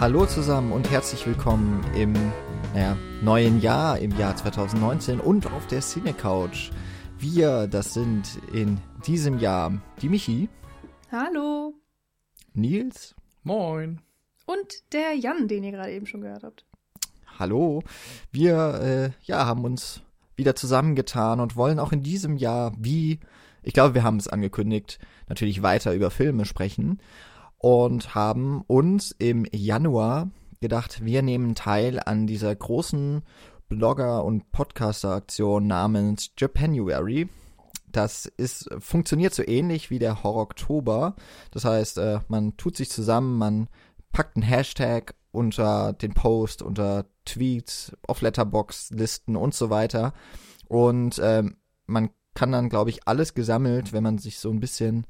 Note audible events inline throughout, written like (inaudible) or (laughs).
Hallo zusammen und herzlich willkommen im naja, neuen Jahr, im Jahr 2019 und auf der Cine Couch. Wir, das sind in diesem Jahr die Michi. Hallo. Nils. Moin. Und der Jan, den ihr gerade eben schon gehört habt. Hallo. Wir äh, ja, haben uns wieder zusammengetan und wollen auch in diesem Jahr, wie, ich glaube, wir haben es angekündigt, natürlich weiter über Filme sprechen und haben uns im Januar gedacht, wir nehmen teil an dieser großen Blogger- und Podcaster-Aktion namens Japanuary. Das ist, funktioniert so ähnlich wie der Horror Oktober. Das heißt, äh, man tut sich zusammen, man packt einen Hashtag unter den Post, unter Tweets, auf Letterbox-Listen und so weiter. Und ähm, man kann dann, glaube ich, alles gesammelt, wenn man sich so ein bisschen,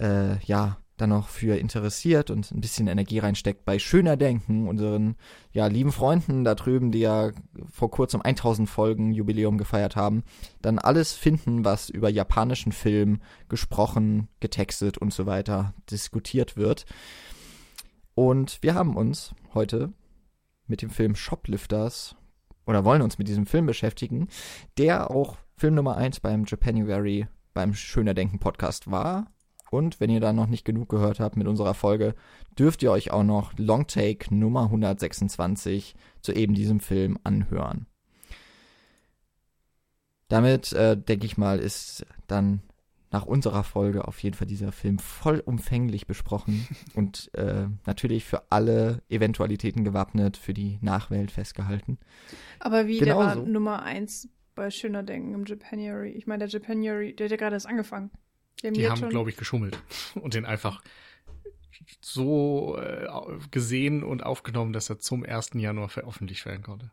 äh, ja, dann noch für interessiert und ein bisschen Energie reinsteckt bei Schöner Denken, unseren ja lieben Freunden da drüben, die ja vor kurzem 1000 Folgen Jubiläum gefeiert haben, dann alles finden, was über japanischen Film gesprochen, getextet und so weiter diskutiert wird. Und wir haben uns heute mit dem Film Shoplifters oder wollen uns mit diesem Film beschäftigen, der auch Film Nummer 1 beim Japanuary beim Schöner Denken Podcast war und wenn ihr da noch nicht genug gehört habt mit unserer Folge, dürft ihr euch auch noch Longtake Nummer 126 zu eben diesem Film anhören. Damit, äh, denke ich mal, ist dann nach unserer Folge auf jeden Fall dieser Film vollumfänglich besprochen (laughs) und äh, natürlich für alle Eventualitäten gewappnet, für die Nachwelt festgehalten. Aber wie, Genauso. der war Nummer 1 bei Schöner Denken im Japanuary. Ich meine, der Japanuary, der hat ja gerade erst angefangen. Die, die haben, glaube ich, geschummelt (laughs) und den einfach so äh, gesehen und aufgenommen, dass er zum 1. Januar veröffentlicht werden konnte.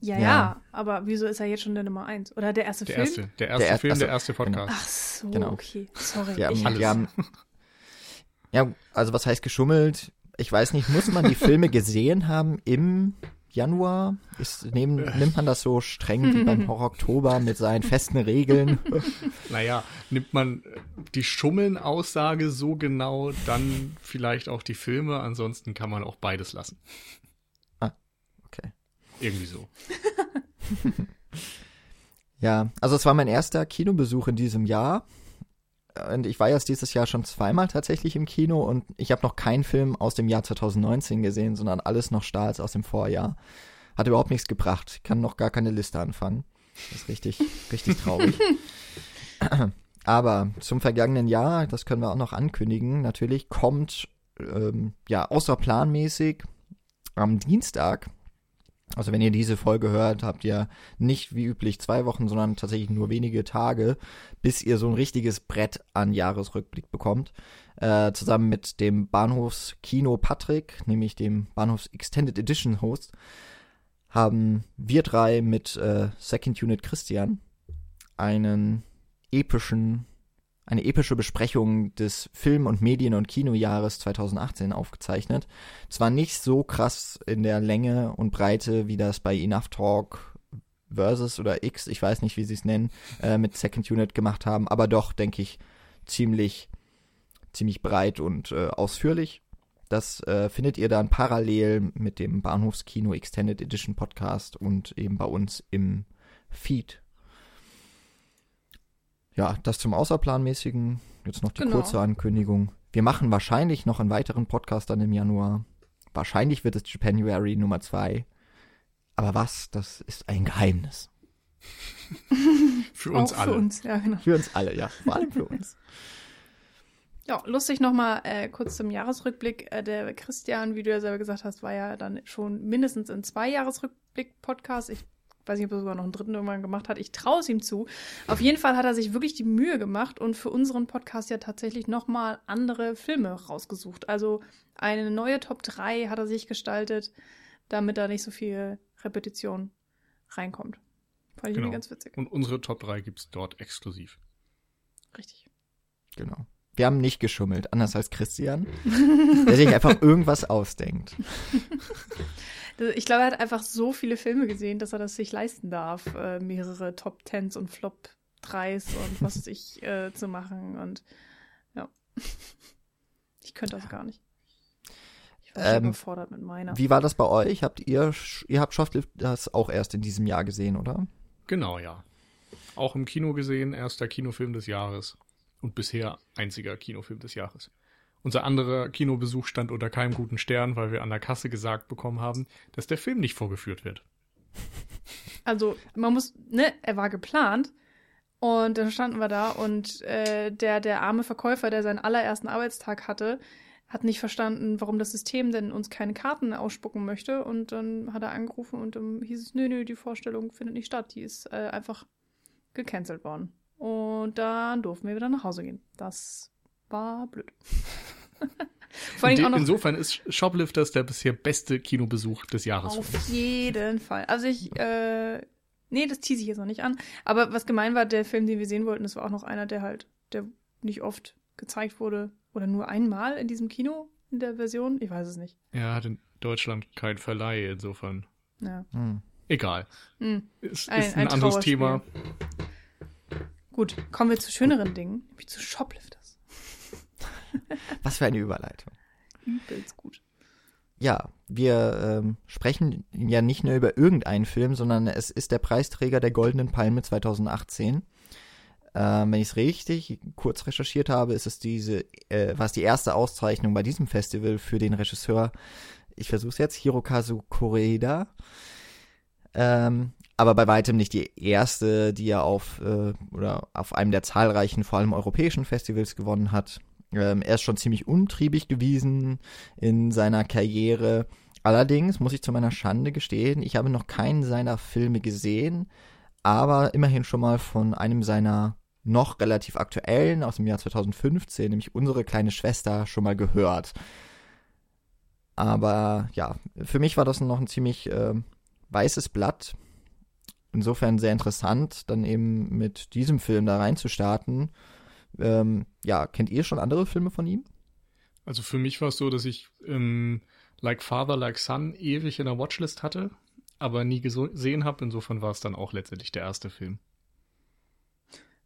Ja, ja, ja, aber wieso ist er jetzt schon der Nummer 1? Oder der erste der Film? Erste, der erste der Film, der erste Podcast. Genau. Ach so, genau. okay. Sorry. Ja, ich alles. Haben, ja, also was heißt geschummelt? Ich weiß nicht, muss man die (laughs) Filme gesehen haben im Januar? Ist, nehm, nimmt man das so streng wie beim (laughs) Horror Oktober mit seinen festen Regeln? (laughs) naja, nimmt man die Schummeln-Aussage so genau, dann vielleicht auch die Filme, ansonsten kann man auch beides lassen. Ah, okay. Irgendwie so. (laughs) ja, also es war mein erster Kinobesuch in diesem Jahr und ich war jetzt dieses Jahr schon zweimal tatsächlich im Kino und ich habe noch keinen Film aus dem Jahr 2019 gesehen, sondern alles noch Stahls aus dem Vorjahr. Hat überhaupt nichts gebracht. Ich kann noch gar keine Liste anfangen. Das ist richtig, richtig traurig. (laughs) Aber zum vergangenen Jahr, das können wir auch noch ankündigen, natürlich kommt ähm, ja außerplanmäßig am Dienstag also wenn ihr diese Folge hört, habt ihr nicht wie üblich zwei Wochen, sondern tatsächlich nur wenige Tage, bis ihr so ein richtiges Brett an Jahresrückblick bekommt. Äh, zusammen mit dem Bahnhofskino Patrick, nämlich dem Bahnhofs Extended Edition Host, haben wir drei mit äh, Second Unit Christian einen epischen eine epische Besprechung des Film- und Medien- und Kinojahres 2018 aufgezeichnet. Zwar nicht so krass in der Länge und Breite, wie das bei Enough Talk Versus oder X, ich weiß nicht, wie sie es nennen, äh, mit Second Unit gemacht haben, aber doch, denke ich, ziemlich, ziemlich breit und äh, ausführlich. Das äh, findet ihr dann parallel mit dem Bahnhofskino Extended Edition Podcast und eben bei uns im Feed ja, das zum Außerplanmäßigen. Jetzt noch die genau. kurze Ankündigung. Wir machen wahrscheinlich noch einen weiteren Podcast dann im Januar. Wahrscheinlich wird es Japanuary Nummer 2. Aber was, das ist ein Geheimnis. (laughs) für uns Auch alle. Für uns, ja, genau. Für uns alle, ja. Vor allem für uns. (laughs) Ja, lustig nochmal äh, kurz zum Jahresrückblick. Äh, der Christian, wie du ja selber gesagt hast, war ja dann schon mindestens in zwei Jahresrückblick-Podcasts. Ich weiß nicht, ob er sogar noch einen dritten irgendwann gemacht hat. Ich traue es ihm zu. Auf jeden Fall hat er sich wirklich die Mühe gemacht und für unseren Podcast ja tatsächlich nochmal andere Filme rausgesucht. Also eine neue Top 3 hat er sich gestaltet, damit da nicht so viel Repetition reinkommt. Fand ich genau. ganz witzig. Und unsere Top 3 gibt es dort exklusiv. Richtig. Genau. Wir haben nicht geschummelt, anders als Christian, der sich einfach irgendwas ausdenkt. (laughs) Ich glaube, er hat einfach so viele Filme gesehen, dass er das sich leisten darf, äh, mehrere Top Tens und Flop 3s und was weiß ich äh, zu machen. Und ja. (laughs) Ich könnte das gar nicht. Ich war Ähm, überfordert mit meiner. Wie war das bei euch? Habt ihr, ihr habt Shoplifters auch erst in diesem Jahr gesehen, oder? Genau, ja. Auch im Kino gesehen, erster Kinofilm des Jahres. Und bisher einziger Kinofilm des Jahres. Unser anderer Kinobesuch stand unter keinem guten Stern, weil wir an der Kasse gesagt bekommen haben, dass der Film nicht vorgeführt wird. (laughs) Also, man muss, ne, er war geplant. Und dann standen wir da und äh, der, der arme Verkäufer, der seinen allerersten Arbeitstag hatte, hat nicht verstanden, warum das System denn uns keine Karten ausspucken möchte. Und dann hat er angerufen und dann hieß es, nö, nö, die Vorstellung findet nicht statt. Die ist äh, einfach gecancelt worden. Und dann durften wir wieder nach Hause gehen. Das war blöd. (laughs) (laughs) Vor In allem auch noch Insofern ist Shoplifters der bisher beste Kinobesuch des Jahres. Auf jeden Fall. Also ich, äh, nee, das tease ich jetzt noch nicht an. Aber was gemein war, der Film, den wir sehen wollten, das war auch noch einer, der halt, der nicht oft gezeigt wurde. Oder nur einmal in diesem Kino, in der Version. Ich weiß es nicht. Er hat in Deutschland keinen Verleih, insofern. Ja. Hm. Egal. Hm. Ist, Ein- ist ein ein, anderes Trauerspiel. Thema. Gut, kommen wir zu schöneren Dingen, nämlich zu Shoplifters. (laughs) Was für eine Überleitung. Übelst gut. Ja, wir ähm, sprechen ja nicht nur über irgendeinen Film, sondern es ist der Preisträger der Goldenen Palme 2018. Ähm, wenn ich es richtig kurz recherchiert habe, ist es diese, äh, war es die erste Auszeichnung bei diesem Festival für den Regisseur, ich versuche es jetzt, Hirokazu Koreeda. Ähm, aber bei weitem nicht die erste, die er auf äh, oder auf einem der zahlreichen, vor allem europäischen Festivals gewonnen hat. Ähm, er ist schon ziemlich untriebig gewesen in seiner Karriere. Allerdings muss ich zu meiner Schande gestehen, ich habe noch keinen seiner Filme gesehen, aber immerhin schon mal von einem seiner noch relativ aktuellen aus dem Jahr 2015, nämlich unsere kleine Schwester, schon mal gehört. Aber ja, für mich war das noch ein ziemlich äh, weißes Blatt. Insofern sehr interessant, dann eben mit diesem Film da reinzustarten. Ähm, ja, kennt ihr schon andere Filme von ihm? Also für mich war es so, dass ich ähm, Like Father, Like Son ewig in der Watchlist hatte, aber nie gesehen habe. Insofern war es dann auch letztendlich der erste Film.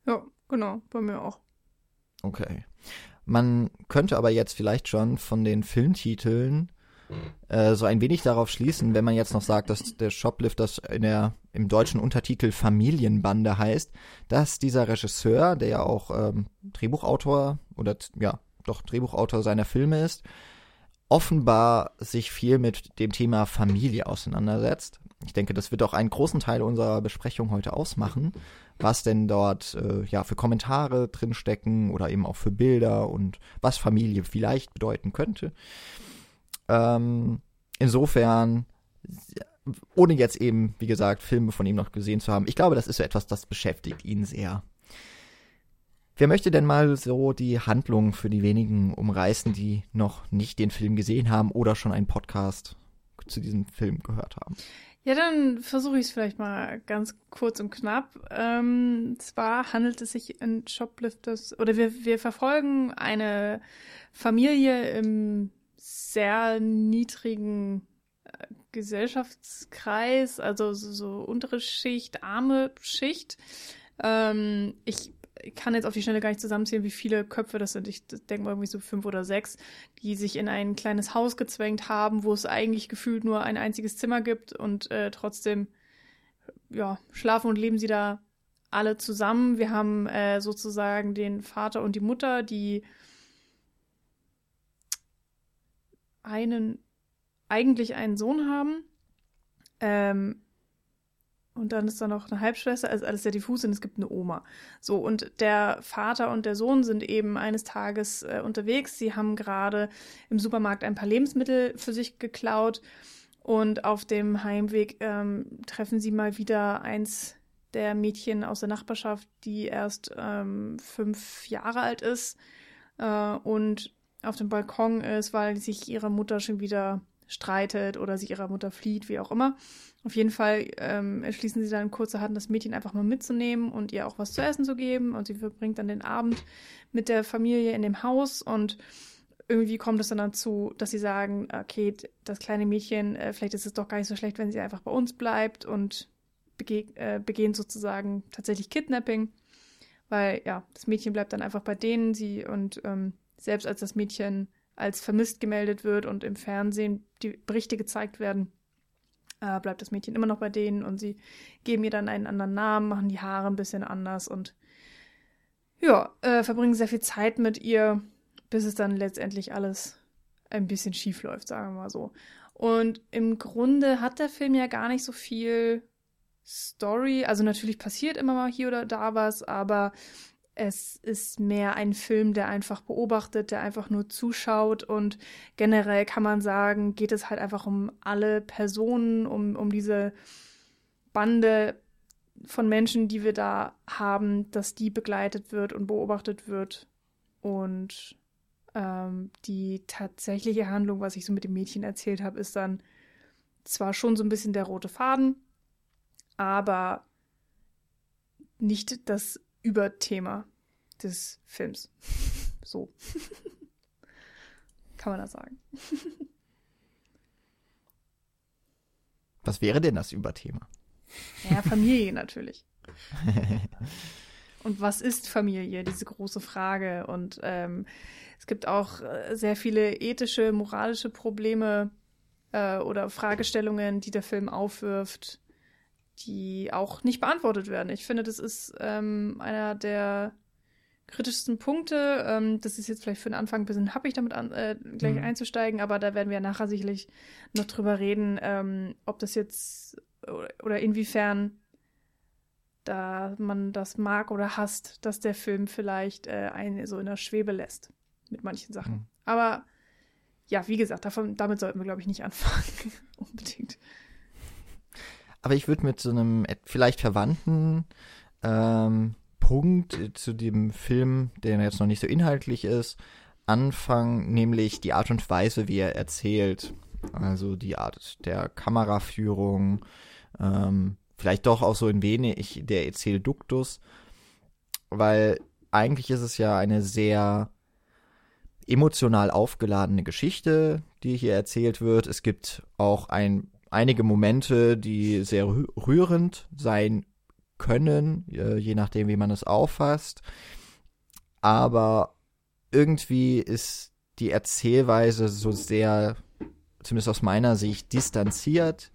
Ja, genau, bei mir auch. Okay. Man könnte aber jetzt vielleicht schon von den Filmtiteln äh, so ein wenig darauf schließen, wenn man jetzt noch sagt, dass der Shoplifters in der, im deutschen Untertitel Familienbande heißt, dass dieser Regisseur, der ja auch ähm, Drehbuchautor oder ja, doch Drehbuchautor seiner Filme ist, offenbar sich viel mit dem Thema Familie auseinandersetzt. Ich denke, das wird auch einen großen Teil unserer Besprechung heute ausmachen, was denn dort äh, ja für Kommentare drinstecken oder eben auch für Bilder und was Familie vielleicht bedeuten könnte. Ähm, insofern, ohne jetzt eben, wie gesagt, Filme von ihm noch gesehen zu haben, ich glaube, das ist so etwas, das beschäftigt ihn sehr. Wer möchte denn mal so die Handlung für die wenigen umreißen, die noch nicht den Film gesehen haben oder schon einen Podcast zu diesem Film gehört haben? Ja, dann versuche ich es vielleicht mal ganz kurz und knapp. Ähm, zwar handelt es sich in Shoplifters, oder wir, wir verfolgen eine Familie im sehr niedrigen äh, Gesellschaftskreis, also so, so untere Schicht, arme Schicht. Ähm, ich kann jetzt auf die Schnelle gar nicht zusammenzählen, wie viele Köpfe das sind. Ich denke mal irgendwie so fünf oder sechs, die sich in ein kleines Haus gezwängt haben, wo es eigentlich gefühlt nur ein einziges Zimmer gibt und äh, trotzdem ja, schlafen und leben sie da alle zusammen. Wir haben äh, sozusagen den Vater und die Mutter, die einen eigentlich einen Sohn haben. Ähm, und dann ist da noch eine Halbschwester, also alles sehr diffus und es gibt eine Oma. So, und der Vater und der Sohn sind eben eines Tages äh, unterwegs. Sie haben gerade im Supermarkt ein paar Lebensmittel für sich geklaut und auf dem Heimweg ähm, treffen sie mal wieder eins der Mädchen aus der Nachbarschaft, die erst ähm, fünf Jahre alt ist äh, und auf dem Balkon ist, weil sich ihre Mutter schon wieder streitet oder sie ihrer Mutter flieht, wie auch immer. Auf jeden Fall ähm, entschließen sie dann kurzerhand, das Mädchen einfach mal mitzunehmen und ihr auch was zu essen zu geben. Und sie verbringt dann den Abend mit der Familie in dem Haus und irgendwie kommt es dann dazu, dass sie sagen, okay, das kleine Mädchen, äh, vielleicht ist es doch gar nicht so schlecht, wenn sie einfach bei uns bleibt und bege äh, begehen sozusagen tatsächlich Kidnapping, weil ja, das Mädchen bleibt dann einfach bei denen, sie und ähm, selbst als das Mädchen als vermisst gemeldet wird und im Fernsehen die Berichte gezeigt werden, äh, bleibt das Mädchen immer noch bei denen und sie geben ihr dann einen anderen Namen, machen die Haare ein bisschen anders und ja, äh, verbringen sehr viel Zeit mit ihr, bis es dann letztendlich alles ein bisschen schief läuft, sagen wir mal so. Und im Grunde hat der Film ja gar nicht so viel Story. Also natürlich passiert immer mal hier oder da was, aber es ist mehr ein Film, der einfach beobachtet, der einfach nur zuschaut. Und generell kann man sagen, geht es halt einfach um alle Personen, um, um diese Bande von Menschen, die wir da haben, dass die begleitet wird und beobachtet wird. Und ähm, die tatsächliche Handlung, was ich so mit dem Mädchen erzählt habe, ist dann zwar schon so ein bisschen der rote Faden, aber nicht das Überthema des Films. So. (laughs) Kann man das sagen. Was wäre denn das Überthema? Ja, Familie (laughs) natürlich. Und was ist Familie? Diese große Frage. Und ähm, es gibt auch äh, sehr viele ethische, moralische Probleme äh, oder Fragestellungen, die der Film aufwirft, die auch nicht beantwortet werden. Ich finde, das ist ähm, einer der kritischsten Punkte. Ähm, das ist jetzt vielleicht für den Anfang ein bisschen happig, damit an, äh, gleich mhm. einzusteigen, aber da werden wir nachher sicherlich noch drüber reden, ähm, ob das jetzt oder, oder inwiefern da man das mag oder hasst, dass der Film vielleicht äh, einen so in der Schwebe lässt mit manchen Sachen. Mhm. Aber ja, wie gesagt, davon, damit sollten wir, glaube ich, nicht anfangen. (laughs) Unbedingt. Aber ich würde mit so einem vielleicht verwandten ähm, Punkt zu dem Film, der jetzt noch nicht so inhaltlich ist, anfangen, nämlich die Art und Weise, wie er erzählt. Also die Art der Kameraführung, ähm, vielleicht doch auch so ein wenig der Erzählduktus, weil eigentlich ist es ja eine sehr emotional aufgeladene Geschichte, die hier erzählt wird. Es gibt auch ein einige Momente, die sehr rührend sein können, äh, je nachdem, wie man es auffasst. Aber irgendwie ist die Erzählweise so sehr, zumindest aus meiner Sicht, distanziert.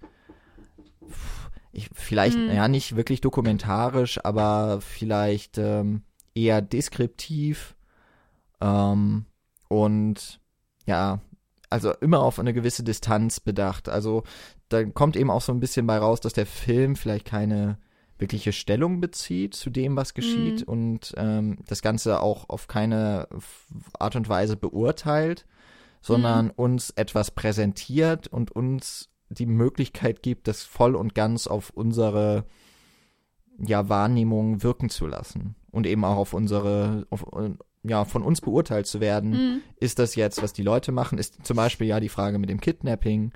Ich, vielleicht, mhm. ja, nicht wirklich dokumentarisch, aber vielleicht ähm, eher deskriptiv. Ähm, und ja, also immer auf eine gewisse Distanz bedacht. Also da kommt eben auch so ein bisschen bei raus, dass der Film vielleicht keine wirkliche Stellung bezieht zu dem, was geschieht mhm. und ähm, das Ganze auch auf keine Art und Weise beurteilt, sondern mhm. uns etwas präsentiert und uns die Möglichkeit gibt, das voll und ganz auf unsere ja, Wahrnehmung wirken zu lassen und eben auch auf unsere, auf, ja, von uns beurteilt zu werden. Mhm. Ist das jetzt, was die Leute machen? Ist zum Beispiel ja die Frage mit dem Kidnapping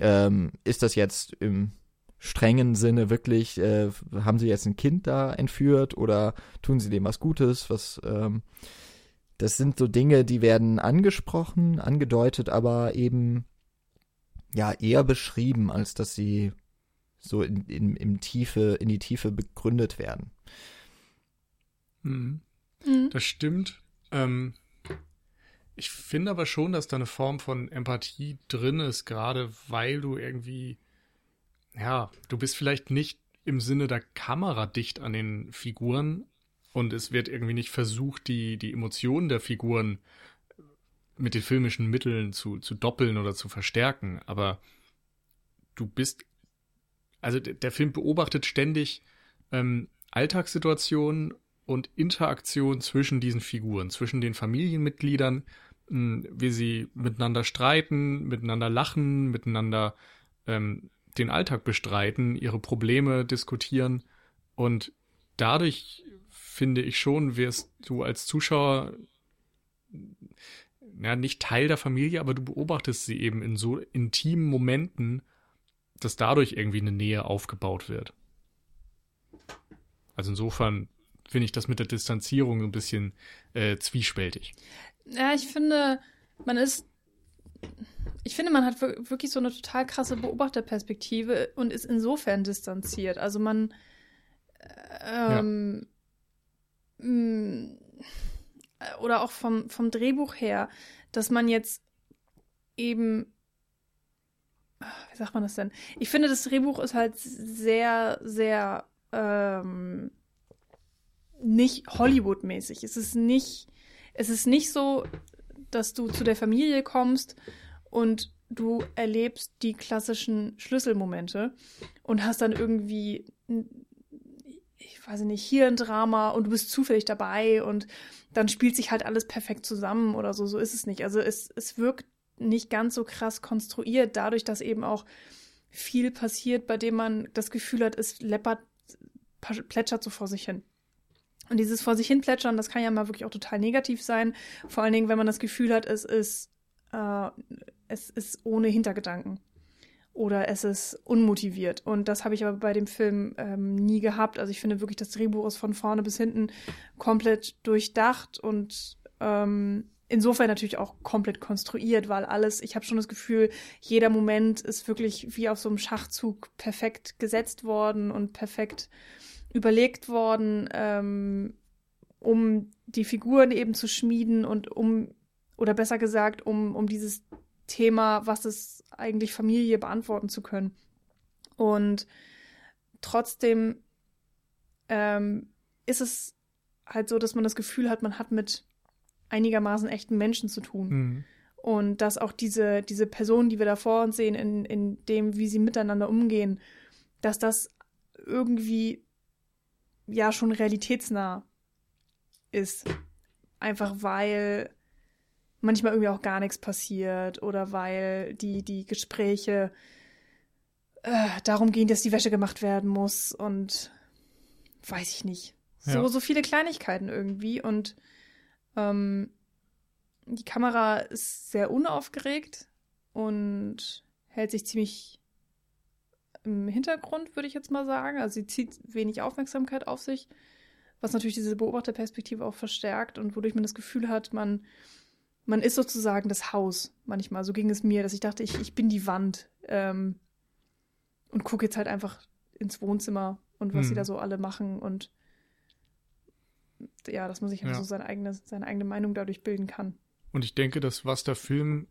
ähm, ist das jetzt im strengen Sinne wirklich, äh, haben sie jetzt ein Kind da entführt oder tun sie dem was Gutes? Was, ähm, das sind so Dinge, die werden angesprochen, angedeutet, aber eben ja eher beschrieben, als dass sie so in, in, in Tiefe, in die Tiefe begründet werden. Mhm. Mhm. Das stimmt. Ähm, ich finde aber schon, dass da eine Form von Empathie drin ist, gerade weil du irgendwie, ja, du bist vielleicht nicht im Sinne der Kamera dicht an den Figuren und es wird irgendwie nicht versucht, die, die Emotionen der Figuren mit den filmischen Mitteln zu, zu doppeln oder zu verstärken, aber du bist, also der Film beobachtet ständig ähm, Alltagssituationen und Interaktion zwischen diesen Figuren, zwischen den Familienmitgliedern, wie sie miteinander streiten, miteinander lachen, miteinander ähm, den Alltag bestreiten, ihre Probleme diskutieren. Und dadurch finde ich schon, wirst du als Zuschauer ja, nicht Teil der Familie, aber du beobachtest sie eben in so intimen Momenten, dass dadurch irgendwie eine Nähe aufgebaut wird. Also insofern finde ich das mit der Distanzierung ein bisschen äh, zwiespältig. Ja, ich finde, man ist. Ich finde, man hat wirklich so eine total krasse Beobachterperspektive und ist insofern distanziert. Also man. Ähm, ja. Mm, oder auch vom, vom Drehbuch her, dass man jetzt eben wie sagt man das denn? Ich finde, das Drehbuch ist halt sehr, sehr ähm, nicht Hollywood-mäßig. Es ist nicht, es ist nicht so, dass du zu der Familie kommst und du erlebst die klassischen Schlüsselmomente und hast dann irgendwie, ich weiß nicht, hier ein Drama und du bist zufällig dabei und dann spielt sich halt alles perfekt zusammen oder so. So ist es nicht. Also es, es wirkt nicht ganz so krass konstruiert, dadurch, dass eben auch viel passiert, bei dem man das Gefühl hat, es läppert, plätschert so vor sich hin. Und dieses vor sich hin plätschern, das kann ja mal wirklich auch total negativ sein. Vor allen Dingen, wenn man das Gefühl hat, es ist, äh, es ist ohne Hintergedanken. Oder es ist unmotiviert. Und das habe ich aber bei dem Film ähm, nie gehabt. Also ich finde wirklich, das Drehbuch ist von vorne bis hinten komplett durchdacht und ähm, insofern natürlich auch komplett konstruiert, weil alles, ich habe schon das Gefühl, jeder Moment ist wirklich wie auf so einem Schachzug perfekt gesetzt worden und perfekt überlegt worden, ähm, um die Figuren eben zu schmieden und um, oder besser gesagt, um, um dieses Thema, was ist eigentlich Familie, beantworten zu können. Und trotzdem ähm, ist es halt so, dass man das Gefühl hat, man hat mit einigermaßen echten Menschen zu tun. Mhm. Und dass auch diese, diese Personen, die wir da vor uns sehen, in, in dem, wie sie miteinander umgehen, dass das irgendwie ja schon realitätsnah ist. Einfach weil manchmal irgendwie auch gar nichts passiert oder weil die, die Gespräche äh, darum gehen, dass die Wäsche gemacht werden muss und weiß ich nicht. So, ja. so viele Kleinigkeiten irgendwie und ähm, die Kamera ist sehr unaufgeregt und hält sich ziemlich im Hintergrund, würde ich jetzt mal sagen. Also sie zieht wenig Aufmerksamkeit auf sich, was natürlich diese Beobachterperspektive auch verstärkt und wodurch man das Gefühl hat, man, man ist sozusagen das Haus manchmal. So ging es mir, dass ich dachte, ich, ich bin die Wand ähm, und gucke jetzt halt einfach ins Wohnzimmer und was hm. sie da so alle machen und ja, dass man sich ja. so seine eigene, seine eigene Meinung dadurch bilden kann. Und ich denke, dass was der Film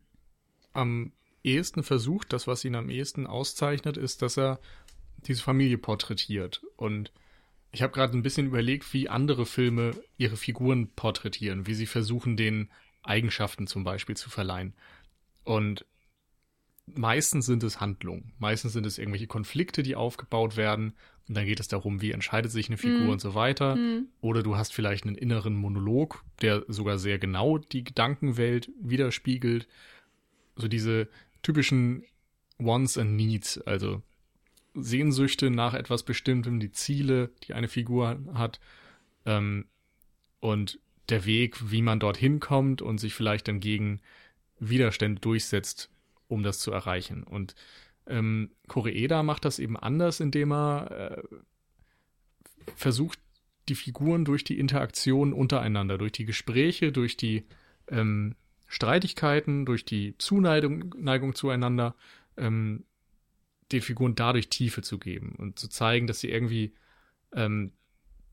am ehesten versucht, das, was ihn am ehesten auszeichnet, ist, dass er diese Familie porträtiert. Und ich habe gerade ein bisschen überlegt, wie andere Filme ihre Figuren porträtieren, wie sie versuchen, den Eigenschaften zum Beispiel zu verleihen. Und meistens sind es Handlungen, meistens sind es irgendwelche Konflikte, die aufgebaut werden und dann geht es darum, wie entscheidet sich eine Figur mm. und so weiter. Mm. Oder du hast vielleicht einen inneren Monolog, der sogar sehr genau die Gedankenwelt widerspiegelt. So diese typischen Wants and Needs, also Sehnsüchte nach etwas Bestimmtem, die Ziele, die eine Figur hat ähm, und der Weg, wie man dorthin kommt und sich vielleicht dann gegen Widerstände durchsetzt, um das zu erreichen. Und ähm, Koreeda macht das eben anders, indem er äh, versucht, die Figuren durch die Interaktion untereinander, durch die Gespräche, durch die ähm, Streitigkeiten, durch die Zuneigung Neigung zueinander, ähm, den Figuren dadurch Tiefe zu geben und zu zeigen, dass sie irgendwie ähm,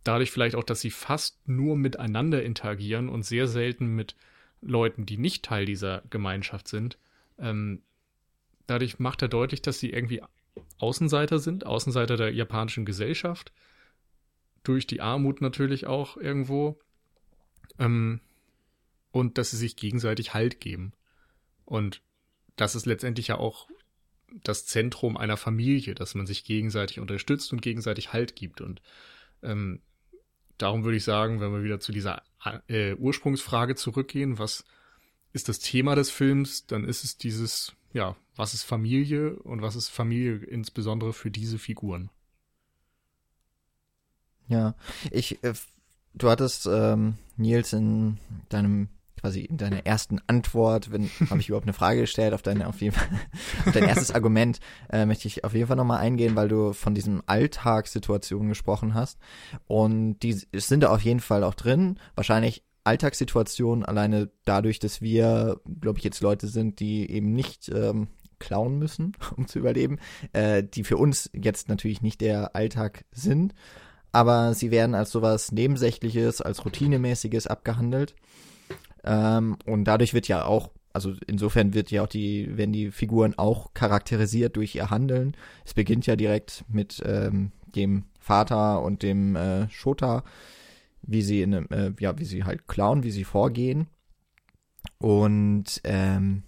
dadurch vielleicht auch, dass sie fast nur miteinander interagieren und sehr selten mit Leuten, die nicht Teil dieser Gemeinschaft sind, ähm, dadurch macht er deutlich, dass sie irgendwie Außenseiter sind, Außenseiter der japanischen Gesellschaft. Durch die Armut natürlich auch irgendwo. Ähm, und dass sie sich gegenseitig Halt geben. Und das ist letztendlich ja auch das Zentrum einer Familie, dass man sich gegenseitig unterstützt und gegenseitig Halt gibt. Und ähm, darum würde ich sagen, wenn wir wieder zu dieser äh, Ursprungsfrage zurückgehen, was ist das Thema des Films, dann ist es dieses ja, was ist Familie und was ist Familie insbesondere für diese Figuren? Ja, ich, äh, du hattest ähm, Nils in deinem quasi in deiner ersten Antwort, wenn habe ich überhaupt eine Frage gestellt auf deine auf jeden Fall auf dein erstes Argument äh, möchte ich auf jeden Fall nochmal eingehen, weil du von diesen Alltagssituationen gesprochen hast und die sind da auf jeden Fall auch drin. Wahrscheinlich Alltagssituation alleine dadurch, dass wir, glaube ich, jetzt Leute sind, die eben nicht ähm, klauen müssen, (laughs) um zu überleben, äh, die für uns jetzt natürlich nicht der Alltag sind, aber sie werden als sowas Nebensächliches, als Routinemäßiges abgehandelt. Ähm, und dadurch wird ja auch, also insofern wird ja auch die, werden die Figuren auch charakterisiert durch ihr Handeln. Es beginnt ja direkt mit ähm, dem Vater und dem äh, Shota, wie sie in einem, äh, ja, wie sie halt klauen, wie sie vorgehen. Und ähm,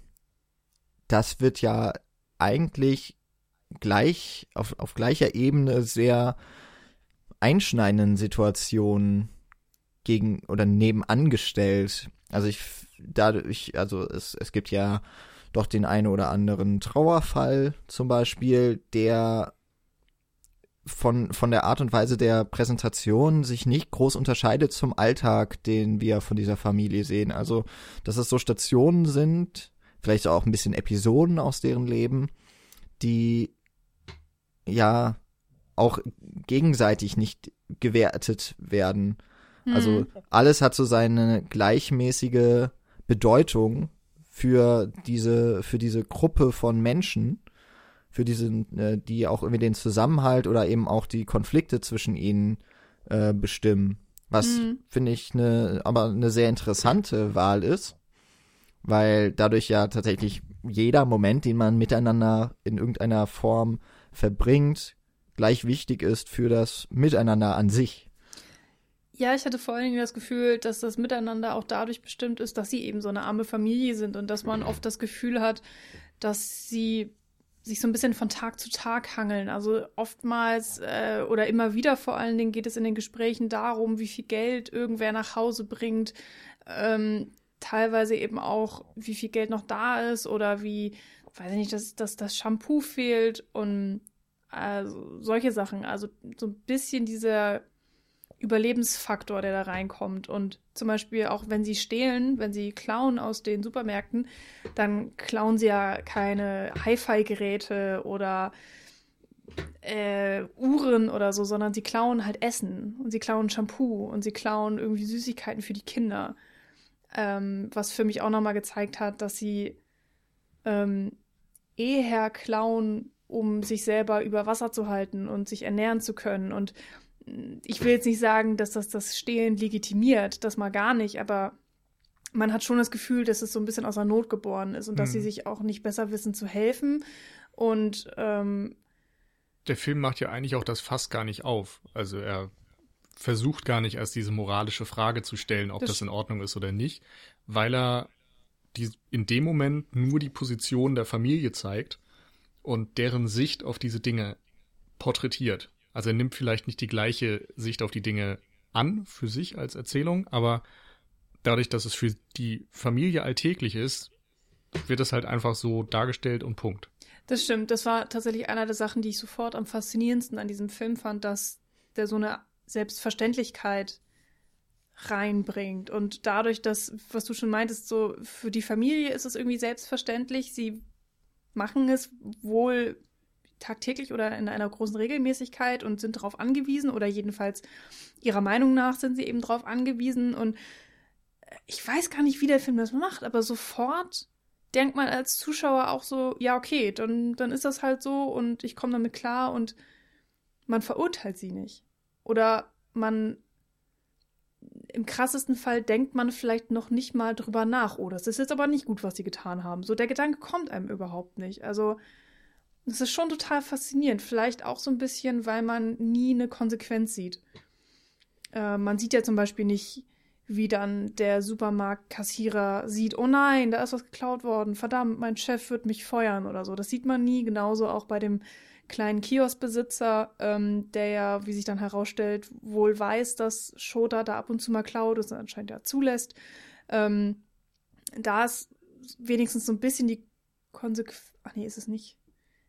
das wird ja eigentlich gleich auf, auf gleicher Ebene sehr einschneidenden Situationen gegen oder nebenan gestellt. Also ich dadurch, also es, es gibt ja doch den einen oder anderen Trauerfall zum Beispiel, der von, von der Art und Weise der Präsentation sich nicht groß unterscheidet zum Alltag, den wir von dieser Familie sehen. Also, dass es so Stationen sind, vielleicht auch ein bisschen Episoden aus deren Leben, die ja auch gegenseitig nicht gewertet werden. Also Mhm. alles hat so seine gleichmäßige Bedeutung für diese für diese Gruppe von Menschen, für diese, äh, die auch irgendwie den Zusammenhalt oder eben auch die Konflikte zwischen ihnen äh, bestimmen. Was Mhm. finde ich eine aber eine sehr interessante Wahl ist, weil dadurch ja tatsächlich jeder Moment, den man miteinander in irgendeiner Form verbringt, gleich wichtig ist für das Miteinander an sich. Ja, ich hatte vor allen Dingen das Gefühl, dass das Miteinander auch dadurch bestimmt ist, dass sie eben so eine arme Familie sind und dass man oft das Gefühl hat, dass sie sich so ein bisschen von Tag zu Tag hangeln. Also oftmals äh, oder immer wieder vor allen Dingen geht es in den Gesprächen darum, wie viel Geld irgendwer nach Hause bringt. Ähm, teilweise eben auch, wie viel Geld noch da ist oder wie, weiß ich nicht, dass, dass das Shampoo fehlt und also solche Sachen. Also so ein bisschen dieser Überlebensfaktor, der da reinkommt. Und zum Beispiel auch wenn sie stehlen, wenn sie klauen aus den Supermärkten, dann klauen sie ja keine Hi-Fi-Geräte oder äh, Uhren oder so, sondern sie klauen halt Essen und sie klauen Shampoo und sie klauen irgendwie Süßigkeiten für die Kinder. Ähm, was für mich auch nochmal gezeigt hat, dass sie ähm, eher klauen, um sich selber über Wasser zu halten und sich ernähren zu können. Und ich will jetzt nicht sagen, dass das das Stehlen legitimiert, das mal gar nicht, aber man hat schon das Gefühl, dass es so ein bisschen aus der Not geboren ist und dass Mhm. sie sich auch nicht besser wissen zu helfen. Und ähm, Der Film macht ja eigentlich auch das Fass gar nicht auf. Also er versucht gar nicht erst diese moralische Frage zu stellen, ob Das das, in Ordnung ist oder nicht, weil er die, in dem Moment nur die Position der Familie zeigt und deren Sicht auf diese Dinge porträtiert. Also er nimmt vielleicht nicht die gleiche Sicht auf die Dinge an für sich als Erzählung, aber dadurch, dass es für die Familie alltäglich ist, wird es halt einfach so dargestellt und Punkt. Das stimmt. Das war tatsächlich einer der Sachen, die ich sofort am faszinierendsten an diesem Film fand, dass der so eine Selbstverständlichkeit reinbringt. Und dadurch, dass, was du schon meintest, so für die Familie ist es irgendwie selbstverständlich. Sie machen es wohl tagtäglich oder in einer großen Regelmäßigkeit und sind darauf angewiesen oder jedenfalls ihrer Meinung nach sind sie eben darauf angewiesen und ich weiß gar nicht, wie der Film das macht, aber sofort denkt man als Zuschauer auch so, ja, okay, dann, dann ist das halt so und ich komme damit klar und man verurteilt sie nicht. Oder man, im krassesten Fall denkt man vielleicht noch nicht mal drüber nach, oh, das ist jetzt aber nicht gut, was sie getan haben. So, der Gedanke kommt einem überhaupt nicht. Also, das ist schon total faszinierend. Vielleicht auch so ein bisschen, weil man nie eine Konsequenz sieht. Äh, man sieht ja zum Beispiel nicht, wie dann der Supermarktkassierer sieht, oh nein, da ist was geklaut worden, verdammt, mein Chef wird mich feuern oder so. Das sieht man nie, genauso auch bei dem kleinen Kioskbesitzer, ähm, der ja, wie sich dann herausstellt, wohl weiß, dass Shota da ab und zu mal klaut und anscheinend ja zulässt. Ähm, da ist wenigstens so ein bisschen die Konsequenz. Ach nee, ist es nicht.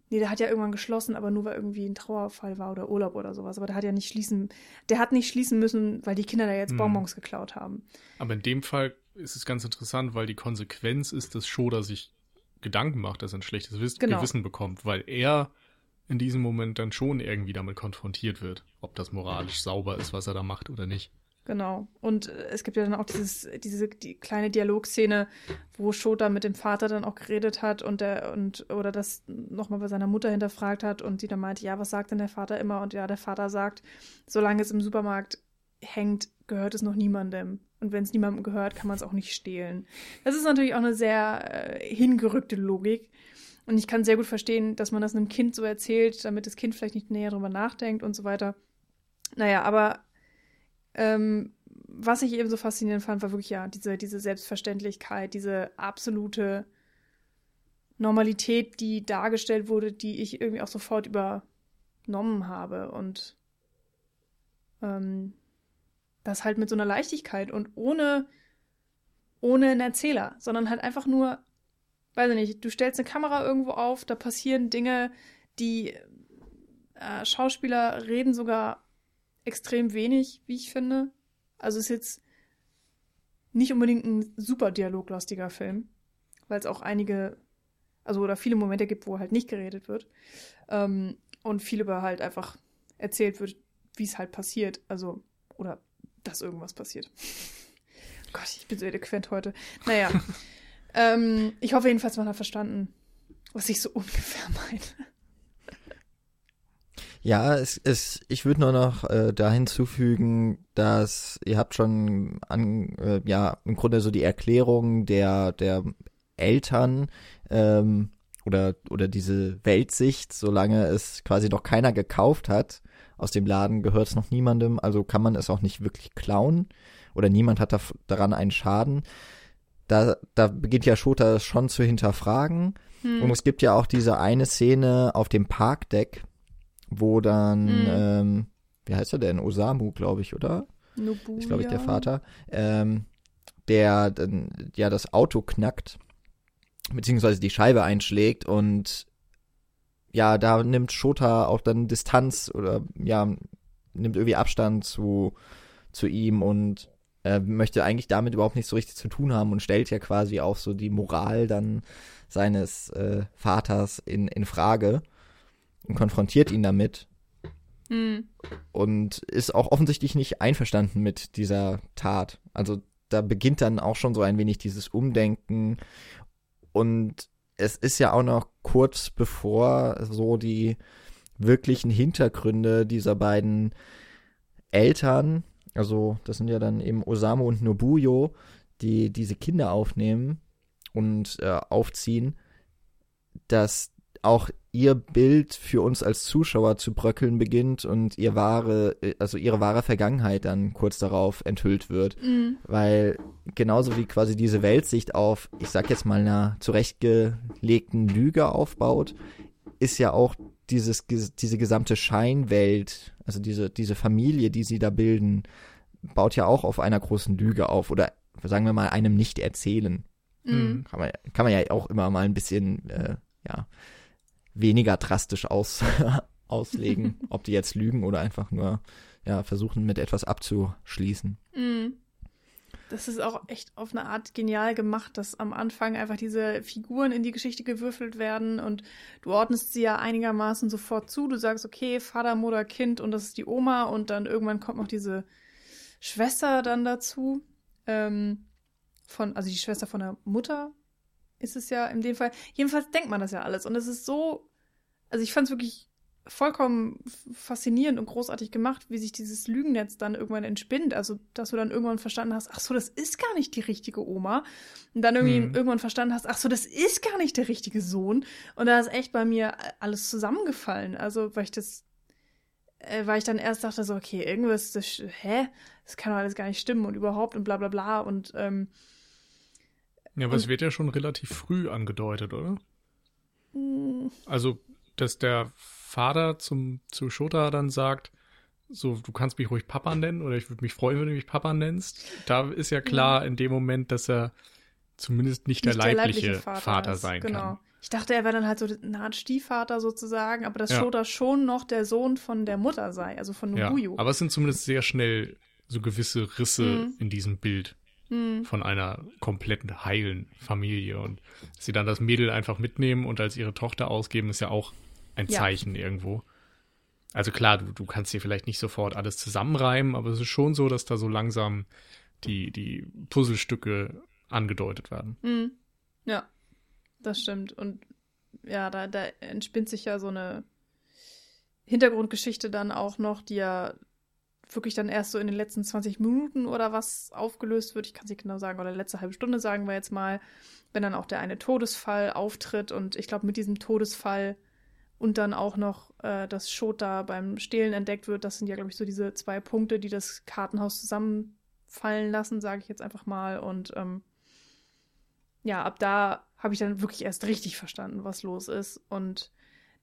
Nee, der hat ja irgendwann geschlossen, aber nur weil irgendwie ein Trauerfall war oder Urlaub oder sowas. Aber der hat ja nicht schließen, der hat nicht schließen müssen, weil die Kinder da jetzt Hm. Bonbons geklaut haben. Aber in dem Fall ist es ganz interessant, weil die Konsequenz ist, dass Shoda sich Gedanken macht, dass er ein schlechtes Wiss Genau. Gewissen bekommt, weil er in diesem Moment dann schon irgendwie damit konfrontiert wird, ob das moralisch sauber ist, was er da macht oder nicht. Genau. Und äh, es gibt ja dann auch dieses, diese die kleine Dialogszene, wo Shota mit dem Vater dann auch geredet hat und der und oder das nochmal bei seiner Mutter hinterfragt hat und sie dann meinte, ja, was sagt denn der Vater immer? Und ja, der Vater sagt, solange es im Supermarkt hängt, gehört es noch niemandem. Und wenn es niemandem gehört, kann man es auch nicht stehlen. Das ist natürlich auch eine sehr äh, hingerückte Logik. Und ich kann sehr gut verstehen, dass man das einem Kind so erzählt, damit das Kind vielleicht nicht näher drüber nachdenkt und so weiter. Naja, aber ähm, was ich eben so faszinierend fand, war wirklich ja diese, diese Selbstverständlichkeit, diese absolute Normalität, die dargestellt wurde, die ich irgendwie auch sofort übernommen habe. Und ähm, das halt mit so einer Leichtigkeit und ohne, ohne einen Erzähler, sondern halt einfach nur, weiß ich nicht, du stellst eine Kamera irgendwo auf, da passieren Dinge, die äh, Schauspieler reden sogar extrem wenig, wie ich finde. Also ist jetzt nicht unbedingt ein super dialoglastiger Film, weil es auch einige, also oder viele Momente gibt, wo halt nicht geredet wird. Ähm, und viel über halt einfach erzählt wird, wie es halt passiert. Also, oder dass irgendwas passiert. (laughs) Gott, ich bin so eloquent heute. Naja. (laughs) ähm, ich hoffe jedenfalls, man hat verstanden, was ich so (laughs) ungefähr meine. Ja, es, es, ich würde nur noch äh, da hinzufügen, dass ihr habt schon an, äh, ja, im Grunde so die Erklärung der, der Eltern ähm, oder, oder diese Weltsicht, solange es quasi noch keiner gekauft hat, aus dem Laden gehört es noch niemandem, also kann man es auch nicht wirklich klauen oder niemand hat da, daran einen Schaden. Da, da beginnt ja Shota schon zu hinterfragen. Hm. Und es gibt ja auch diese eine Szene auf dem Parkdeck, wo dann, hm. ähm, wie heißt er denn? Osamu, glaube ich, oder? Nobuya. Ist, glaube ich, der Vater. Ähm, der dann ja das Auto knackt, beziehungsweise die Scheibe einschlägt und ja, da nimmt Shota auch dann Distanz oder ja, nimmt irgendwie Abstand zu, zu ihm und äh, möchte eigentlich damit überhaupt nichts so richtig zu tun haben und stellt ja quasi auch so die Moral dann seines äh, Vaters in, in Frage und konfrontiert ihn damit. Mhm. Und ist auch offensichtlich nicht einverstanden mit dieser Tat. Also da beginnt dann auch schon so ein wenig dieses Umdenken und es ist ja auch noch kurz bevor so die wirklichen Hintergründe dieser beiden Eltern, also das sind ja dann eben Osamu und Nobuyo, die diese Kinder aufnehmen und äh, aufziehen, dass auch ihr Bild für uns als Zuschauer zu bröckeln beginnt und ihr wahre, also ihre wahre Vergangenheit dann kurz darauf enthüllt wird. Mhm. Weil genauso wie quasi diese Weltsicht auf, ich sag jetzt mal, einer zurechtgelegten Lüge aufbaut, ist ja auch dieses, diese gesamte Scheinwelt, also diese, diese Familie, die sie da bilden, baut ja auch auf einer großen Lüge auf oder sagen wir mal einem Nicht-Erzählen. Mhm. Kann, man, kann man ja auch immer mal ein bisschen, äh, ja, weniger drastisch aus, (laughs) auslegen, (laughs) ob die jetzt lügen oder einfach nur ja, versuchen, mit etwas abzuschließen. Mm. Das ist auch echt auf eine Art genial gemacht, dass am Anfang einfach diese Figuren in die Geschichte gewürfelt werden und du ordnest sie ja einigermaßen sofort zu. Du sagst, okay, Vater, Mutter, Kind und das ist die Oma und dann irgendwann kommt noch diese Schwester dann dazu. Ähm, von, also die Schwester von der Mutter ist es ja in dem Fall. Jedenfalls denkt man das ja alles. Und es ist so, also ich fand es wirklich vollkommen faszinierend und großartig gemacht, wie sich dieses Lügennetz dann irgendwann entspinnt. Also, dass du dann irgendwann verstanden hast, ach so, das ist gar nicht die richtige Oma. Und dann irgendwie hm. irgendwann verstanden hast, ach so, das ist gar nicht der richtige Sohn. Und da ist echt bei mir alles zusammengefallen. Also, weil ich das, äh, weil ich dann erst dachte so, okay, irgendwas, das, hä? Das kann doch alles gar nicht stimmen und überhaupt und bla bla bla. Und ähm, ja, aber und, es wird ja schon relativ früh angedeutet, oder? Mm. Also, dass der Vater zum, zu Shota dann sagt, so, du kannst mich ruhig Papa nennen oder ich würde mich freuen, wenn du mich Papa nennst. Da ist ja klar in dem Moment, dass er zumindest nicht, nicht der, leibliche der, leibliche Vater, Vater sein genau. kann. Ich dachte, er wäre dann halt so eine Art Stiefvater sozusagen, aber dass ja. Shota schon noch der Sohn von der Mutter sei, also von Nobuyo. Ja, aber es sind zumindest sehr schnell so gewisse Risse mhm. in diesem Bild mhm. von einer kompletten heilen Familie. Und sie dann das Mädel einfach mitnehmen und als ihre Tochter ausgeben, ist ja auch ein ja. Zeichen irgendwo. Also klar, du, du kannst dir vielleicht nicht sofort alles zusammenreimen, aber es ist schon so, dass da so langsam die, die Puzzlestücke angedeutet werden. Mhm. Ja, das stimmt. Und ja, da, da entspinnt sich ja so eine Hintergrundgeschichte dann auch noch, die ja wirklich dann erst so in den letzten 20 Minuten oder was aufgelöst wird. Ich kann es nicht genau sagen, oder letzte halbe Stunde sagen wir jetzt mal, wenn dann auch der eine Todesfall auftritt. Und ich glaube, mit diesem Todesfall und dann auch noch äh, das Shota beim Stehlen entdeckt wird, das sind ja, glaube ich, so diese zwei Punkte, die das Kartenhaus zusammenfallen lassen, sage ich jetzt einfach mal. Und ähm, ja, ab da habe ich dann wirklich erst richtig verstanden, was los ist. Und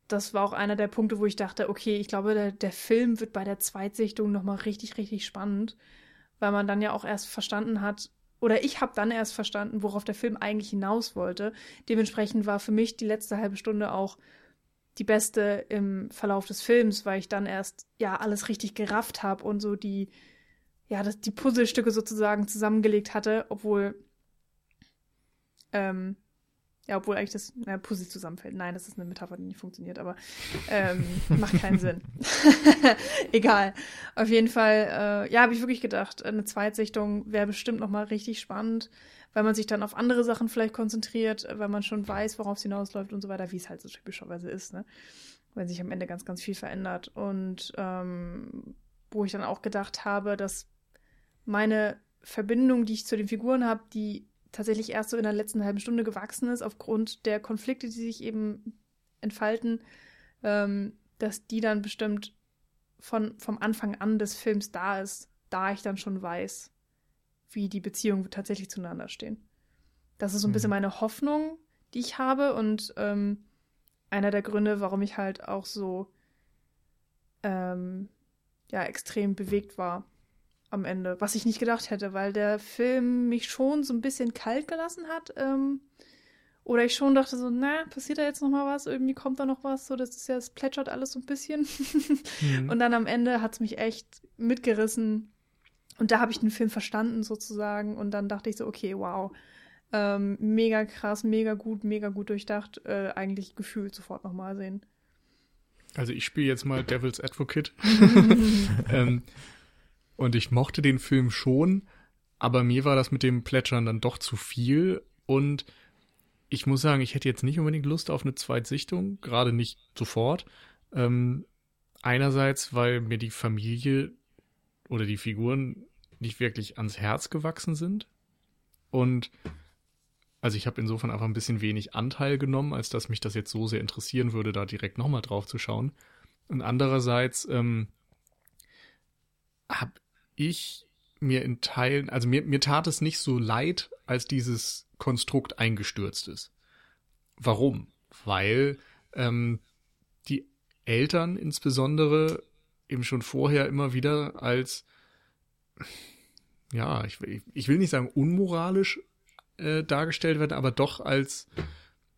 das war auch einer der Punkte, wo ich dachte, okay, ich glaube, der, der Film wird bei der Zweitsichtung nochmal richtig, richtig spannend, weil man dann ja auch erst verstanden hat, oder ich habe dann erst verstanden, worauf der Film eigentlich hinaus wollte. Dementsprechend war für mich die letzte halbe Stunde auch die beste im Verlauf des Films, weil ich dann erst ja alles richtig gerafft habe und so die ja das, die Puzzlestücke sozusagen zusammengelegt hatte, obwohl ähm, ja, obwohl eigentlich das na, Puzzle zusammenfällt. Nein, das ist eine Metapher, die nicht funktioniert, aber ähm, (laughs) macht keinen Sinn. (laughs) Egal. Auf jeden Fall, äh, ja, habe ich wirklich gedacht, eine Zweitsichtung wäre bestimmt nochmal richtig spannend, weil man sich dann auf andere Sachen vielleicht konzentriert, weil man schon weiß, worauf es hinausläuft und so weiter, wie es halt so typischerweise ist, ne? Wenn sich am Ende ganz, ganz viel verändert. Und ähm, wo ich dann auch gedacht habe, dass meine Verbindung, die ich zu den Figuren habe, die tatsächlich erst so in der letzten halben Stunde gewachsen ist, aufgrund der Konflikte, die sich eben entfalten, ähm, dass die dann bestimmt von, vom Anfang an des Films da ist, da ich dann schon weiß, wie die Beziehungen tatsächlich zueinander stehen. Das ist so ein mhm. bisschen meine Hoffnung, die ich habe und ähm, einer der Gründe, warum ich halt auch so ähm, ja extrem bewegt war am Ende, was ich nicht gedacht hätte, weil der Film mich schon so ein bisschen kalt gelassen hat. Ähm, oder ich schon dachte so, na, passiert da jetzt noch mal was? Irgendwie kommt da noch was? So, das ist ja, es plätschert alles so ein bisschen. mhm. Und dann am Ende hat es mich echt mitgerissen. Und da habe ich den Film verstanden sozusagen. Und dann dachte ich so, okay, wow. Ähm, mega krass, mega gut, mega gut durchdacht. Äh, eigentlich gefühlt sofort nochmal sehen. Also ich spiele jetzt mal Devil's Advocate. (laughs) ähm, und ich mochte den Film schon, aber mir war das mit dem Plätschern dann doch zu viel. Und ich muss sagen, ich hätte jetzt nicht unbedingt Lust auf eine Zweitsichtung, gerade nicht sofort. Ähm, einerseits, weil mir die Familie oder die Figuren nicht wirklich ans Herz gewachsen sind. Und also ich habe insofern einfach ein bisschen wenig Anteil genommen, als dass mich das jetzt so sehr interessieren würde, da direkt nochmal drauf zu schauen. Und andererseits ähm, habe ich mir in Teilen, also mir, mir tat es nicht so leid, als dieses Konstrukt eingestürzt ist. Warum? Weil ähm, die Eltern insbesondere eben schon vorher immer wieder als, ja, ich, ich will nicht sagen unmoralisch äh, dargestellt werden, aber doch als,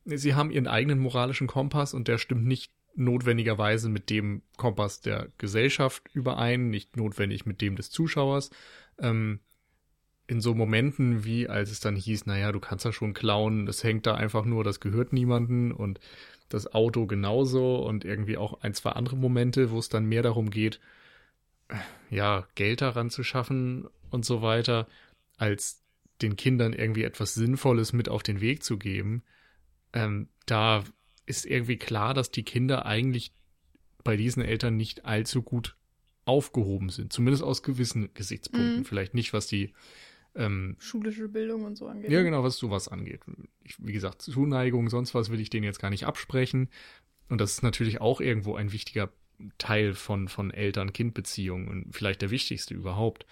sie haben ihren eigenen moralischen Kompass und der stimmt nicht notwendigerweise mit dem Kompass der Gesellschaft überein, nicht notwendig mit dem des Zuschauers. Ähm, in so Momenten wie, als es dann hieß, naja, du kannst ja schon klauen, das hängt da einfach nur, das gehört niemanden und das Auto genauso und irgendwie auch ein, zwei andere Momente, wo es dann mehr darum geht, ja, Geld daran zu schaffen und so weiter, als den Kindern irgendwie etwas Sinnvolles mit auf den Weg zu geben. Ähm, da ist irgendwie klar, dass die Kinder eigentlich bei diesen Eltern nicht allzu gut aufgehoben sind. Zumindest aus gewissen Gesichtspunkten. Mhm. Vielleicht nicht, was die ähm, schulische Bildung und so angeht. Ja, genau, was sowas angeht. Ich, wie gesagt, Zuneigung, sonst was will ich denen jetzt gar nicht absprechen. Und das ist natürlich auch irgendwo ein wichtiger Teil von, von Eltern-Kind-Beziehungen und vielleicht der wichtigste überhaupt.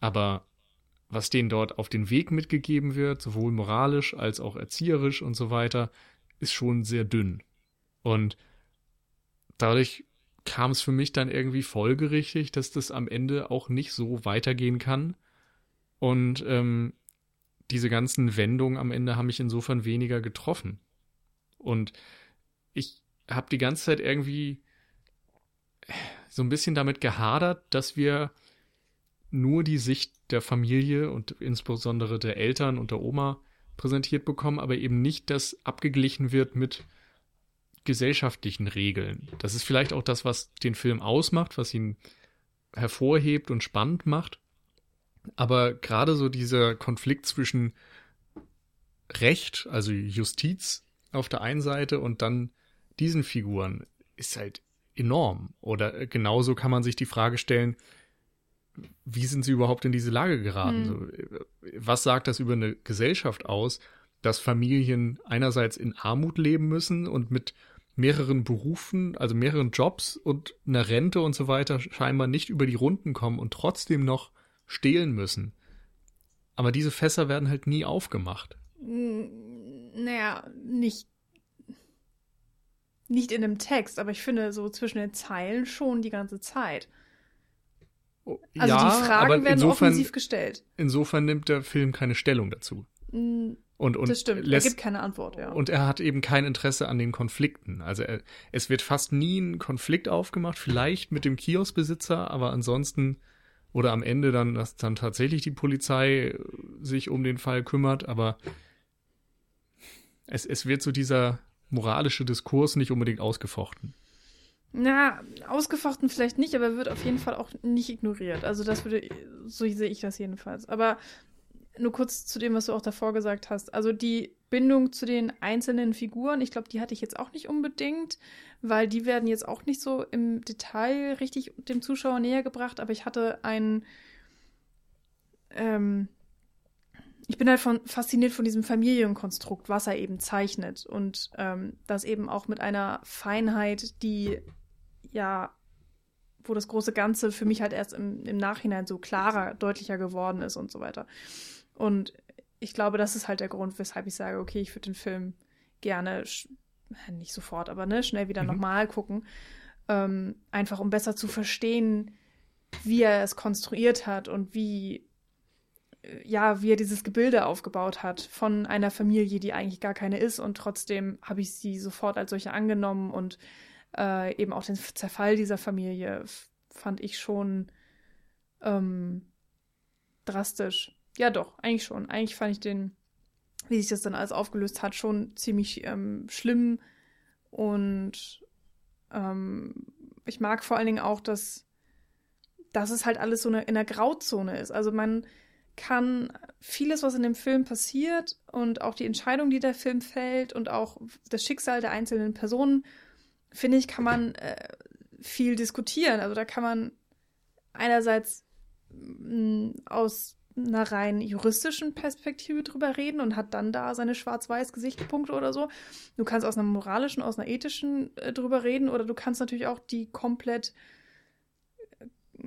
Aber was denen dort auf den Weg mitgegeben wird, sowohl moralisch als auch erzieherisch und so weiter, ist schon sehr dünn. Und dadurch kam es für mich dann irgendwie folgerichtig, dass das am Ende auch nicht so weitergehen kann. Und ähm, diese ganzen Wendungen am Ende haben mich insofern weniger getroffen. Und ich habe die ganze Zeit irgendwie so ein bisschen damit gehadert, dass wir nur die Sicht der Familie und insbesondere der Eltern und der Oma präsentiert bekommen, aber eben nicht, dass abgeglichen wird mit gesellschaftlichen Regeln. Das ist vielleicht auch das, was den Film ausmacht, was ihn hervorhebt und spannend macht. Aber gerade so dieser Konflikt zwischen Recht, also Justiz auf der einen Seite und dann diesen Figuren ist halt enorm. Oder genauso kann man sich die Frage stellen, wie sind sie überhaupt in diese Lage geraten? So, was sagt das über eine Gesellschaft aus, dass Familien einerseits in Armut leben müssen und mit mehreren Berufen, also mehreren Jobs und einer Rente und so weiter scheinbar nicht über die Runden kommen und trotzdem noch stehlen müssen. Aber diese Fässer werden halt nie aufgemacht. Mm, Naja, nicht. Nicht in dem Text, aber ich finde so zwischen den Zeilen schon die ganze Zeit. Also die Fragen werden insofern, offensiv gestellt. insofern nimmt der Film keine Stellung dazu. Mm, Und, und das stimmt. Er lässt, gibt keine Antwort, ja. Und er hat eben kein Interesse an den Konflikten. Also er, es wird fast nie ein Konflikt aufgemacht, vielleicht mit dem Kioskbesitzer, aber ansonsten oder am Ende dann, dass dann tatsächlich die Polizei äh, sich um den Fall kümmert, aber es, es wird so dieser moralische Diskurs nicht unbedingt ausgefochten. Na, ausgefochten vielleicht nicht, aber wird auf jeden Fall auch nicht ignoriert. Also das würde, so sehe ich das jedenfalls. Aber nur kurz zu dem, was du auch davor gesagt hast. Also die Bindung zu den einzelnen Figuren, ich glaube, die hatte ich jetzt auch nicht unbedingt, weil die werden jetzt auch nicht so im Detail richtig dem Zuschauer näher gebracht, aber ich hatte einen, ähm, ich bin halt von, fasziniert von diesem Familienkonstrukt, was er eben zeichnet und ähm, das eben auch mit einer Feinheit, die ja, wo das große Ganze für mich halt erst im, im Nachhinein so klarer, deutlicher geworden ist und so weiter. Und ich glaube, das ist halt der Grund, weshalb ich sage, okay, ich würde den Film gerne, sch- nicht sofort, aber ne, schnell wieder Mhm. nochmal gucken. Ähm, einfach um besser zu verstehen, wie er es konstruiert hat und wie, äh, ja, wie er dieses Gebilde aufgebaut hat von einer Familie, die eigentlich gar keine ist und trotzdem habe ich sie sofort als solche angenommen und äh, eben auch den Zerfall dieser Familie fand ich schon ähm, drastisch. Ja, doch, eigentlich schon. Eigentlich fand ich den, wie sich das dann alles aufgelöst hat, schon ziemlich ähm, schlimm. Und ähm, ich mag vor allen Dingen auch, dass, dass es halt alles so eine, in der Grauzone ist. Also man kann vieles, was in dem Film passiert und auch die Entscheidung, die der Film fällt und auch das Schicksal der einzelnen Personen, finde ich, kann man äh, viel diskutieren. Also da kann man einerseits mh, aus einer rein juristischen Perspektive drüber reden und hat dann da seine schwarz-weiß Gesichtspunkte oder so. Du kannst aus einer moralischen, aus einer ethischen äh, drüber reden oder du kannst natürlich auch die komplett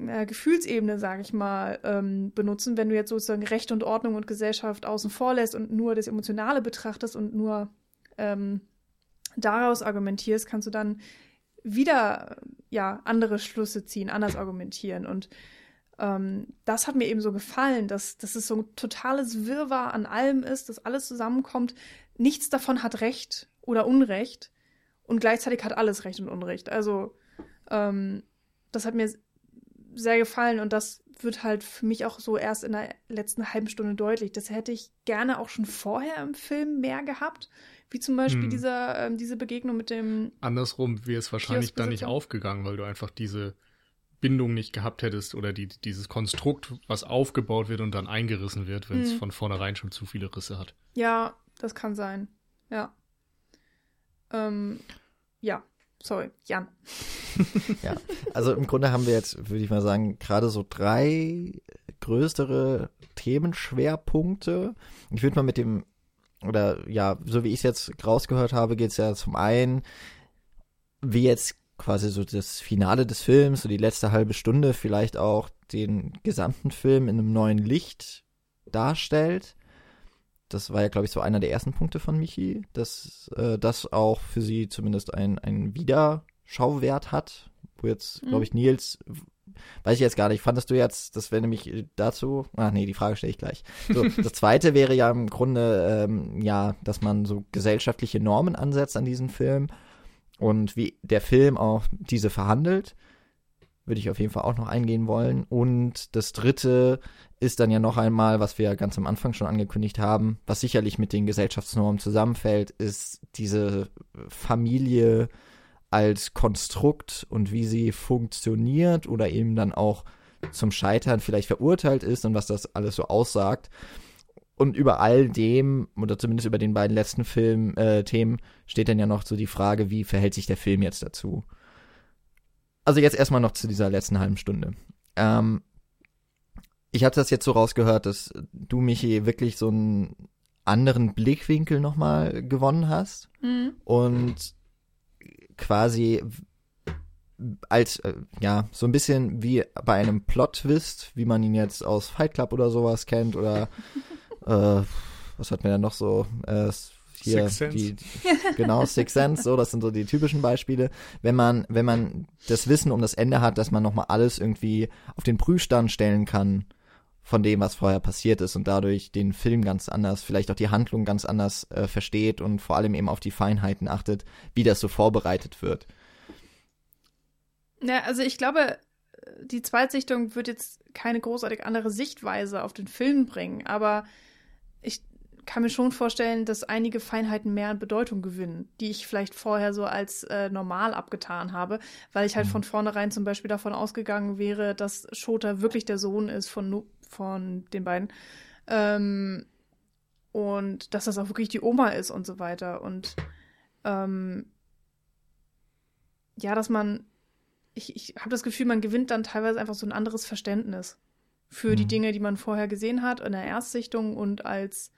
äh, Gefühlsebene, sage ich mal, ähm, benutzen, wenn du jetzt sozusagen Recht und Ordnung und Gesellschaft außen vor lässt und nur das Emotionale betrachtest und nur ähm, daraus argumentierst, kannst du dann wieder ja andere Schlüsse ziehen, anders argumentieren und ähm, das hat mir eben so gefallen, dass, dass es so ein totales Wirrwarr an allem ist, dass alles zusammenkommt. Nichts davon hat Recht oder Unrecht und gleichzeitig hat alles Recht und Unrecht. Also ähm, das hat mir sehr gefallen und das wird halt für mich auch so erst in der letzten halben Stunde deutlich. Das hätte ich gerne auch schon vorher im Film mehr gehabt, wie zum Beispiel Hm. dieser, ähm, diese Begegnung mit dem Andersrum wäre es wahrscheinlich dann nicht aufgegangen, weil du einfach diese Bindung nicht gehabt hättest oder die, dieses Konstrukt, was aufgebaut wird und dann eingerissen wird, wenn es Mhm. von vornherein schon zu viele Risse hat. Ja, das kann sein. Ja. Ähm, ja, sorry, Jan. (laughs) Ja, also im Grunde haben wir jetzt, würde ich mal sagen, gerade so drei größere Themenschwerpunkte. Ich würde mal mit dem, oder ja, so wie ich es jetzt rausgehört habe, geht es ja zum einen, wie jetzt quasi so das Finale des Films, so die letzte halbe Stunde vielleicht auch den gesamten Film in einem neuen Licht darstellt. Das war ja, glaube ich, so einer der ersten Punkte von Michi, dass äh, das auch für sie zumindest ein, ein Wiederschauwert hat. Wo jetzt, glaube ich, Nils, weiß ich jetzt gar nicht, fandest du jetzt, das wäre nämlich dazu, ach nee, die Frage stelle ich gleich. So, (laughs) das zweite wäre ja im Grunde, ähm, ja, dass man so gesellschaftliche Normen ansetzt an diesen Film und wie der Film auch diese verhandelt, würde ich auf jeden Fall auch noch eingehen wollen. Und das dritte ist dann ja noch einmal, was wir ganz am Anfang schon angekündigt haben, was sicherlich mit den Gesellschaftsnormen zusammenfällt, ist diese Familie als Konstrukt und wie sie funktioniert oder eben dann auch zum Scheitern vielleicht verurteilt ist und was das alles so aussagt. Und über all dem, oder zumindest über den beiden letzten Film, äh, Themen, steht dann ja noch so die Frage, wie verhält sich der Film jetzt dazu? Also jetzt erstmal noch zu dieser letzten halben Stunde. Ähm, ich habe das jetzt so rausgehört, dass du, Michi, wirklich so einen anderen Blickwinkel nochmal gewonnen hast Mhm. und quasi als, äh, ja, so ein bisschen wie bei einem Plot-Twist, wie man ihn jetzt aus Fight Club oder sowas kennt oder (laughs) äh, was hat man denn noch so? Äh, hier Sixth Sense. die genau Six Sense, so das sind so die typischen Beispiele. Wenn man wenn man das Wissen um das Ende hat, dass man noch mal alles irgendwie auf den Prüfstand stellen kann von dem, was vorher passiert ist und dadurch den Film ganz anders, vielleicht auch die Handlung ganz anders äh, versteht und vor allem eben auf die Feinheiten achtet, wie das so vorbereitet wird. Ja, also ich glaube, die Zweitsichtung wird jetzt keine großartig andere Sichtweise auf den Film bringen, aber ich kann mir schon vorstellen, dass einige Feinheiten mehr an Bedeutung gewinnen, die ich vielleicht vorher so als äh, normal abgetan habe, weil ich halt Mhm. von vornherein zum Beispiel davon ausgegangen wäre, dass Shota wirklich der Sohn ist von, von den beiden. Ähm, und dass das auch wirklich die Oma ist und so weiter. Und ähm, ja, dass man ich, ich habe das Gefühl, man gewinnt dann teilweise einfach so ein anderes Verständnis für die Mhm. Dinge, die man vorher gesehen hat in der Erstsichtung und als,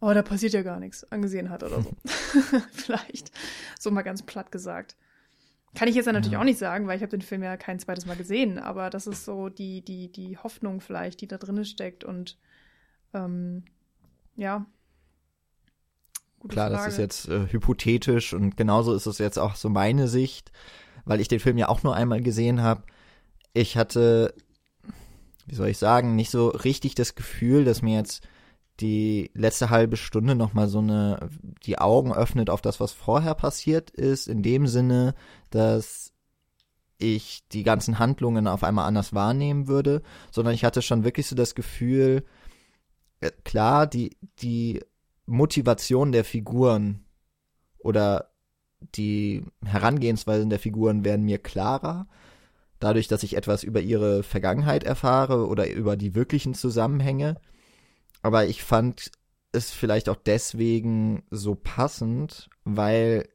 oh, da passiert ja gar nichts, angesehen hat oder so. (laughs) (laughs) Vielleicht. So mal ganz platt gesagt. Kann ich jetzt ja natürlich Ja. auch nicht sagen, weil ich habe den Film ja kein zweites Mal gesehen, aber das ist so die, die, die Hoffnung vielleicht, die da drin steckt und ähm, ja. Gute Klar, das Frage. ist jetzt äh, hypothetisch und genauso ist es jetzt auch so meine Sicht, weil ich den Film ja auch nur einmal gesehen habe. Ich hatte, wie soll ich sagen, nicht so richtig das Gefühl, dass mir jetzt die letzte halbe Stunde nochmal so eine, die Augen öffnet auf das, was vorher passiert ist, in dem Sinne, dass ich die ganzen Handlungen auf einmal anders wahrnehmen würde, sondern ich hatte schon wirklich so das Gefühl, äh, klar, die, die Motivation der Figuren oder die Herangehensweisen der Figuren werden mir klarer, dadurch, dass ich etwas über ihre Vergangenheit erfahre oder über die wirklichen Zusammenhänge. Aber ich fand es vielleicht auch deswegen so passend, weil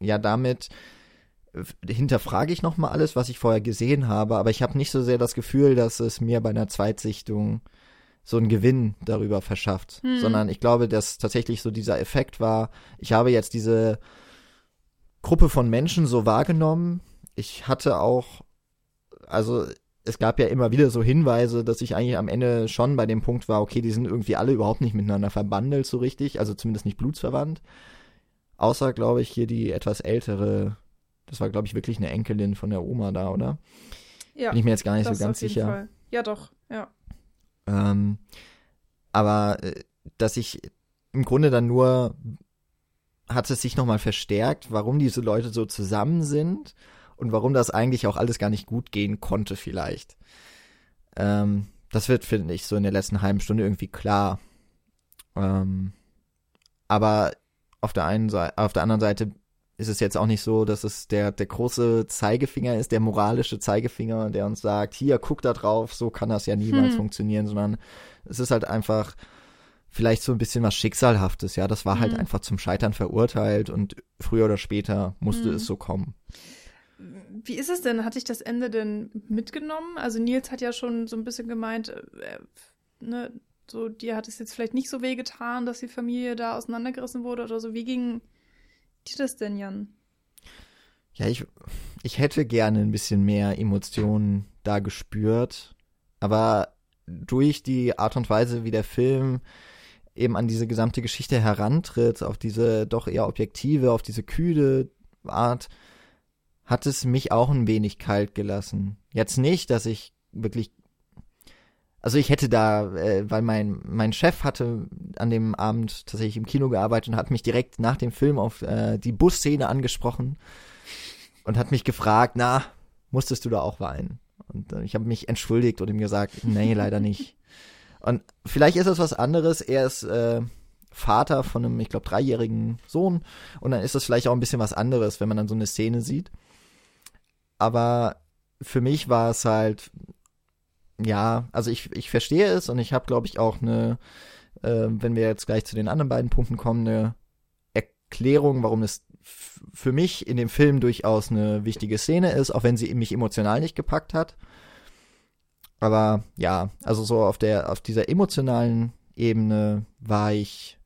ja damit äh, hinterfrage ich nochmal alles, was ich vorher gesehen habe, aber ich habe nicht so sehr das Gefühl, dass es mir bei einer Zweitsichtung so einen Gewinn darüber verschafft, Hm. sondern ich glaube, dass tatsächlich so dieser Effekt war, ich habe jetzt diese Gruppe von Menschen so wahrgenommen. Ich hatte auch, also es gab ja immer wieder so Hinweise, dass ich eigentlich am Ende schon bei dem Punkt war, okay, die sind irgendwie alle überhaupt nicht miteinander verbandelt so richtig, also zumindest nicht blutsverwandt. Außer, glaube ich, hier die etwas ältere, das war, glaube ich, wirklich eine Enkelin von der Oma da, oder? ja, Bin ich mir jetzt gar nicht so ganz sicher. Fall. Ja, doch, ja. Ähm, aber äh, dass ich im Grunde dann nur hat es sich nochmal verstärkt, warum diese Leute so zusammen sind und warum das eigentlich auch alles gar nicht gut gehen konnte vielleicht. Ähm, das wird, finde ich, so in der letzten halben Stunde irgendwie klar. Ähm, aber auf der einen Seite, auf der anderen Seite ist es jetzt auch nicht so, dass es der, der große Zeigefinger ist, der moralische Zeigefinger, der uns sagt, hier, guck da drauf, so kann das ja niemals Hm. funktionieren, sondern es ist halt einfach vielleicht so ein bisschen was Schicksalhaftes, ja. Das war halt Hm. einfach zum Scheitern verurteilt und früher oder später musste Hm. es so kommen. Wie ist es denn? Hat dich das Ende denn mitgenommen? Also Nils hat ja schon so ein bisschen gemeint, äh, ne, so dir hat es jetzt vielleicht nicht so weh getan, dass die Familie da auseinandergerissen wurde oder so. Wie ging dir das denn, Jan? Ja, ich, ich hätte gerne ein bisschen mehr Emotionen da gespürt, aber durch die Art und Weise, wie der Film eben an diese gesamte Geschichte herantritt, auf diese doch eher objektive, auf diese kühle Art, hat es mich auch ein wenig kalt gelassen. Jetzt nicht, dass ich wirklich also ich hätte da, äh, weil mein, mein Chef hatte an dem Abend tatsächlich im Kino gearbeitet und hat mich direkt nach dem Film auf äh, die Busszene angesprochen und hat mich gefragt, na, musstest du da auch weinen? Und äh, ich habe mich entschuldigt und ihm gesagt, nee, leider nicht. Und vielleicht ist es was anderes. Er ist äh, Vater von einem, ich glaube, dreijährigen Sohn. Und dann ist es vielleicht auch ein bisschen was anderes, wenn man dann so eine Szene sieht. Aber für mich war es halt, ja, also ich, ich verstehe es und ich habe, glaube ich, auch eine, äh, wenn wir jetzt gleich zu den anderen beiden Punkten kommen, eine Erklärung, warum es für mich in dem Film durchaus eine wichtige Szene ist, auch wenn sie mich emotional nicht gepackt hat. Aber ja, also so auf der, auf dieser emotionalen Ebene war ich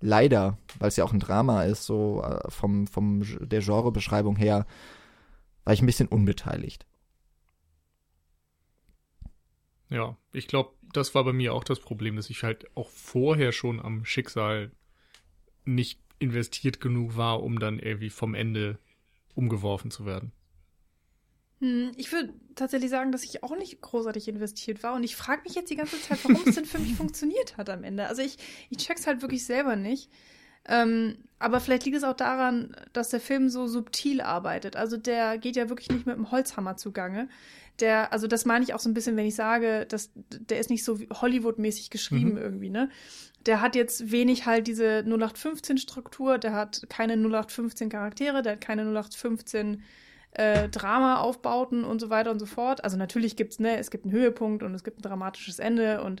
leider, weil es ja auch ein Drama ist, so äh, vom, vom der Genrebeschreibung her, war ich ein bisschen unbeteiligt. Ja, ich glaube, das war bei mir auch das Problem, dass ich halt auch vorher schon am Schicksal nicht investiert genug war, um dann irgendwie vom Ende umgeworfen zu werden. Hm, ich würde tatsächlich sagen, dass ich auch nicht großartig investiert war. Und ich frage mich jetzt die ganze Zeit, warum es denn für mich (laughs) funktioniert hat am Ende. Also ich, ich check's halt wirklich selber nicht. Ähm, aber vielleicht liegt es auch daran, dass der Film so subtil arbeitet. Also der geht ja wirklich nicht mit dem Holzhammer zugange. Der, also das meine ich auch so ein bisschen, wenn ich sage, dass der ist nicht so Hollywood-mäßig geschrieben mhm. irgendwie, ne? Der hat jetzt wenig halt diese 0815-Struktur, der hat keine 0815 Charaktere, der hat keine 0815 äh, Drama-Aufbauten und so weiter und so fort. Also natürlich gibt's, ne, es gibt einen Höhepunkt und es gibt ein dramatisches Ende und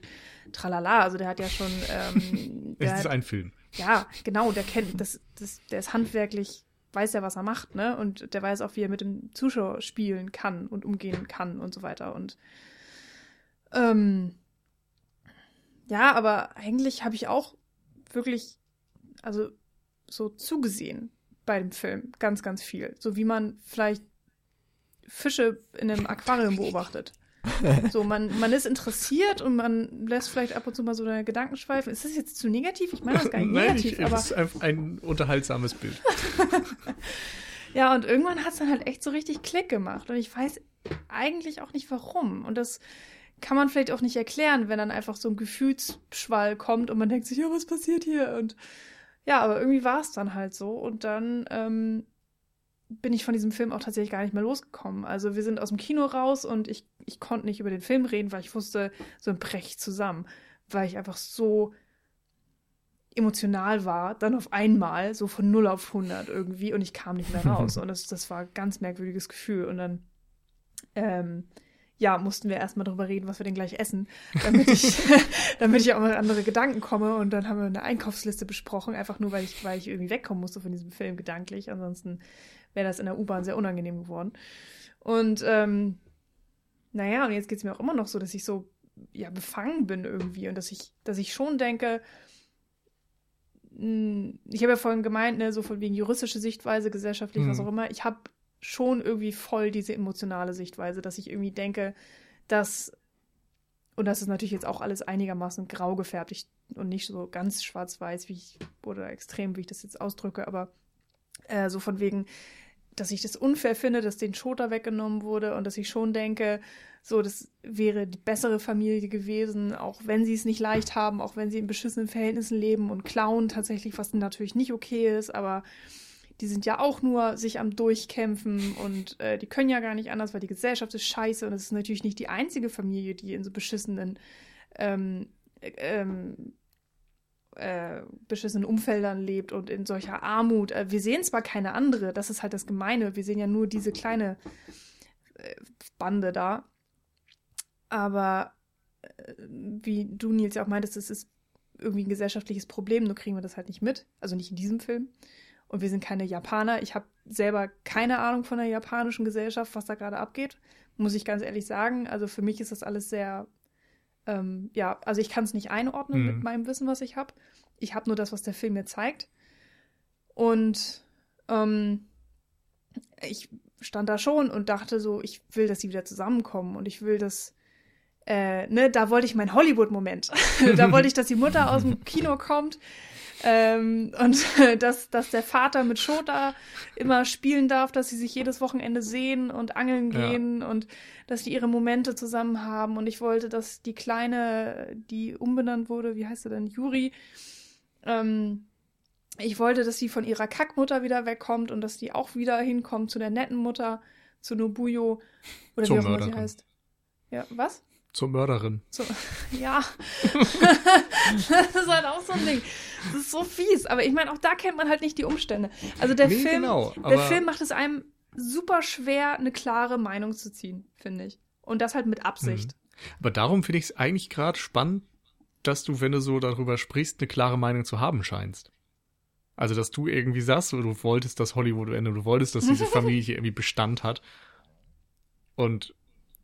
tralala. Also der hat ja schon. Ähm, (laughs) es ist hat, ein Film. Ja, genau, der kennt, das, das, der ist handwerklich, weiß ja, was er macht, ne? Und der weiß auch, wie er mit dem Zuschauer spielen kann und umgehen kann und so weiter. Und ähm, ja, aber eigentlich habe ich auch wirklich, also so zugesehen bei dem Film. Ganz, ganz viel. So wie man vielleicht Fische in einem Aquarium beobachtet. So, man, man ist interessiert und man lässt vielleicht ab und zu mal so deine Gedanken schweifen. Ist das jetzt zu negativ? Ich meine das gar nicht (laughs) Nein, negativ, ich, aber. Es ist einfach ein unterhaltsames Bild. (laughs) ja, und irgendwann hat es dann halt echt so richtig Klick gemacht. Und ich weiß eigentlich auch nicht warum. Und das kann man vielleicht auch nicht erklären, wenn dann einfach so ein Gefühlsschwall kommt und man denkt sich, ja, was passiert hier? Und ja, aber irgendwie war es dann halt so. Und dann ähm, bin ich von diesem Film auch tatsächlich gar nicht mehr losgekommen. Also wir sind aus dem Kino raus und ich, ich konnte nicht über den Film reden, weil ich wusste, so brech ich zusammen. Weil ich einfach so emotional war, dann auf einmal, so von 0 auf 100 irgendwie und ich kam nicht mehr (laughs) raus. und das, das war ein ganz merkwürdiges Gefühl. Und dann ähm, ja, mussten wir erstmal drüber reden, was wir denn gleich essen, damit ich, (laughs) (laughs) damit ich auch mal andere Gedanken komme. Und dann haben wir eine Einkaufsliste besprochen, einfach nur, weil ich, weil ich irgendwie wegkommen musste von diesem Film gedanklich. Ansonsten wäre das in der U-Bahn sehr unangenehm geworden. Und ähm, naja, und jetzt geht es mir auch immer noch so, dass ich so ja befangen bin irgendwie und dass ich, dass ich schon denke, hm, ich habe ja vorhin gemeint, ne, so von wegen juristische Sichtweise, gesellschaftlich, mhm. was auch immer. Ich habe schon irgendwie voll diese emotionale Sichtweise, dass ich irgendwie denke, dass, und das ist natürlich jetzt auch alles einigermaßen grau gefärbt und nicht so ganz schwarz-weiß, wie ich, oder extrem, wie ich das jetzt ausdrücke, aber äh, so von wegen, dass ich das unfair finde, dass den Schoter weggenommen wurde und dass ich schon denke, so, das wäre die bessere Familie gewesen, auch wenn sie es nicht leicht haben, auch wenn sie in beschissenen Verhältnissen leben und klauen tatsächlich, was natürlich nicht okay ist, aber die sind ja auch nur sich am Durchkämpfen und äh, die können ja gar nicht anders, weil die Gesellschaft ist scheiße und es ist natürlich nicht die einzige Familie, die in so beschissenen ähm, ähm, äh, beschissenen Umfeldern lebt und in solcher Armut. Äh, wir sehen zwar keine andere, das ist halt das Gemeine, wir sehen ja nur diese kleine äh, Bande da, aber äh, wie du, Nils, ja auch meintest, es ist irgendwie ein gesellschaftliches Problem, nur kriegen wir das halt nicht mit, also nicht in diesem Film. Und wir sind keine Japaner. Ich habe selber keine Ahnung von der japanischen Gesellschaft, was da gerade abgeht, muss ich ganz ehrlich sagen. Also für mich ist das alles sehr, ähm, ja, also ich kann es nicht einordnen mhm. mit meinem Wissen, was ich habe. Ich habe nur das, was der Film mir zeigt. Und ähm, ich stand da schon und dachte so, ich will, dass sie wieder zusammenkommen und ich will, dass äh, ne, da wollte ich meinen Hollywood-Moment. (laughs) da wollte ich, dass die Mutter aus dem Kino kommt ähm, und (laughs) dass, dass der Vater mit Shota immer spielen darf, dass sie sich jedes Wochenende sehen und angeln gehen ja. und dass die ihre Momente zusammen haben. Und ich wollte, dass die Kleine, die umbenannt wurde, wie heißt sie denn, Juri, ähm, ich wollte, dass sie von ihrer Kackmutter wieder wegkommt und dass die auch wieder hinkommt zu der netten Mutter, zu Nobuyo oder Zum wie auch immer sie heißt. Ja, was? Zur Mörderin. So, (laughs) ja. (laughs) das ist halt auch so ein Ding. Das ist so fies. Aber ich meine, auch da kennt man halt nicht die Umstände. Also der nee, Film, genau, der Film macht es einem super schwer, eine klare Meinung zu ziehen, finde ich. Und das halt mit Absicht. Mhm. Aber darum finde ich es eigentlich gerade spannend, dass du, wenn du so darüber sprichst, eine klare Meinung zu haben scheinst. Also, dass du irgendwie sagst, du wolltest das Hollywood ende, du wolltest, dass diese (laughs) Familie irgendwie Bestand hat. Und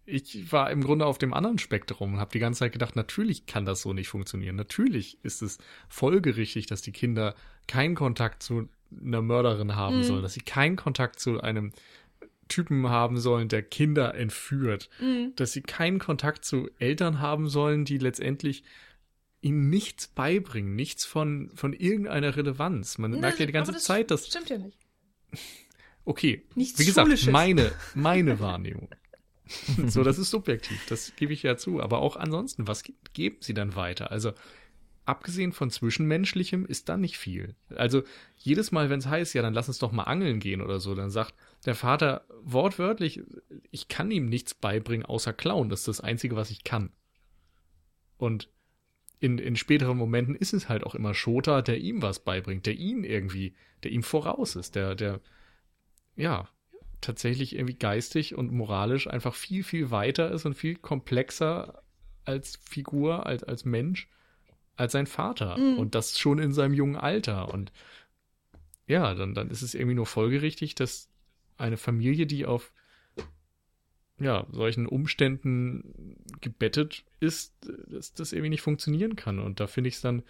ich war im Grunde auf dem anderen Spektrum und habe die ganze Zeit gedacht, natürlich kann das so nicht funktionieren. Natürlich ist es folgerichtig, dass die Kinder keinen Kontakt zu einer Mörderin haben Mhm. sollen, dass sie keinen Kontakt zu einem Typen haben sollen, der Kinder entführt, Mhm. dass sie keinen Kontakt zu Eltern haben sollen, die letztendlich ihnen nichts beibringen, nichts von, von irgendeiner Relevanz. Man merkt ja die ganze das Zeit, dass, Stimmt ja nicht. okay, Nichts wie gesagt, meine, (laughs) meine Wahrnehmung. (laughs) so, das ist subjektiv, das gebe ich ja zu. Aber auch ansonsten, was ge- geben sie dann weiter? Also, abgesehen von Zwischenmenschlichem ist da nicht viel. Also, jedes Mal, wenn es heißt, ja, dann lass uns doch mal angeln gehen oder so, dann sagt der Vater wortwörtlich, ich kann ihm nichts beibringen außer klauen. Das ist das Einzige, was ich kann. Und in, in späteren Momenten ist es halt auch immer Shota, der ihm was beibringt, der ihn irgendwie, der ihm voraus ist, der, der, ja, tatsächlich irgendwie geistig und moralisch einfach viel, viel weiter ist und viel komplexer als Figur, als, als Mensch, als sein Vater. Mhm. Und das schon in seinem jungen Alter. Und ja, dann, dann ist es irgendwie nur folgerichtig, dass eine Familie, die auf ja, solchen Umständen gebettet ist, dass das irgendwie nicht funktionieren kann. Und da finde ich es dann,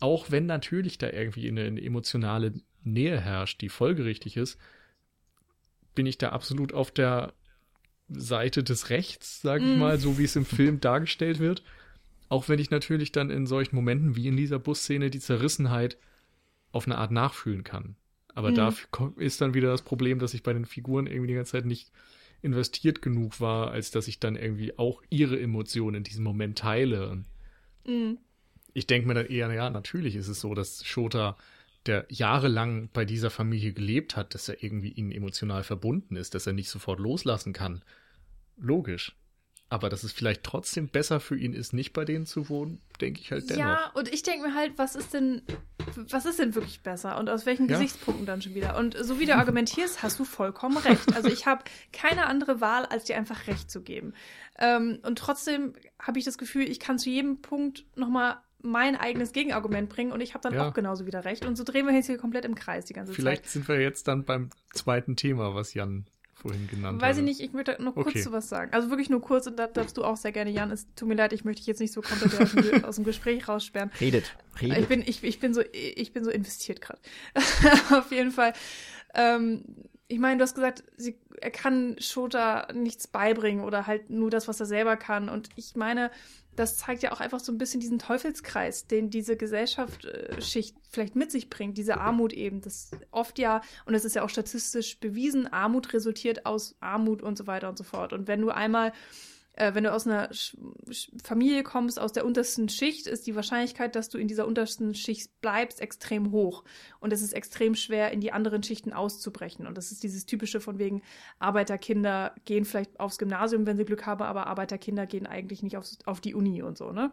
auch wenn natürlich da irgendwie eine, eine emotionale Nähe herrscht, die folgerichtig ist, bin ich da absolut auf der Seite des Rechts, sage ich Mm. mal, so wie es im Film dargestellt wird. Auch wenn ich natürlich dann in solchen Momenten wie in dieser Busszene die Zerrissenheit auf eine Art nachfühlen kann. Aber Mm. da ist dann wieder das Problem, dass ich bei den Figuren irgendwie die ganze Zeit nicht investiert genug war, als dass ich dann irgendwie auch ihre Emotionen in diesem Moment teile. Mhm. ich denke mir dann eher, ja, natürlich ist es so, dass Shota, der jahrelang bei dieser Familie gelebt hat, dass er irgendwie ihnen emotional verbunden ist, dass er nicht sofort loslassen kann. Logisch. Aber dass es vielleicht trotzdem besser für ihn ist, nicht bei denen zu wohnen, denke ich halt dennoch. Ja, und ich denke mir halt, was ist denn, was ist denn wirklich besser und aus welchen Ja. Gesichtspunkten dann schon wieder? Und so wie du argumentierst, hast du vollkommen recht. Also ich habe keine andere Wahl, als dir einfach recht zu geben. Ähm, und trotzdem habe ich das Gefühl, ich kann zu jedem Punkt nochmal mein eigenes Gegenargument bringen und ich habe dann Ja. auch genauso wieder recht. Und so drehen wir jetzt hier komplett im Kreis die ganze Vielleicht Zeit. sind wir jetzt dann beim zweiten Thema, was Jan vorhin genannt hat. Weiß ich nicht, ich möchte nur kurz Okay. zu was sagen. Also wirklich nur kurz und da darfst du auch sehr gerne, Jan. Es tut mir leid, ich möchte dich jetzt nicht so komplett aus dem, (laughs) aus dem Gespräch raussperren. Redet, redet. Ich bin, ich, ich bin so, ich bin so investiert gerade. (laughs) Auf jeden Fall. Ähm, ich meine, du hast gesagt, sie, er kann Shota nichts beibringen oder halt nur das, was er selber kann. Und ich meine, das zeigt ja auch einfach so ein bisschen diesen Teufelskreis, den diese Gesellschaftsschicht vielleicht mit sich bringt, diese Armut eben. Das oft ja, und es ist ja auch statistisch bewiesen, Armut resultiert aus Armut und so weiter und so fort. Und wenn du einmal äh, wenn du aus einer Familie kommst, aus der untersten Schicht, ist die Wahrscheinlichkeit, dass du in dieser untersten Schicht bleibst, extrem hoch. Und es ist extrem schwer, in die anderen Schichten auszubrechen. Und das ist dieses typische von wegen, Arbeiterkinder gehen vielleicht aufs Gymnasium, wenn sie Glück haben, aber Arbeiterkinder gehen eigentlich nicht aufs, auf die Uni und so, ne?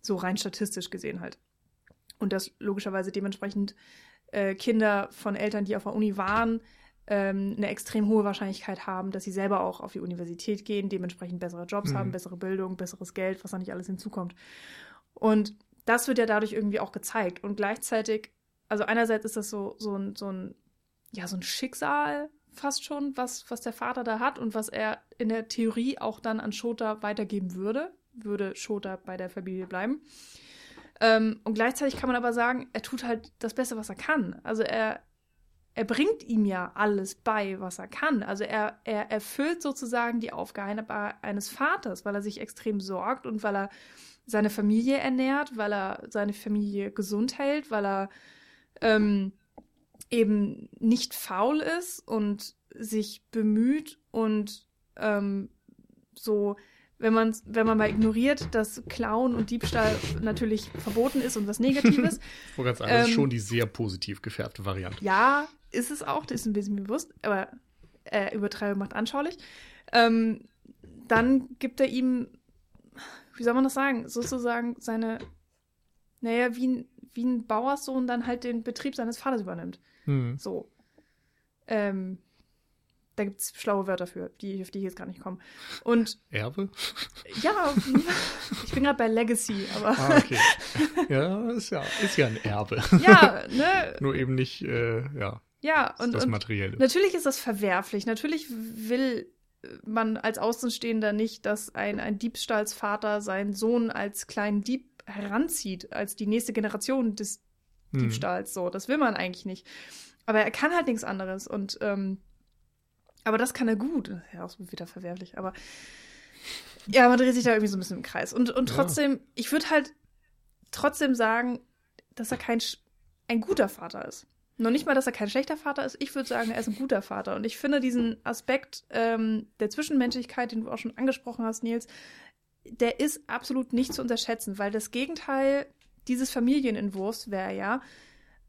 So rein statistisch gesehen halt. Und dass logischerweise dementsprechend äh, Kinder von Eltern, die auf der Uni waren, ähm, eine extrem hohe Wahrscheinlichkeit haben, dass sie selber auch auf die Universität gehen, dementsprechend bessere Jobs Mhm. haben, bessere Bildung, besseres Geld, was da nicht alles hinzukommt. Und das wird ja dadurch irgendwie auch gezeigt. Und gleichzeitig, also einerseits ist das so, so ein, so ein, ja, so ein Schicksal fast schon, was, was der Vater da hat und was er in der Theorie auch dann an Shota weitergeben würde, würde Shota bei der Familie bleiben. Ähm, und gleichzeitig kann man aber sagen, er tut halt das Beste, was er kann. Also er, er bringt ihm ja alles bei, was er kann. Also er, er erfüllt sozusagen die Aufgabe eines Vaters, weil er sich extrem sorgt und weil er seine Familie ernährt, weil er seine Familie gesund hält, weil er ähm, eben nicht faul ist und sich bemüht und ähm, so, wenn man wenn man mal ignoriert, dass Klauen und Diebstahl natürlich verboten ist und was Negatives, (laughs) Ich wollte gerade sagen, das ist Ähm, schon die sehr positiv gefärbte Variante. ja, ist es auch, das ist ein bisschen bewusst, aber äh, Übertreibung macht anschaulich. Ähm, dann gibt er ihm, wie soll man das sagen, sozusagen seine, naja, wie ein, wie ein Bauerssohn dann halt den Betrieb seines Vaters übernimmt. Hm. So. Ähm, da gibt es schlaue Wörter für, die, auf die ich jetzt gar nicht komme. Und Erbe? ja, ich bin gerade bei Legacy, aber Ah, okay. ja, ist ja, ist ja ein Erbe. ja, (laughs) ne, Nur eben nicht, äh, ja, ja, und, das und. Natürlich ist das verwerflich. Natürlich will man als Außenstehender nicht, dass ein, ein Diebstahlsvater seinen Sohn als kleinen Dieb heranzieht, als die nächste Generation des Hm. Diebstahls. So, das will man eigentlich nicht. Aber er kann halt nichts anderes und ähm, aber das kann er gut. Das ist Ja, auch wieder verwerflich, aber ja, man dreht sich da irgendwie so ein bisschen im Kreis. Und, und Ja. trotzdem, ich würde halt trotzdem sagen, dass er kein ein guter Vater ist. Noch nicht mal, dass er kein schlechter Vater ist. Ich würde sagen, er ist ein guter Vater. Und ich finde diesen Aspekt ähm, der Zwischenmenschlichkeit, den du auch schon angesprochen hast, Nils, der ist absolut nicht zu unterschätzen, weil das Gegenteil dieses Familienentwurfs wäre ja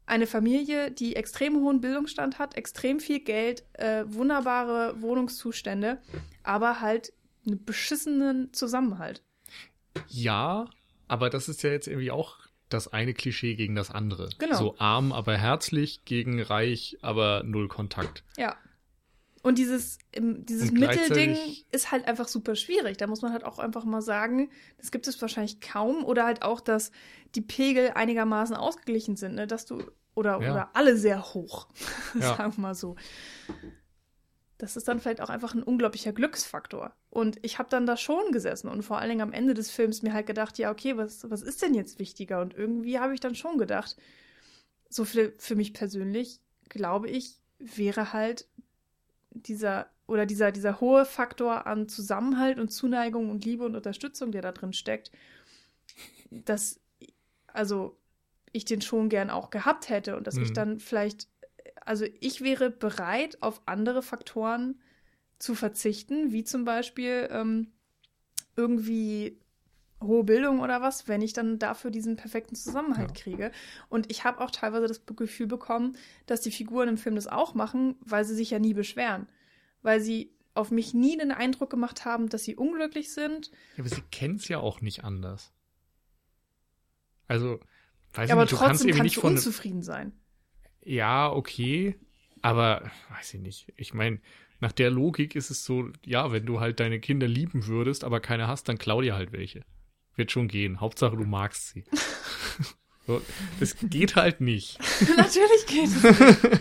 eine Familie, die extrem hohen Bildungsstand hat, extrem viel Geld, äh, wunderbare Wohnungszustände, aber halt einen beschissenen Zusammenhalt. Ja, aber das ist ja jetzt irgendwie auch das eine Klischee gegen das andere. Genau. So arm, aber herzlich gegen reich, aber null Kontakt. Ja. Und dieses, dieses Und Mittelding ist halt einfach super schwierig. Da muss man halt auch einfach mal sagen, das gibt es wahrscheinlich kaum. Oder halt auch, dass die Pegel einigermaßen ausgeglichen sind, ne? Dass du, oder, Ja. oder alle sehr hoch, (laughs) sagen wir mal so. Das ist dann vielleicht auch einfach ein unglaublicher Glücksfaktor. Und ich habe dann da schon gesessen und vor allen Dingen am Ende des Films mir halt gedacht, ja, okay, was, was ist denn jetzt wichtiger? Und irgendwie habe ich dann schon gedacht, so für, für mich persönlich, glaube ich, wäre halt dieser oder dieser, dieser hohe Faktor an Zusammenhalt und Zuneigung und Liebe und Unterstützung, der da drin steckt, dass also ich den schon gern auch gehabt hätte und dass ich Mhm. dann vielleicht, also ich wäre bereit, auf andere Faktoren zu verzichten, wie zum Beispiel ähm, irgendwie hohe Bildung oder was, wenn ich dann dafür diesen perfekten Zusammenhalt Ja. kriege. Und ich habe auch teilweise das Gefühl bekommen, dass die Figuren im Film das auch machen, weil sie sich ja nie beschweren. Weil sie auf mich nie den Eindruck gemacht haben, dass sie unglücklich sind. Ja, aber sie kennt's ja auch nicht anders. Also, weiß aber ich nicht, du kannst trotzdem irgendwie kannst nicht du von. unzufrieden sein. Ja, okay, aber weiß ich nicht. Ich meine, nach der Logik ist es so, ja, wenn du halt deine Kinder lieben würdest, aber keine hast, dann klau dir halt welche. Wird schon gehen. Hauptsache, du magst sie. (laughs) so, das geht halt nicht. (laughs) Natürlich geht es. nicht.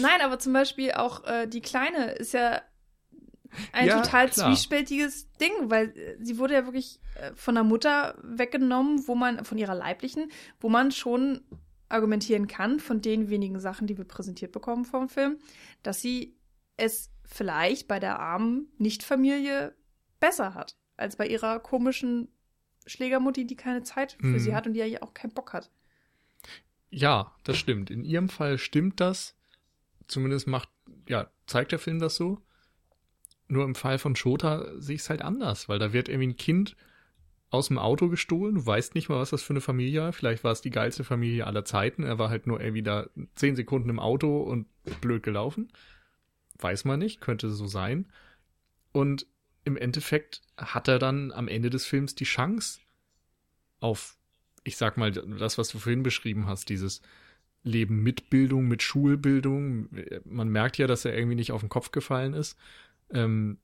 Nein, aber zum Beispiel auch äh, die Kleine ist ja ein Ja, total klar. zwiespältiges Ding, weil äh, sie wurde ja wirklich äh, von der Mutter weggenommen, wo man, von ihrer leiblichen, wo man schon argumentieren kann, von den wenigen Sachen, die wir präsentiert bekommen vom Film, dass sie es vielleicht bei der armen Nichtfamilie besser hat, als bei ihrer komischen Schlägermutti, die keine Zeit für Mhm. sie hat und die ja auch keinen Bock hat. Ja, das stimmt. In ihrem Fall stimmt das. Zumindest macht, ja, zeigt der Film das so. Nur im Fall von Shota sehe ich es halt anders, weil da wird irgendwie ein Kind aus dem Auto gestohlen. Du weißt nicht mal, was das für eine Familie war. Vielleicht war es die geilste Familie aller Zeiten. Er war halt nur irgendwie da zehn Sekunden im Auto und blöd gelaufen. Weiß man nicht, könnte so sein. Und im Endeffekt hat er dann am Ende des Films die Chance auf, ich sag mal, das, was du vorhin beschrieben hast, dieses Leben mit Bildung, mit Schulbildung. Man merkt ja, dass er irgendwie nicht auf den Kopf gefallen ist. Ähm,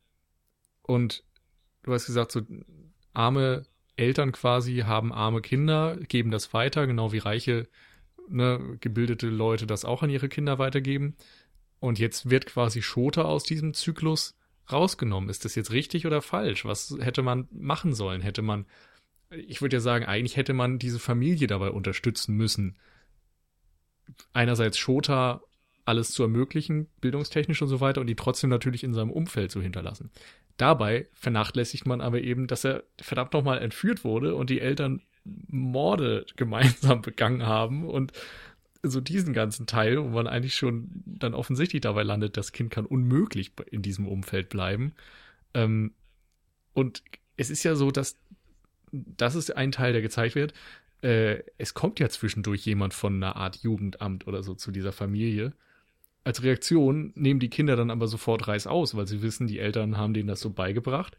und du hast gesagt, so arme Eltern quasi haben arme Kinder, geben das weiter, genau wie reiche, ne, gebildete Leute das auch an ihre Kinder weitergeben. Und jetzt wird quasi Schote aus diesem Zyklus rausgenommen. Ist das jetzt richtig oder falsch? Was hätte man machen sollen? Hätte man, ich würde ja sagen, eigentlich hätte man diese Familie dabei unterstützen müssen. Einerseits Shota alles zu ermöglichen, bildungstechnisch und so weiter, und die trotzdem natürlich in seinem Umfeld zu hinterlassen. Dabei vernachlässigt man aber eben, dass er verdammt nochmal entführt wurde und die Eltern Morde (laughs) gemeinsam begangen haben und so diesen ganzen Teil, wo man eigentlich schon dann offensichtlich dabei landet, das Kind kann unmöglich in diesem Umfeld bleiben. Ähm, und es ist ja so, dass das ist ein Teil, der gezeigt wird. Äh, es kommt ja zwischendurch jemand von einer Art Jugendamt oder so zu dieser Familie. Als Reaktion nehmen die Kinder dann aber sofort Reiß aus, weil sie wissen, die Eltern haben denen das so beigebracht.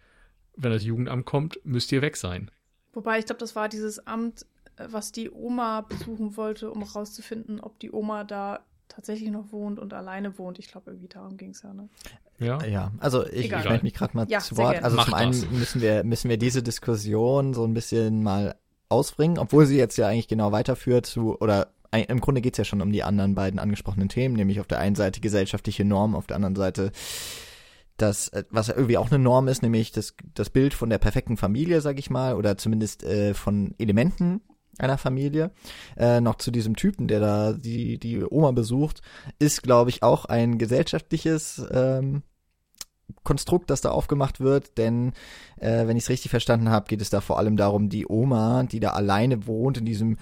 Wenn das Jugendamt kommt, müsst ihr weg sein. Wobei, ich glaube, das war dieses Amt, äh, was die Oma besuchen wollte, um rauszufinden, ob die Oma da tatsächlich noch wohnt und alleine wohnt. Ich glaube, irgendwie darum ging es ja, ne? Ja. Ja, also ich, melde mich gerade mal Ja, zu Wort. Also Mach zum einen das. müssen wir, müssen wir diese Diskussion so ein bisschen mal ausbringen, obwohl sie jetzt ja eigentlich genau weiterführt zu, oder im Grunde geht's ja schon um die anderen beiden angesprochenen Themen, nämlich auf der einen Seite gesellschaftliche Normen, auf der anderen Seite das, äh, was irgendwie auch eine Norm ist, nämlich das, das Bild von der perfekten Familie, sag ich mal, oder zumindest äh, von Elementen einer Familie, äh, noch zu diesem Typen, der da die, die Oma besucht, ist, glaube ich, auch ein gesellschaftliches ähm, Konstrukt, das da aufgemacht wird, denn äh, wenn ich es richtig verstanden habe, geht es da vor allem darum, die Oma, die da alleine wohnt in diesem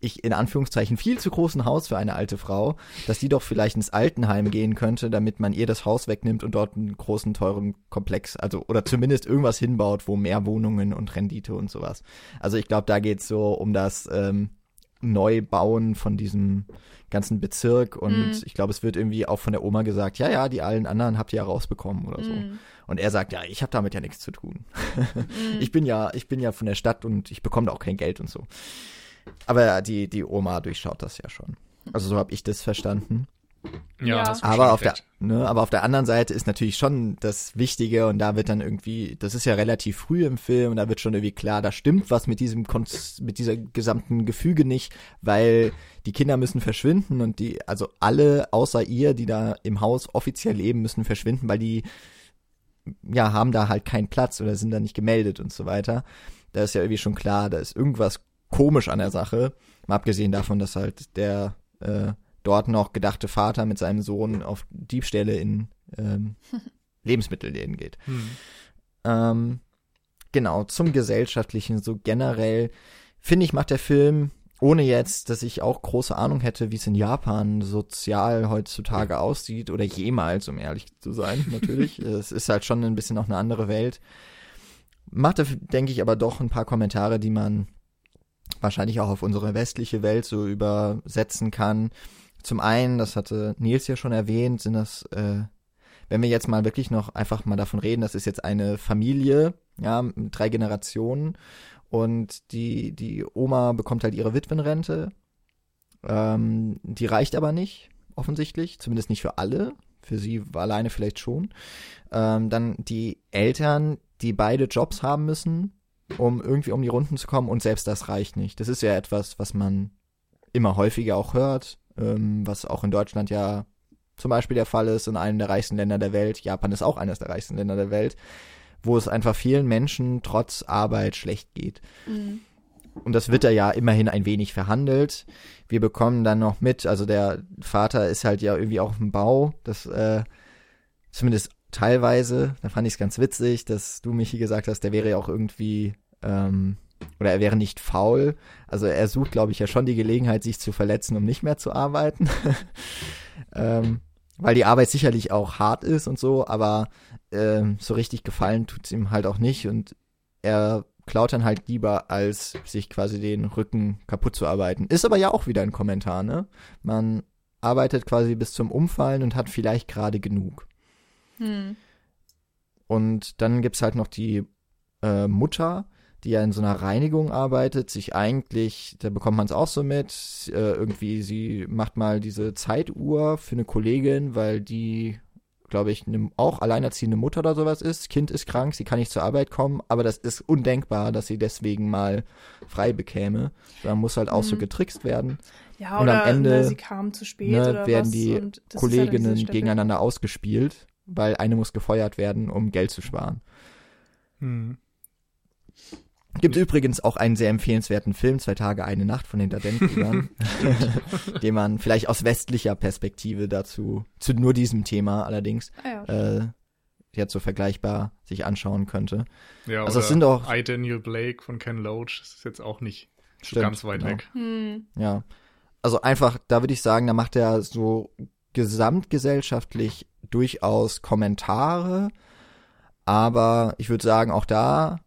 ich in Anführungszeichen viel zu großen Haus für eine alte Frau, dass die doch vielleicht ins Altenheim gehen könnte, damit man ihr das Haus wegnimmt und dort einen großen, teuren Komplex, also oder zumindest irgendwas hinbaut, wo mehr Wohnungen und Rendite und sowas. Also ich glaube, da geht's so um das ähm, Neubauen von diesem ganzen Bezirk und Mhm. ich glaube, es wird irgendwie auch von der Oma gesagt, ja, ja, die allen anderen habt ihr ja rausbekommen oder so. Mm. Und er sagt, ja, ich habe damit ja nichts zu tun. (laughs) Mm. Ich bin ja, ich bin ja von der Stadt und ich bekomme da auch kein Geld und so. Aber die, die Oma durchschaut das ja schon. Also so habe ich das verstanden. Ja. du Aber schon auf der, ne, aber auf der anderen Seite ist natürlich schon das Wichtige und da wird dann irgendwie, das ist ja relativ früh im Film und da wird schon irgendwie klar, da stimmt was mit diesem Konz mit dieser gesamten Gefüge nicht, weil die Kinder müssen verschwinden und die, also alle außer ihr, die da im Haus offiziell leben, müssen verschwinden, weil die ja haben da halt keinen Platz oder sind da nicht gemeldet und so weiter. Da ist ja irgendwie schon klar, da ist irgendwas komisch an der Sache. Mal abgesehen davon, dass halt der äh, dort noch gedachte Vater mit seinem Sohn auf Diebstähle in ähm, (laughs) Lebensmittelläden geht. Hm. Ähm, genau, zum Gesellschaftlichen, so generell, finde ich, macht der Film, ohne jetzt, dass ich auch große Ahnung hätte, wie es in Japan sozial heutzutage aussieht, oder jemals, um ehrlich zu sein, natürlich. (laughs) es ist halt schon ein bisschen noch eine andere Welt. Macht er, denke ich, aber doch ein paar Kommentare, die man wahrscheinlich auch auf unsere westliche Welt so übersetzen kann. Zum einen, das hatte Nils ja schon erwähnt, sind das, äh, wenn wir jetzt mal wirklich noch einfach mal davon reden, das ist jetzt eine Familie, ja, drei Generationen und die, die Oma bekommt halt ihre Witwenrente. Ähm, die reicht aber nicht, offensichtlich, zumindest nicht für alle. Für sie alleine vielleicht schon. Ähm, dann die Eltern, die beide Jobs haben müssen, um irgendwie um die Runden zu kommen und selbst das reicht nicht. Das ist ja etwas, was man immer häufiger auch hört, ähm, was auch in Deutschland ja zum Beispiel der Fall ist, in einem der reichsten Länder der Welt. Japan ist auch eines der reichsten Länder der Welt, wo es einfach vielen Menschen trotz Arbeit schlecht geht. Mm. Und das wird da ja immerhin ein wenig verhandelt. Wir bekommen dann noch mit, also der Vater ist halt ja irgendwie auch im Bau, das äh, zumindest teilweise, da fand ich es ganz witzig, dass du, Michi, gesagt hast, der wäre ja auch irgendwie, ähm, oder er wäre nicht faul. Also er sucht, glaube ich, ja schon die Gelegenheit, sich zu verletzen, um nicht mehr zu arbeiten. (laughs) ähm, weil die Arbeit sicherlich auch hart ist und so, aber ähm, so richtig gefallen tut's ihm halt auch nicht und er klaut dann halt lieber, als sich quasi den Rücken kaputt zu arbeiten. Ist aber ja auch wieder ein Kommentar, ne? Man arbeitet quasi bis zum Umfallen und hat vielleicht gerade genug. Hm. Und dann gibt's halt noch die äh, Mutter, die ja in so einer Reinigung arbeitet, sich eigentlich, da bekommt man es auch so mit, äh, irgendwie, sie macht mal diese Zeituhr für eine Kollegin, weil die, glaube ich, ne, auch alleinerziehende Mutter oder sowas ist. Kind ist krank, sie kann nicht zur Arbeit kommen, aber das ist undenkbar, dass sie deswegen mal frei bekäme. Da muss halt auch so Mhm. getrickst werden. Ja, Und am oder Ende, ne, sie kam zu spät ne, oder werden die ja Kolleginnen Stelle- gegeneinander ausgespielt, weil eine muss gefeuert werden, um Geld zu sparen. Hm. Gibt übrigens auch einen sehr empfehlenswerten Film, Zwei Tage, eine Nacht von den Daden-Brüdern, (laughs) (laughs) den man vielleicht aus westlicher Perspektive dazu, zu nur diesem Thema allerdings, Ah, ja. äh, jetzt so vergleichbar sich anschauen könnte. Ja, Also es sind auch- I, Daniel Blake von Ken Loach, das ist jetzt auch nicht Stimmt, ganz weit genau. weg. Hm. Ja. Also einfach, da würde ich sagen, da macht er so gesamtgesellschaftlich durchaus Kommentare, aber ich würde sagen, auch da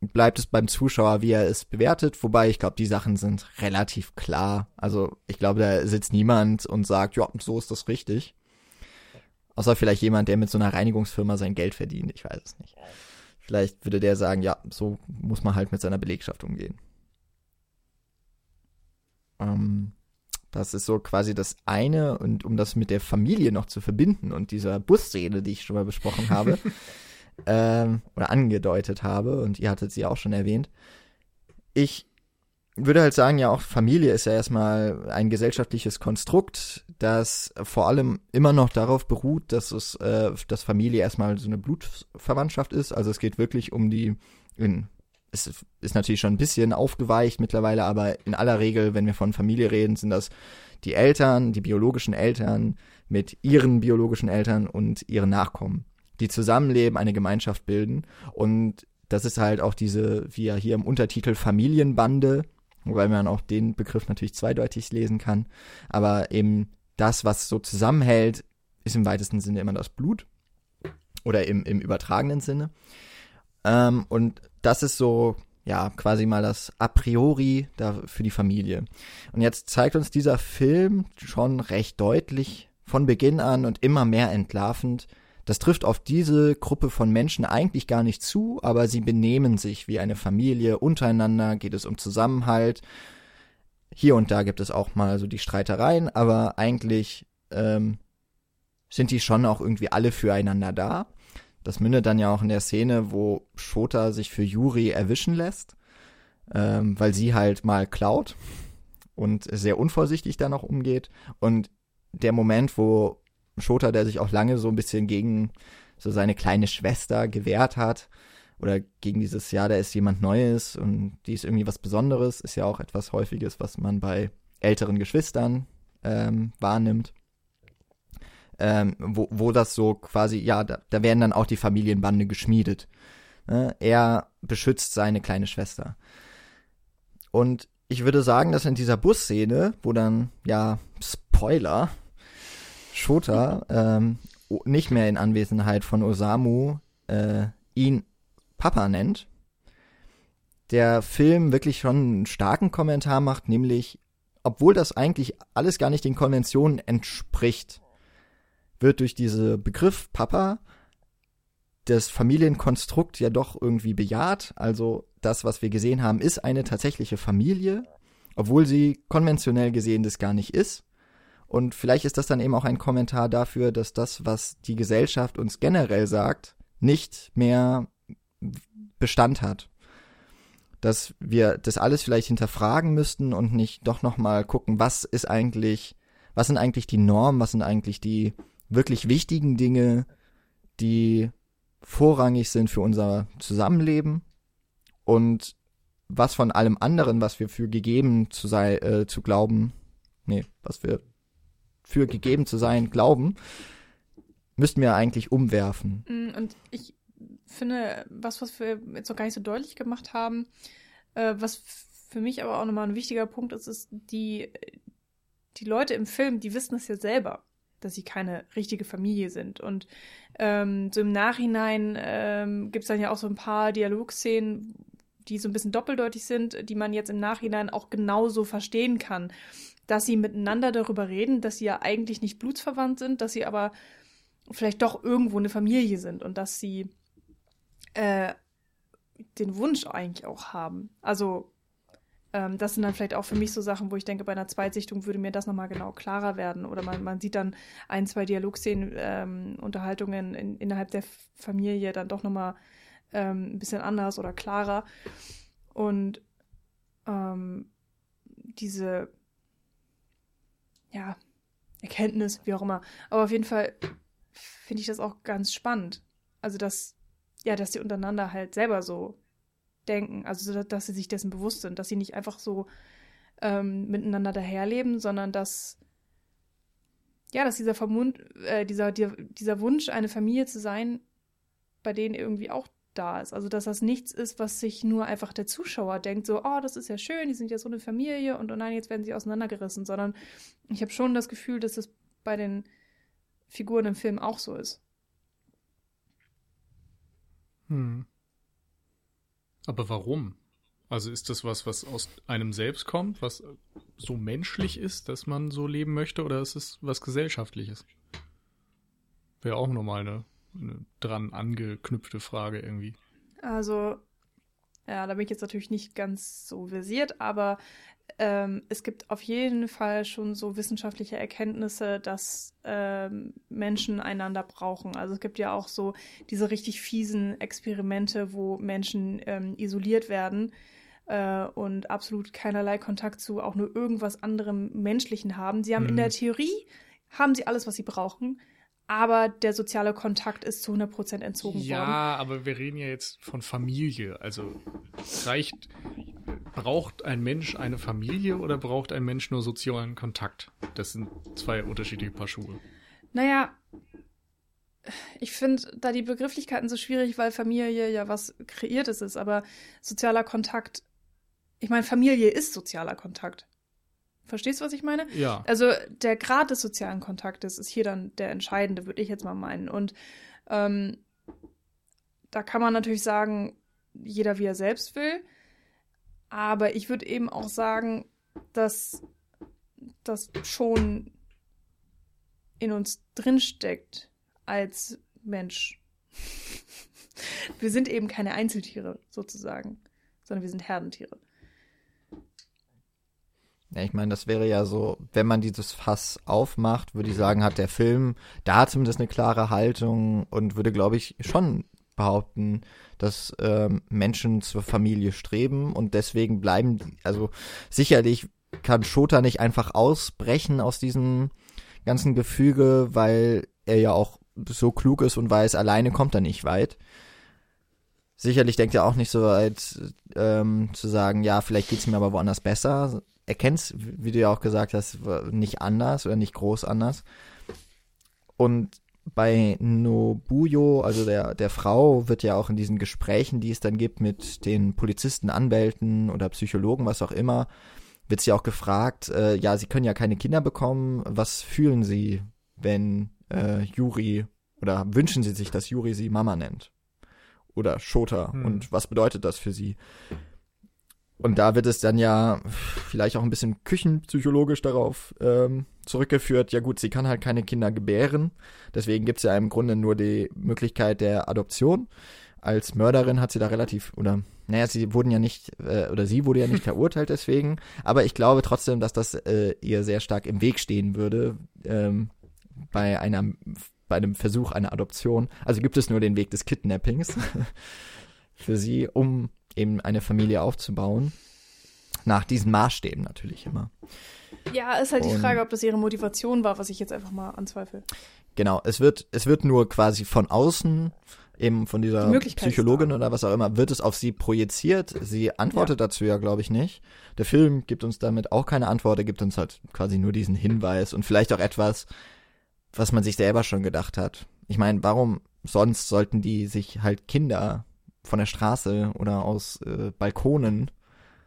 bleibt es beim Zuschauer, wie er es bewertet, wobei ich glaube, die Sachen sind relativ klar. Also ich glaube, da sitzt niemand und sagt, ja, so ist das richtig. Außer vielleicht jemand, der mit so einer Reinigungsfirma sein Geld verdient, ich weiß es nicht. Vielleicht würde der sagen, ja, so muss man halt mit seiner Belegschaft umgehen. Ähm, das ist so quasi das eine und um das mit der Familie noch zu verbinden und dieser Busszene, die ich schon mal besprochen habe (laughs) ähm, oder angedeutet habe und ihr hattet sie auch schon erwähnt. Ich würde halt sagen, ja auch Familie ist ja erstmal ein gesellschaftliches Konstrukt, das vor allem immer noch darauf beruht, dass es, äh, dass Familie erstmal so eine Blutverwandtschaft ist. Also es geht wirklich um die, in, es ist natürlich schon ein bisschen aufgeweicht mittlerweile, aber in aller Regel, wenn wir von Familie reden, sind das die Eltern, die biologischen Eltern mit ihren biologischen Eltern und ihren Nachkommen, die zusammenleben, eine Gemeinschaft bilden und das ist halt auch diese, wie ja hier im Untertitel Familienbande, wobei man auch den Begriff natürlich zweideutig lesen kann. Aber eben das, was so zusammenhält, ist im weitesten Sinne immer das Blut. Oder im, im übertragenen Sinne. Ähm, und das ist so, ja, quasi mal das A priori da für die Familie. Und jetzt zeigt uns dieser Film schon recht deutlich von Beginn an und immer mehr entlarvend, das trifft auf diese Gruppe von Menschen eigentlich gar nicht zu, aber sie benehmen sich wie eine Familie. Untereinander geht es um Zusammenhalt. Hier und da gibt es auch mal so die Streitereien, aber eigentlich ähm, sind die schon auch irgendwie alle füreinander da. Das mündet dann ja auch in der Szene, wo Shota sich für Yuri erwischen lässt, ähm, weil sie halt mal klaut und sehr unvorsichtig da noch umgeht. Und der Moment, wo Shota, der sich auch lange so ein bisschen gegen so seine kleine Schwester gewehrt hat oder gegen dieses Jahr, da ist jemand Neues und die ist irgendwie was Besonderes, ist ja auch etwas Häufiges, was man bei älteren Geschwistern ähm, wahrnimmt. Ähm, wo, wo das so quasi, ja, da, da werden dann auch die Familienbande geschmiedet. Ne? Er beschützt seine kleine Schwester. Und ich würde sagen, dass in dieser Busszene, wo dann, ja, Spoiler, Shota ähm, nicht mehr in Anwesenheit von Osamu äh, ihn Papa nennt, der Film wirklich schon einen starken Kommentar macht, nämlich, obwohl das eigentlich alles gar nicht den Konventionen entspricht, wird durch diesen Begriff Papa das Familienkonstrukt ja doch irgendwie bejaht. Also das, was wir gesehen haben, ist eine tatsächliche Familie, obwohl sie konventionell gesehen das gar nicht ist. Und vielleicht ist das dann eben auch ein Kommentar dafür, dass das, was die Gesellschaft uns generell sagt, nicht mehr Bestand hat. Dass wir das alles vielleicht hinterfragen müssten und nicht doch nochmal gucken, was ist eigentlich, was sind eigentlich die Normen, was sind eigentlich die wirklich wichtigen Dinge, die vorrangig sind für unser Zusammenleben und was von allem anderen, was wir für gegeben zu sei, äh, zu glauben, nee, was wir für gegeben zu sein glauben, müssten wir eigentlich umwerfen. Mm, und ich finde, was, was wir jetzt noch gar nicht so deutlich gemacht haben, äh, was für mich aber auch nochmal ein wichtiger Punkt ist, ist, die, die Leute im Film, die wissen es ja selber, dass sie keine richtige Familie sind. Und ähm, so im Nachhinein ähm, gibt es dann ja auch so ein paar Dialogszenen, die so ein bisschen doppeldeutig sind, die man jetzt im Nachhinein auch genauso verstehen kann dass sie miteinander darüber reden, dass sie ja eigentlich nicht blutsverwandt sind, dass sie aber vielleicht doch irgendwo eine Familie sind und dass sie äh, den Wunsch eigentlich auch haben. Also ähm, das sind dann vielleicht auch für mich so Sachen, wo ich denke, bei einer Zweitsichtung würde mir das nochmal genau klarer werden. Oder man, man sieht dann ein, zwei Dialogszenen, ähm, Unterhaltungen in, innerhalb der Familie dann doch nochmal ähm, ein bisschen anders oder klarer. Und ähm, diese ja, Erkenntnis, wie auch immer. Aber auf jeden Fall finde ich das auch ganz spannend. Also, dass, ja, dass die untereinander halt selber so denken. Also, dass sie sich dessen bewusst sind, dass sie nicht einfach so ähm, miteinander daherleben, sondern dass, ja, dass dieser, Vermund, äh, dieser, dieser Wunsch, eine Familie zu sein, bei denen irgendwie auch da ist. Also, dass das nichts ist, was sich nur einfach der Zuschauer denkt, so, oh, das ist ja schön, die sind ja so eine Familie und oh nein, jetzt werden sie auseinandergerissen, sondern ich habe schon das Gefühl, dass das bei den Figuren im Film auch so ist. Hm. Aber warum? Also ist das was, was aus einem selbst kommt, was so menschlich ist, dass man so leben möchte, oder ist es was Gesellschaftliches? Wäre auch nochmal eine eine dran angeknüpfte Frage irgendwie. Also, ja, da bin ich jetzt natürlich nicht ganz so versiert, aber ähm, es gibt auf jeden Fall schon so wissenschaftliche Erkenntnisse, dass ähm, Menschen einander brauchen. Also es gibt ja auch so diese richtig fiesen Experimente, wo Menschen ähm, isoliert werden äh, und absolut keinerlei Kontakt zu auch nur irgendwas anderem Menschlichen haben. Sie haben in Mhm. der Theorie, haben sie alles, was sie brauchen, aber der soziale Kontakt ist zu 100% entzogen Ja, worden. aber wir reden ja jetzt von Familie. Also reicht, braucht ein Mensch eine Familie oder braucht ein Mensch nur sozialen Kontakt? Das sind zwei unterschiedliche Paar Schuhe. Naja, ich finde da die Begrifflichkeiten so schwierig, weil Familie ja was Kreiertes ist, aber sozialer Kontakt, ich meine, Familie ist sozialer Kontakt. Verstehst du, was ich meine? Ja. Also der Grad des sozialen Kontaktes ist hier dann der entscheidende, würde ich jetzt mal meinen. Und ähm, da kann man natürlich sagen, jeder wie er selbst will. Aber ich würde eben auch sagen, dass das schon in uns drinsteckt als Mensch. Wir sind eben keine Einzeltiere sozusagen, sondern wir sind Herdentiere. Ja, ich meine, das wäre ja so, wenn man dieses Fass aufmacht, würde ich sagen, hat der Film da zumindest eine klare Haltung und würde, glaube ich, schon behaupten, dass ähm, Menschen zur Familie streben und deswegen bleiben, also sicherlich kann Shota nicht einfach ausbrechen aus diesem ganzen Gefüge, weil er ja auch so klug ist und weiß, alleine kommt er nicht weit. Sicherlich denkt er auch nicht so weit, ähm, zu sagen, ja, vielleicht geht's mir aber woanders besser. Er kennt's, wie du ja auch gesagt hast, nicht anders oder nicht groß anders. Und bei Nobuyo, also der, der Frau, wird ja auch in diesen Gesprächen, die es dann gibt mit den Polizisten, Anwälten oder Psychologen, was auch immer, wird sie auch gefragt, äh, ja, sie können ja keine Kinder bekommen, was fühlen sie, wenn äh, Yuri oder wünschen sie sich, dass Yuri sie Mama nennt? Oder Shota Hm. und was bedeutet das für sie? Und da wird es dann ja vielleicht auch ein bisschen küchenpsychologisch darauf ähm, zurückgeführt, ja gut, sie kann halt keine Kinder gebären, deswegen gibt es ja im Grunde nur die Möglichkeit der Adoption. Als Mörderin hat sie da relativ, oder naja, sie wurden ja nicht, äh, oder sie wurde ja nicht (laughs) verurteilt deswegen, aber ich glaube trotzdem, dass das äh, ihr sehr stark im Weg stehen würde ähm, bei einer bei einem Versuch einer Adoption. Also gibt es nur den Weg des Kidnappings (laughs) für sie, um eben eine Familie aufzubauen. Nach diesen Maßstäben natürlich immer. Ja, ist halt die Und- Frage, ob das ihre Motivation war, was ich jetzt einfach mal anzweifle. Genau, es wird, es wird nur quasi von außen, eben von dieser Die Psychologin oder was auch immer, wird es auf sie projiziert. Sie antwortet dazu ja, glaube ich, nicht. Der Film gibt uns damit auch keine Antwort, er gibt uns halt quasi nur diesen Hinweis und vielleicht auch etwas, was man sich selber schon gedacht hat. Ich meine, warum sonst sollten die sich halt Kinder von der Straße oder aus äh, Balkonen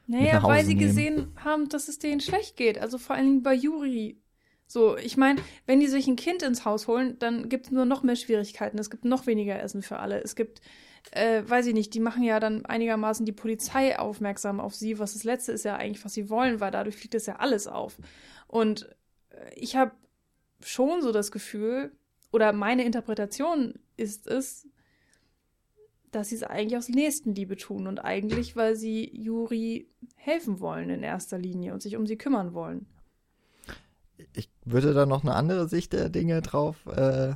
Naja, weil sie nehmen. gesehen haben, dass es denen schlecht geht. Also vor allen Dingen bei Juri. So, ich meine, wenn die sich ein Kind ins Haus holen, dann gibt es nur noch mehr Schwierigkeiten. Es gibt noch weniger Essen für alle. Es gibt, äh, weiß ich nicht, die machen ja dann einigermaßen die Polizei aufmerksam auf sie, was das Letzte ist ja eigentlich, was sie wollen, weil dadurch fliegt das ja alles auf. Und äh, ich habe schon so das Gefühl, oder meine Interpretation ist es, dass sie es eigentlich aus Nächstenliebe tun und eigentlich, weil sie Juri helfen wollen in erster Linie und sich um sie kümmern wollen. ich würde da noch eine andere Sicht der Dinge drauf äh,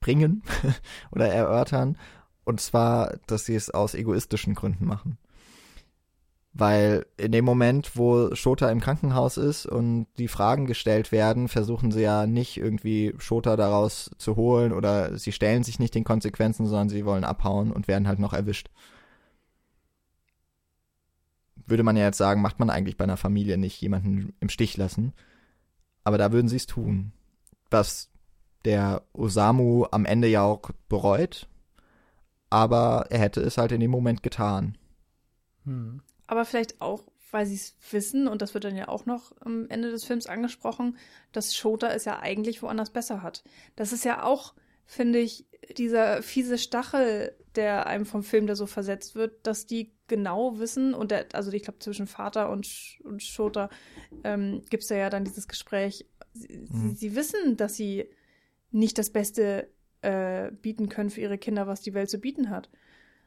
bringen (laughs) oder erörtern. Und zwar, dass sie es aus egoistischen Gründen machen. Weil in dem Moment, wo Shota im Krankenhaus ist und die Fragen gestellt werden, versuchen sie ja nicht irgendwie Shota daraus zu holen oder sie stellen sich nicht den Konsequenzen, sondern sie wollen abhauen und werden halt noch erwischt. Würde man ja jetzt sagen, macht man eigentlich bei einer Familie nicht jemanden im Stich lassen. Aber da würden sie es tun. Was der Osamu am Ende ja auch bereut. Aber er hätte es halt in dem Moment getan. Hm. Aber vielleicht auch, weil sie es wissen, und das wird dann ja auch noch am Ende des Films angesprochen, dass Shota es ja eigentlich woanders besser hat. Das ist ja auch, finde ich, dieser fiese Stachel, der einem vom Film da so versetzt wird, dass die genau wissen, und der, also ich glaube, zwischen Vater und, und Shota ähm, gibt es ja, ja dann dieses Gespräch. Sie, Mhm. sie wissen, dass sie nicht das Beste äh, bieten können für ihre Kinder, was die Welt zu bieten hat,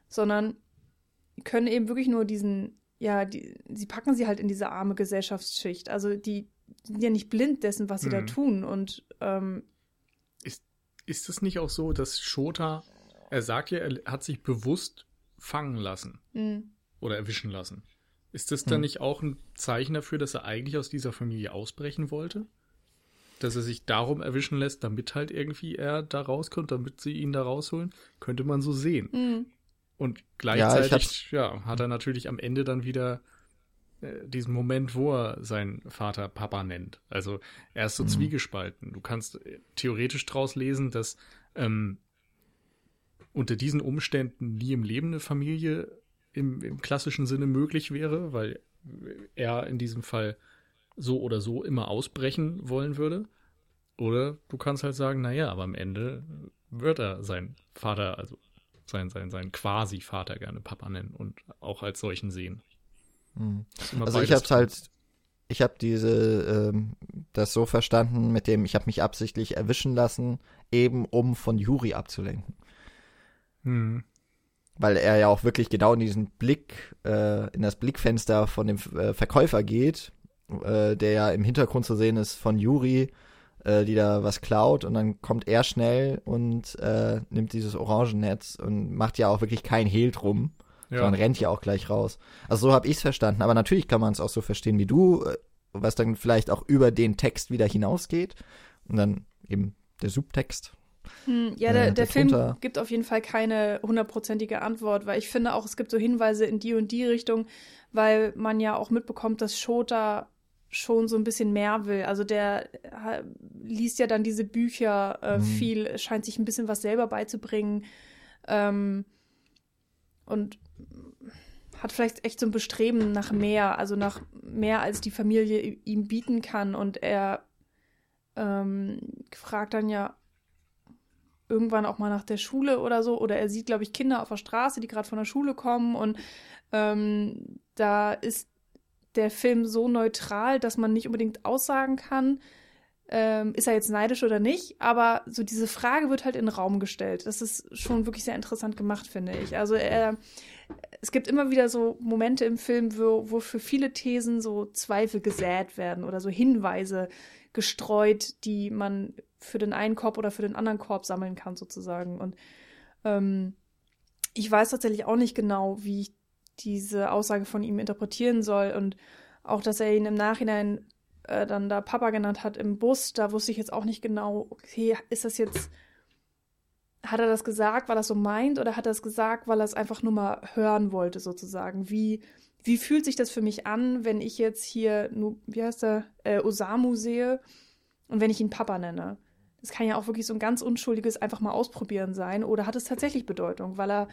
sondern können eben wirklich nur diesen, ja, die, sie packen sie halt in diese arme Gesellschaftsschicht. Also die sind ja nicht blind dessen, was sie da Mhm. tun. Und ähm, Ist es nicht auch so, dass Shota, er sagt ja, er hat sich bewusst fangen lassen? mh, oder erwischen lassen. Ist das dann Hm. nicht auch ein Zeichen dafür, dass er eigentlich aus dieser Familie ausbrechen wollte? Dass er sich darum erwischen lässt, damit halt irgendwie er da rauskommt, damit sie ihn da rausholen? Könnte man so sehen. Und ich gleichzeitig hab's- ja, hat er natürlich am Ende dann wieder äh, diesen Moment, wo er seinen Vater Papa nennt. Also er ist so Mhm. zwiegespalten. Du kannst äh, theoretisch draus lesen, dass ähm, unter diesen Umständen nie im Leben eine Familie im, im klassischen Sinne möglich wäre, weil er in diesem Fall so oder so immer ausbrechen wollen würde. Oder du kannst halt sagen, naja, aber am Ende wird er seinen Vater, also sein, sein, sein Quasi-Vater gerne Papa nennen und auch als solchen sehen. Hm. Immer Also ich hab's halt, ich habe diese, ähm, das so verstanden mit dem, ich habe mich absichtlich erwischen lassen, eben um von Juri abzulenken. Hm. Weil er ja auch wirklich genau in diesen Blick, äh, in das Blickfenster von dem äh, Verkäufer geht, äh, der ja im Hintergrund zu sehen ist von Juri, äh, die da was klaut und dann kommt er schnell und äh, nimmt dieses Orangennetz und macht ja auch wirklich kein Hehl drum. Ja. sondern rennt ja auch gleich raus. Also so habe ich es verstanden. Aber natürlich kann man es auch so verstehen wie du, äh, was dann vielleicht auch über den Text wieder hinausgeht. Und dann eben der Subtext. Hm, Ja, Äh, der, der Film gibt auf jeden Fall keine hundertprozentige Antwort, weil ich finde auch, es gibt so Hinweise in die und die Richtung, weil man ja auch mitbekommt, dass Shota schon so ein bisschen mehr will. Also der liest ja dann diese Bücher äh, Mhm. viel, scheint sich ein bisschen was selber beizubringen ähm, und hat vielleicht echt so ein Bestreben nach mehr, also nach mehr, als die Familie ihm bieten kann. Und er ähm, fragt dann ja irgendwann auch mal nach der Schule oder so. Oder er sieht, glaube ich, Kinder auf der Straße, die gerade von der Schule kommen. Und ähm, da ist der Film so neutral, dass man nicht unbedingt aussagen kann, ähm, ist er jetzt neidisch oder nicht. Aber so diese Frage wird halt in den Raum gestellt. Das ist schon wirklich sehr interessant gemacht, finde ich. Also er, es gibt immer wieder so Momente im Film, wo, wo für viele Thesen so Zweifel gesät werden oder so Hinweise gestreut, die man für den einen Korb oder für den anderen Korb sammeln kann, sozusagen. Und ähm, ich weiß tatsächlich auch nicht genau, wie ich diese Aussage von ihm interpretieren soll. Und auch, dass er ihn im Nachhinein äh, dann da Papa genannt hat im Bus, da wusste ich jetzt auch nicht genau, okay, ist das jetzt, hat er das gesagt, weil er so meint, oder hat er es gesagt, weil er es einfach nur mal hören wollte, sozusagen? Wie, wie fühlt sich das für mich an, wenn ich jetzt hier, wie heißt er, äh, Osamu sehe und wenn ich ihn Papa nenne? Das kann ja auch wirklich so ein ganz unschuldiges einfach mal ausprobieren sein. Oder hat es tatsächlich Bedeutung, weil er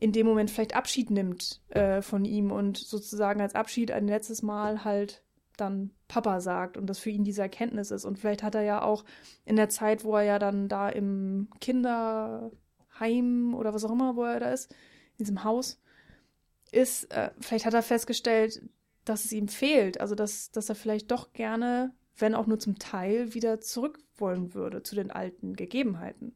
in dem Moment vielleicht Abschied nimmt äh, von ihm und sozusagen als Abschied ein letztes Mal halt dann Papa sagt und das für ihn diese Erkenntnis ist. Und vielleicht hat er ja auch in der Zeit, wo er ja dann da im Kinderheim oder was auch immer, wo er da ist, in diesem Haus, ist, äh, vielleicht hat er festgestellt, dass es ihm fehlt. Also, dass, dass er vielleicht doch gerne, wenn auch nur zum Teil, wieder zurück wollen würde zu den alten Gegebenheiten.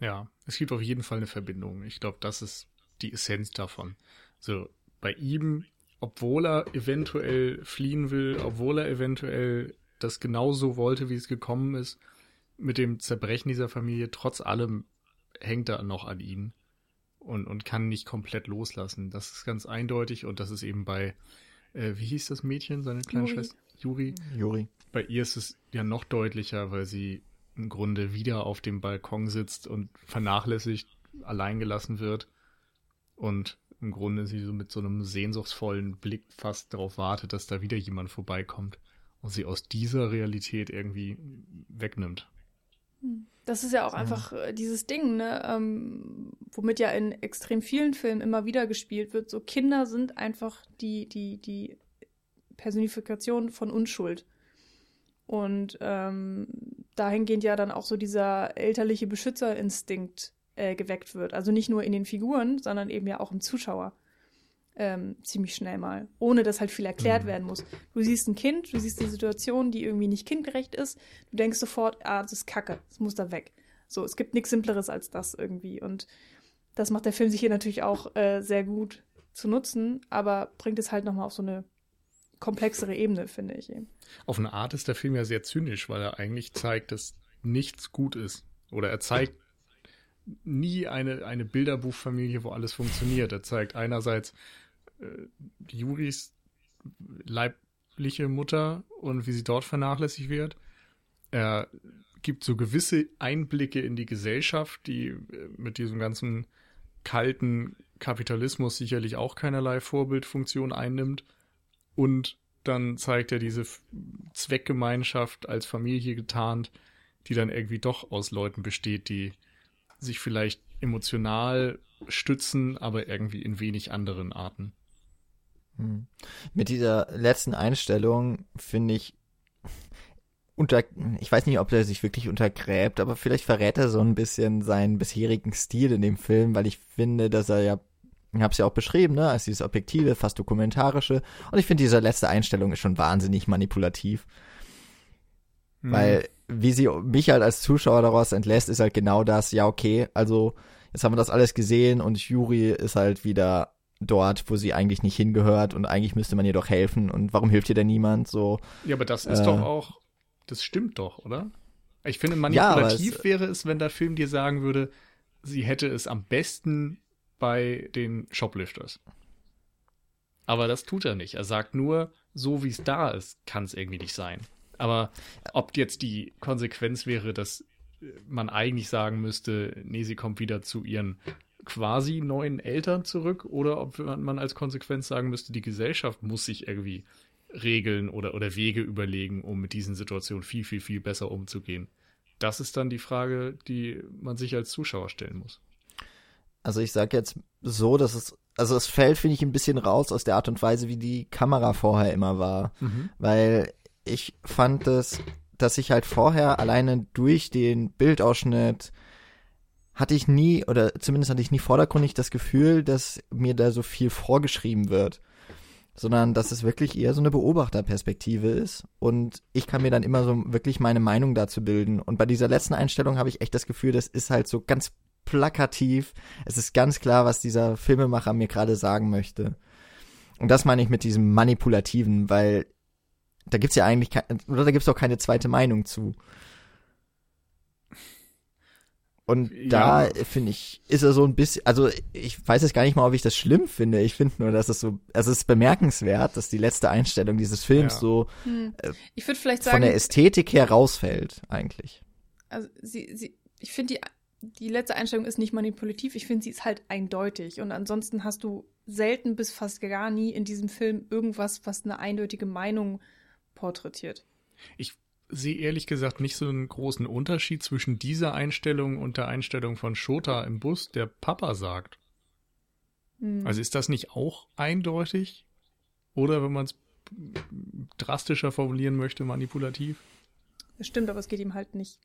Ja, es gibt auf jeden Fall eine Verbindung. Ich glaube, das ist die Essenz davon. So, bei ihm, obwohl er eventuell fliehen will, obwohl er eventuell das genauso wollte, wie es gekommen ist, mit dem Zerbrechen dieser Familie, trotz allem hängt er noch an ihn und, und kann nicht komplett loslassen. Das ist ganz eindeutig und das ist eben bei, äh, wie hieß das Mädchen, seine kleine Juri. Schwester? Juri. Juri. Bei ihr ist es ja noch deutlicher, weil sie im Grunde wieder auf dem Balkon sitzt und vernachlässigt allein gelassen wird und im Grunde sie so mit so einem sehnsuchtsvollen Blick fast darauf wartet, dass da wieder jemand vorbeikommt und sie aus dieser Realität irgendwie wegnimmt. Das ist ja auch Ja. einfach äh, dieses Ding, ne, ähm, womit ja in extrem vielen Filmen immer wieder gespielt wird. So Kinder sind einfach die, die, die Personifikation von Unschuld. Und ähm, dahingehend ja dann auch so dieser elterliche Beschützerinstinkt äh, geweckt wird. Also nicht nur in den Figuren, sondern eben ja auch im Zuschauer. Ähm, ziemlich schnell mal. Ohne dass halt viel erklärt Mhm. werden muss. Du siehst ein Kind, du siehst die Situation, die irgendwie nicht kindgerecht ist. Du denkst sofort, ah, das ist Kacke, das muss da weg. So, es gibt nichts Simpleres als das irgendwie. Und das macht der Film sich hier natürlich auch äh, sehr gut zu nutzen, aber bringt es halt nochmal auf so eine komplexere Ebene, finde ich. Auf eine Art ist der Film ja sehr zynisch, weil er eigentlich zeigt, dass nichts gut ist. Oder er zeigt nie eine, eine Bilderbuchfamilie, wo alles funktioniert. Er zeigt einerseits äh, Juris leibliche Mutter und wie sie dort vernachlässigt wird. Er gibt so gewisse Einblicke in die Gesellschaft, die äh, mit diesem ganzen kalten Kapitalismus sicherlich auch keinerlei Vorbildfunktion einnimmt. Und dann zeigt er diese Zweckgemeinschaft als Familie getarnt, die dann irgendwie doch aus Leuten besteht, die sich vielleicht emotional stützen, aber irgendwie in wenig anderen Arten. Hm. Mit dieser letzten Einstellung finde ich unter, ich weiß nicht, ob er sich wirklich untergräbt, aber vielleicht verrät er so ein bisschen seinen bisherigen Stil in dem Film, weil ich finde, dass er ja, ich habe es ja auch beschrieben, ne, als dieses objektive, fast dokumentarische. Und ich finde, diese letzte Einstellung ist schon wahnsinnig manipulativ. Mhm. Weil, wie sie mich halt als Zuschauer daraus entlässt, ist halt genau das, ja, okay, also jetzt haben wir das alles gesehen und Juri ist halt wieder dort, wo sie eigentlich nicht hingehört und eigentlich müsste man ihr doch helfen und warum hilft ihr denn niemand so? Ja, aber das ist äh, doch auch das stimmt doch, oder? Ich finde, manipulativ ja, es, wäre es, wenn der Film dir sagen würde, sie hätte es am besten bei den Shoplifters. Aber das tut er nicht. Er sagt nur, so wie es da ist, kann es irgendwie nicht sein. Aber ob jetzt die Konsequenz wäre, dass man eigentlich sagen müsste, nee, sie kommt wieder zu ihren quasi neuen Eltern zurück, oder ob man als Konsequenz sagen müsste, die Gesellschaft muss sich irgendwie Regeln oder, oder Wege überlegen, um mit diesen Situationen viel, viel, viel besser umzugehen. Das ist dann die Frage, die man sich als Zuschauer stellen muss. Also ich sage jetzt so, dass es, also es fällt, finde ich, ein bisschen raus aus der Art und Weise, wie die Kamera vorher immer war. Mhm. Weil ich fand es, dass ich halt vorher alleine durch den Bildausschnitt hatte ich nie, oder zumindest hatte ich nie vordergründig das Gefühl, dass mir da so viel vorgeschrieben wird sondern dass es wirklich eher so eine Beobachterperspektive ist und ich kann mir dann immer so wirklich meine Meinung dazu bilden. Und bei dieser letzten Einstellung habe ich echt das Gefühl, das ist halt so ganz plakativ. Es ist ganz klar, was dieser Filmemacher mir gerade sagen möchte. Und das meine ich mit diesem manipulativen, weil da gibt's ja eigentlich kein, oder da gibt's auch keine zweite Meinung zu. Und ja. da finde ich, ist er so ein bisschen, also ich weiß jetzt gar nicht mal, ob ich das schlimm finde. Ich finde nur, dass es so, also es ist bemerkenswert, dass die letzte Einstellung dieses Films ja. so hm. Äh, ich würde vielleicht sagen, von der Ästhetik her rausfällt, eigentlich. Also sie, sie, ich finde die, die letzte Einstellung ist nicht manipulativ, ich finde sie ist halt eindeutig. Und ansonsten hast du selten bis fast gar nie in diesem Film irgendwas, was eine eindeutige Meinung porträtiert. Ich sehe ehrlich gesagt nicht so einen großen Unterschied zwischen dieser Einstellung und der Einstellung von Shota im Bus, der Papa sagt. Hm. Also ist das nicht auch eindeutig? Oder wenn man es drastischer formulieren möchte, manipulativ? Das stimmt, aber es geht ihm halt nicht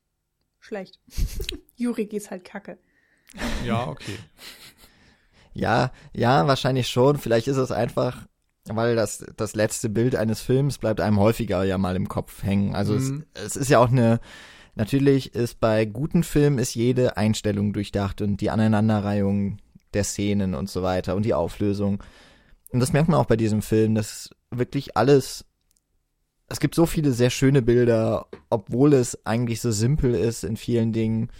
schlecht. (laughs) Juri geht's halt kacke. Ja, okay. (laughs) ja, ja, wahrscheinlich schon. Vielleicht ist es einfach weil das, das letzte Bild eines Films bleibt einem häufiger ja mal im Kopf hängen. Also mhm. es, es ist ja auch eine, natürlich ist bei guten Filmen ist jede Einstellung durchdacht und die Aneinanderreihung der Szenen und so weiter und die Auflösung. Und das merkt man auch bei diesem Film, dass wirklich alles, es gibt so viele sehr schöne Bilder, obwohl es eigentlich so simpel ist in vielen Dingen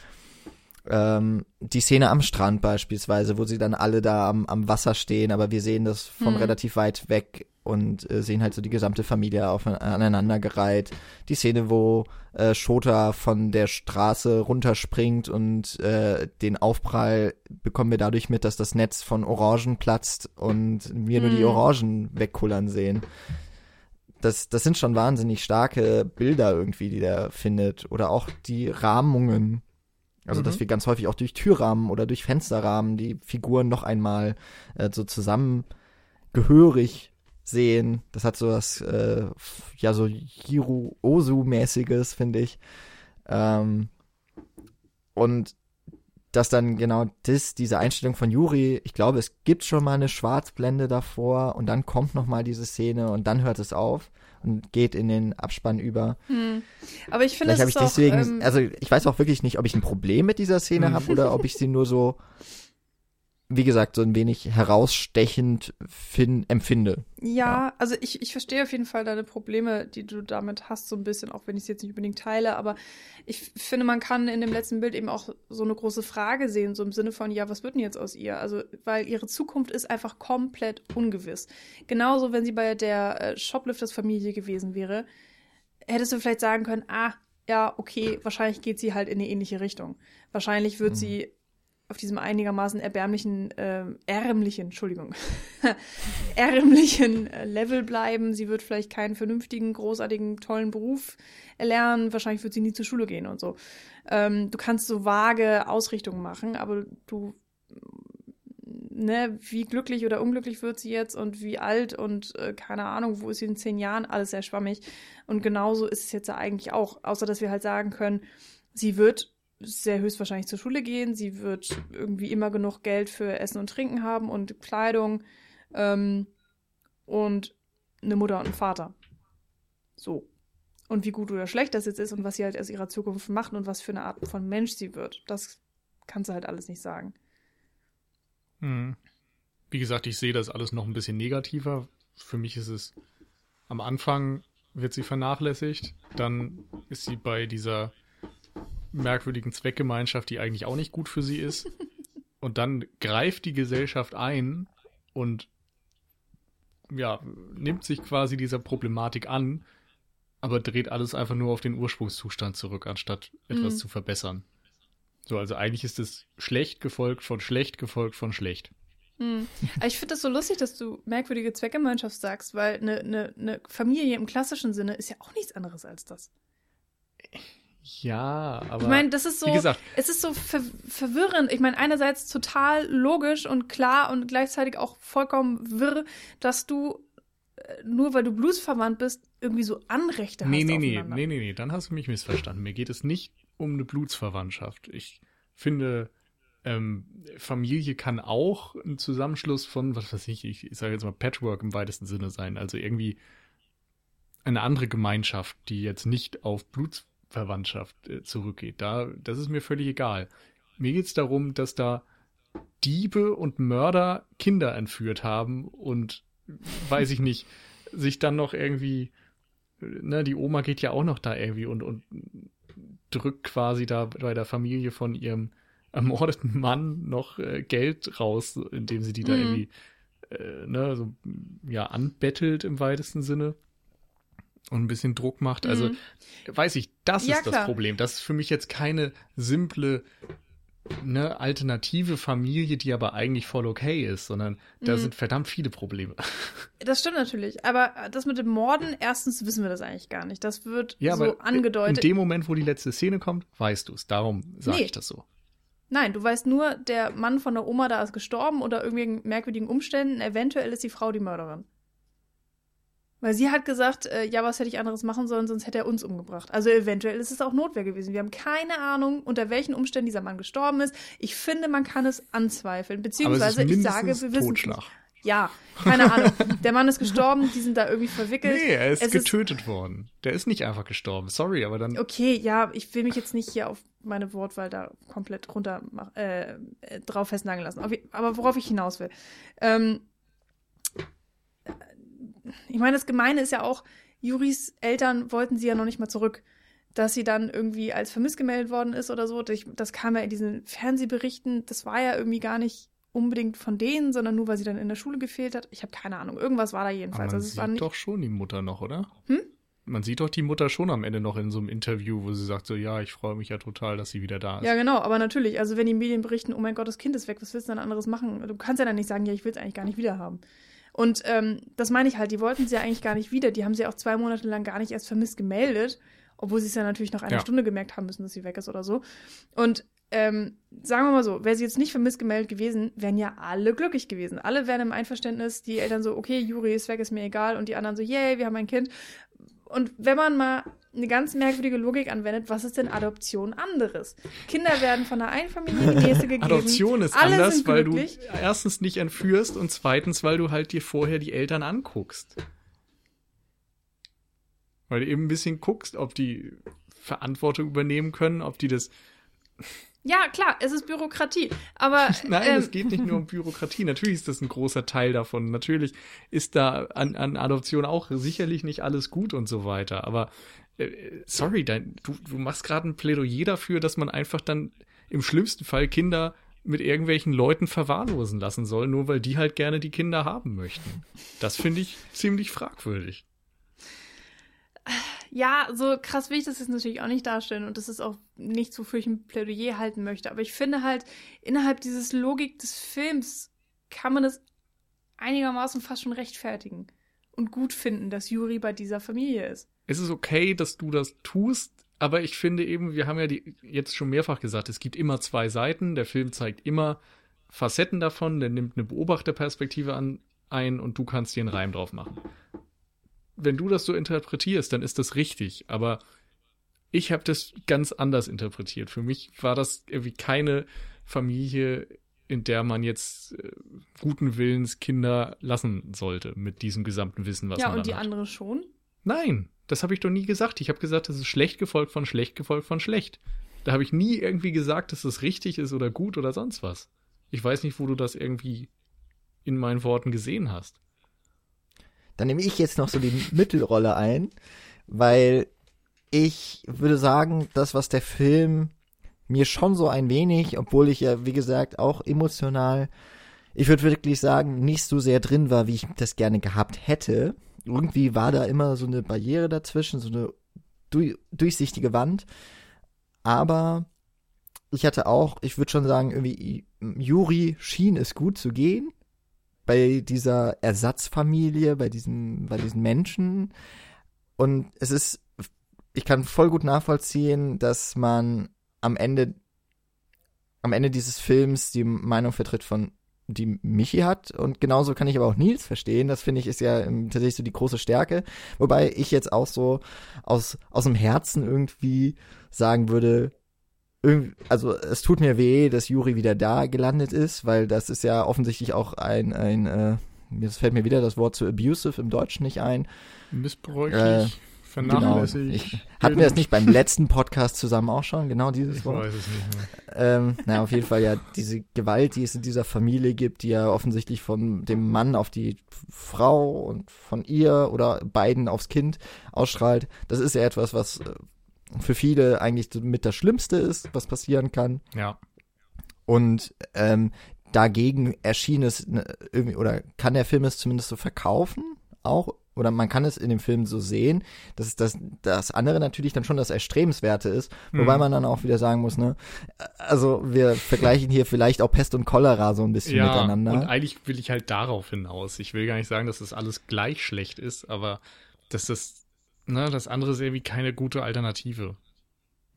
ähm, die Szene am Strand beispielsweise, wo sie dann alle da am, am Wasser stehen, aber wir sehen das von hm. relativ weit weg und äh, sehen halt so die gesamte Familie auf, aneinandergereiht. Die Szene, wo äh, Shota von der Straße runterspringt und äh, den Aufprall bekommen wir dadurch mit, dass das Netz von Orangen platzt und wir hm. nur die hm. Orangen wegkullern sehen. Das, das sind schon wahnsinnig starke Bilder irgendwie, die der findet. Oder auch die Rahmungen, also, mhm. dass wir ganz häufig auch durch Türrahmen oder durch Fensterrahmen die Figuren noch einmal äh, so zusammengehörig sehen. Das hat so was, äh, ja, so Hiro Osu-mäßiges, finde ich. Ähm, und dass dann genau das, diese Einstellung von Yuri, ich glaube, es gibt schon mal eine Schwarzblende davor und dann kommt noch mal diese Szene und dann hört es auf und geht in den Abspann über. Hm. Aber ich finde, es ich deswegen, auch, ähm, also ich weiß auch wirklich nicht, ob ich ein Problem mit dieser Szene habe (laughs) oder ob ich sie nur so wie gesagt, so ein wenig herausstechend fin empfinde. Ja, ja, also ich, ich verstehe auf jeden Fall deine Probleme, die du damit hast, so ein bisschen, auch wenn ich es jetzt nicht unbedingt teile, aber ich finde, man kann in dem letzten Bild eben auch so eine große Frage sehen, so im Sinne von, ja, was wird denn jetzt aus ihr? Also, weil ihre Zukunft ist einfach komplett ungewiss. Genauso, wenn sie bei der äh, Shoplifters-Familie gewesen wäre, hättest du vielleicht sagen können, ah, ja, okay, wahrscheinlich geht sie halt in eine ähnliche Richtung. Wahrscheinlich wird mhm. sie auf diesem einigermaßen erbärmlichen, äh, ärmlichen, Entschuldigung, (laughs) ärmlichen äh, Level bleiben. Sie wird vielleicht keinen vernünftigen, großartigen, tollen Beruf erlernen. Wahrscheinlich wird sie nie zur Schule gehen und so. Ähm, du kannst so vage Ausrichtungen machen, aber du, ne, wie glücklich oder unglücklich wird sie jetzt und wie alt und äh, keine Ahnung, wo ist sie in zehn Jahren, alles sehr schwammig. Und genauso ist es jetzt ja eigentlich auch, außer dass wir halt sagen können, sie wird sehr höchstwahrscheinlich zur Schule gehen. Sie wird irgendwie immer genug Geld für Essen und Trinken haben und Kleidung ähm, und eine Mutter und einen Vater. So. Und wie gut oder schlecht das jetzt ist und was sie halt aus ihrer Zukunft macht und was für eine Art von Mensch sie wird, das kannst du halt alles nicht sagen. Hm. Wie gesagt, ich sehe das alles noch ein bisschen negativer. Für mich ist es am Anfang wird sie vernachlässigt, dann ist sie bei dieser merkwürdigen Zweckgemeinschaft, die eigentlich auch nicht gut für sie ist. (laughs) Und dann greift die Gesellschaft ein und ja, nimmt sich quasi dieser Problematik an, aber dreht alles einfach nur auf den Ursprungszustand zurück, anstatt etwas mhm. zu verbessern. So, also eigentlich ist es schlecht gefolgt von schlecht gefolgt von schlecht. Hm. Ich finde das so lustig, dass du merkwürdige Zweckgemeinschaft sagst, weil eine ne, ne Familie im klassischen Sinne ist ja auch nichts anderes als das. Ja, aber. Ich meine, das ist so. Wie gesagt, es ist so ver verwirrend. Ich meine, einerseits total logisch und klar und gleichzeitig auch vollkommen wirr, dass du äh, nur weil du bluesverwandt bist, irgendwie so Anrechte nee, hast. Nee, nee, nee, nee, nee, dann hast du mich missverstanden. Mir geht es nicht um eine Blutsverwandtschaft. Ich finde, ähm, Familie kann auch ein Zusammenschluss von, was weiß ich, ich sage jetzt mal Patchwork im weitesten Sinne sein. Also irgendwie eine andere Gemeinschaft, die jetzt nicht auf Blutsverwandtschaft Verwandtschaft äh, zurückgeht. Da, das ist mir völlig egal. Mir geht es darum, dass da Diebe und Mörder Kinder entführt haben und weiß ich nicht, sich dann noch irgendwie, ne, die Oma geht ja auch noch da irgendwie und, und drückt quasi da bei der Familie von ihrem ermordeten Mann noch äh, Geld raus, indem sie die mhm. da irgendwie, äh, ne, so, ja, anbettelt im weitesten Sinne und ein bisschen Druck macht. Also mhm. weiß ich, das ja, ist klar. das Problem. Das ist für mich jetzt keine simple ne, alternative Familie, die aber eigentlich voll okay ist, sondern da mhm. sind verdammt viele Probleme. (laughs) Das stimmt natürlich. Aber das mit dem Morden, erstens wissen wir das eigentlich gar nicht. Das wird ja, so angedeutet. In dem Moment, wo die letzte Szene kommt, weißt du es. Darum sage nee. ich das so. Nein, du weißt nur, der Mann von der Oma da ist gestorben unter irgendwelchen merkwürdigen Umständen. Eventuell ist die Frau die Mörderin. Weil sie hat gesagt, äh, ja, was hätte ich anderes machen sollen, sonst hätte er uns umgebracht. Also eventuell ist es auch Notwehr gewesen. Wir haben keine Ahnung, unter welchen Umständen dieser Mann gestorben ist. Ich finde, man kann es anzweifeln. Beziehungsweise ich sage, wir wissen Totschlag. Nicht. Ja, keine Ahnung. (laughs) Der Mann ist gestorben, die sind da irgendwie verwickelt. Nee, er ist es getötet ist, worden. Der ist nicht einfach gestorben. Sorry, aber dann. Okay, ja, ich will mich jetzt nicht hier auf meine Wortwahl da komplett runter äh, drauf festnageln lassen. Aber worauf ich hinaus will. Ähm, ich meine, das Gemeine ist ja auch, Juris Eltern wollten sie ja noch nicht mal zurück. Dass sie dann irgendwie als vermisst gemeldet worden ist oder so, das kam ja in diesen Fernsehberichten, das war ja irgendwie gar nicht unbedingt von denen, sondern nur, weil sie dann in der Schule gefehlt hat. Ich habe keine Ahnung. Irgendwas war da jedenfalls. Aber man also, sieht doch schon die Mutter noch, oder? Hm? Man sieht doch die Mutter schon am Ende noch in so einem Interview, wo sie sagt so, ja, ich freue mich ja total, dass sie wieder da ist. Ja, genau, aber natürlich, also wenn die Medien berichten, oh mein Gott, das Kind ist weg, was willst du dann anderes machen? Du kannst ja dann nicht sagen, ja, ich will es eigentlich gar nicht wieder haben. Und ähm, das meine ich halt, die wollten sie ja eigentlich gar nicht wieder. Die haben sie auch zwei Monate lang gar nicht erst vermisst gemeldet, obwohl sie es ja natürlich nach einer ja. Stunde gemerkt haben müssen, dass sie weg ist oder so. Und ähm, sagen wir mal so, wäre sie jetzt nicht vermisst gemeldet gewesen, wären ja alle glücklich gewesen. Alle wären im Einverständnis, die Eltern so, okay, Juri ist weg, ist mir egal. Und die anderen so, yay, wir haben ein Kind. Und wenn man mal eine ganz merkwürdige Logik anwendet, was ist denn Adoption anderes? Kinder werden von der einen Familie in die nächste gegeben. Adoption ist Alle anders, weil du erstens nicht entführst und zweitens, weil du halt dir vorher die Eltern anguckst. Weil du eben ein bisschen guckst, ob die Verantwortung übernehmen können, ob die das Ja, klar, es ist Bürokratie. Aber (laughs) Nein, ähm, es geht nicht nur um Bürokratie. Natürlich ist das ein großer Teil davon. Natürlich ist da an, an Adoption auch sicherlich nicht alles gut und so weiter. Aber sorry, dein, du, du machst gerade ein Plädoyer dafür, dass man einfach dann im schlimmsten Fall Kinder mit irgendwelchen Leuten verwahrlosen lassen soll, nur weil die halt gerne die Kinder haben möchten. Das finde ich ziemlich fragwürdig. Ja, so krass will ich das jetzt natürlich auch nicht darstellen und das ist auch nicht so für ich ein Plädoyer halten möchte. Aber ich finde halt, innerhalb dieses Logik des Films kann man es einigermaßen fast schon rechtfertigen und gut finden, dass Juri bei dieser Familie ist. Es ist okay, dass du das tust, aber ich finde eben, wir haben ja die, jetzt schon mehrfach gesagt, es gibt immer zwei Seiten. Der Film zeigt immer Facetten davon, der nimmt eine Beobachterperspektive an, ein und du kannst dir einen Reim drauf machen. Wenn du das so interpretierst, dann ist das richtig, aber ich habe das ganz anders interpretiert. Für mich war das irgendwie keine Familie, in der man jetzt äh, guten Willens Kinder lassen sollte mit diesem gesamten Wissen, was ja, man und die dann hat. andere schon. Nein, das habe ich doch nie gesagt. Ich habe gesagt, das ist schlecht gefolgt von schlecht gefolgt von schlecht. Da habe ich nie irgendwie gesagt, dass das richtig ist oder gut oder sonst was. Ich weiß nicht, wo du das irgendwie in meinen Worten gesehen hast. Dann nehme ich jetzt noch so die Mittelrolle ein, weil ich würde sagen, das, was der Film mir schon so ein wenig, obwohl ich ja, wie gesagt, auch emotional, ich würde wirklich sagen, nicht so sehr drin war, wie ich das gerne gehabt hätte. Irgendwie war da immer so eine Barriere dazwischen, so eine du durchsichtige Wand. Aber ich hatte auch, ich würde schon sagen, irgendwie, Juri schien es gut zu gehen bei dieser Ersatzfamilie, bei diesen, bei diesen Menschen. Und es ist, ich kann voll gut nachvollziehen, dass man am Ende, am Ende dieses Films die Meinung vertritt von die Michi hat und genauso kann ich aber auch Nils verstehen. Das finde ich ist ja tatsächlich so die große Stärke. Wobei ich jetzt auch so aus, aus dem Herzen irgendwie sagen würde, also es tut mir weh, dass Juri wieder da gelandet ist, weil das ist ja offensichtlich auch ein, ein äh, jetzt fällt mir wieder das Wort zu abusive im Deutschen nicht ein. Missbräuchlich, Äh, Genau. vernachlässigt. Ich, hatten wir das nicht beim letzten Podcast zusammen auch schon? Genau dieses Ich Wort. weiß es nicht mehr. Ähm, na, auf jeden Fall ja diese Gewalt, die es in dieser Familie gibt, die ja offensichtlich von dem Mann auf die Frau und von ihr oder beiden aufs Kind ausstrahlt. Das ist ja etwas, was äh, für viele eigentlich mit das Schlimmste ist, was passieren kann. Ja. Und ähm, dagegen erschien es ne, irgendwie, oder kann der Film es zumindest so verkaufen, auch, oder man kann es in dem Film so sehen, dass das, das andere natürlich dann schon das Erstrebenswerte ist, wobei Mhm. man dann auch wieder sagen muss, ne, also wir vergleichen hier vielleicht auch Pest und Cholera so ein bisschen Ja, miteinander. und eigentlich will ich halt darauf hinaus. Ich will gar nicht sagen, dass das alles gleich schlecht ist, aber dass das, ne, das andere ist irgendwie keine gute Alternative.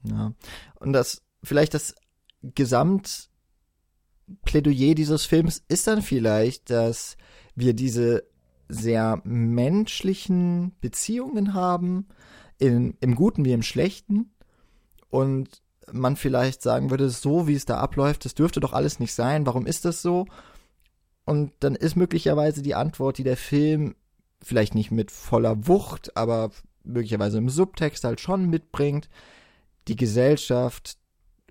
Ja. Und das, vielleicht das Gesamtplädoyer dieses Films ist dann vielleicht, dass wir diese sehr menschlichen Beziehungen haben, in, im Guten wie im Schlechten. Und man vielleicht sagen würde, so wie es da abläuft, das dürfte doch alles nicht sein, warum ist das so? Und dann ist möglicherweise die Antwort, die der Film vielleicht nicht mit voller Wucht, aber möglicherweise im Subtext halt schon mitbringt, die Gesellschaft,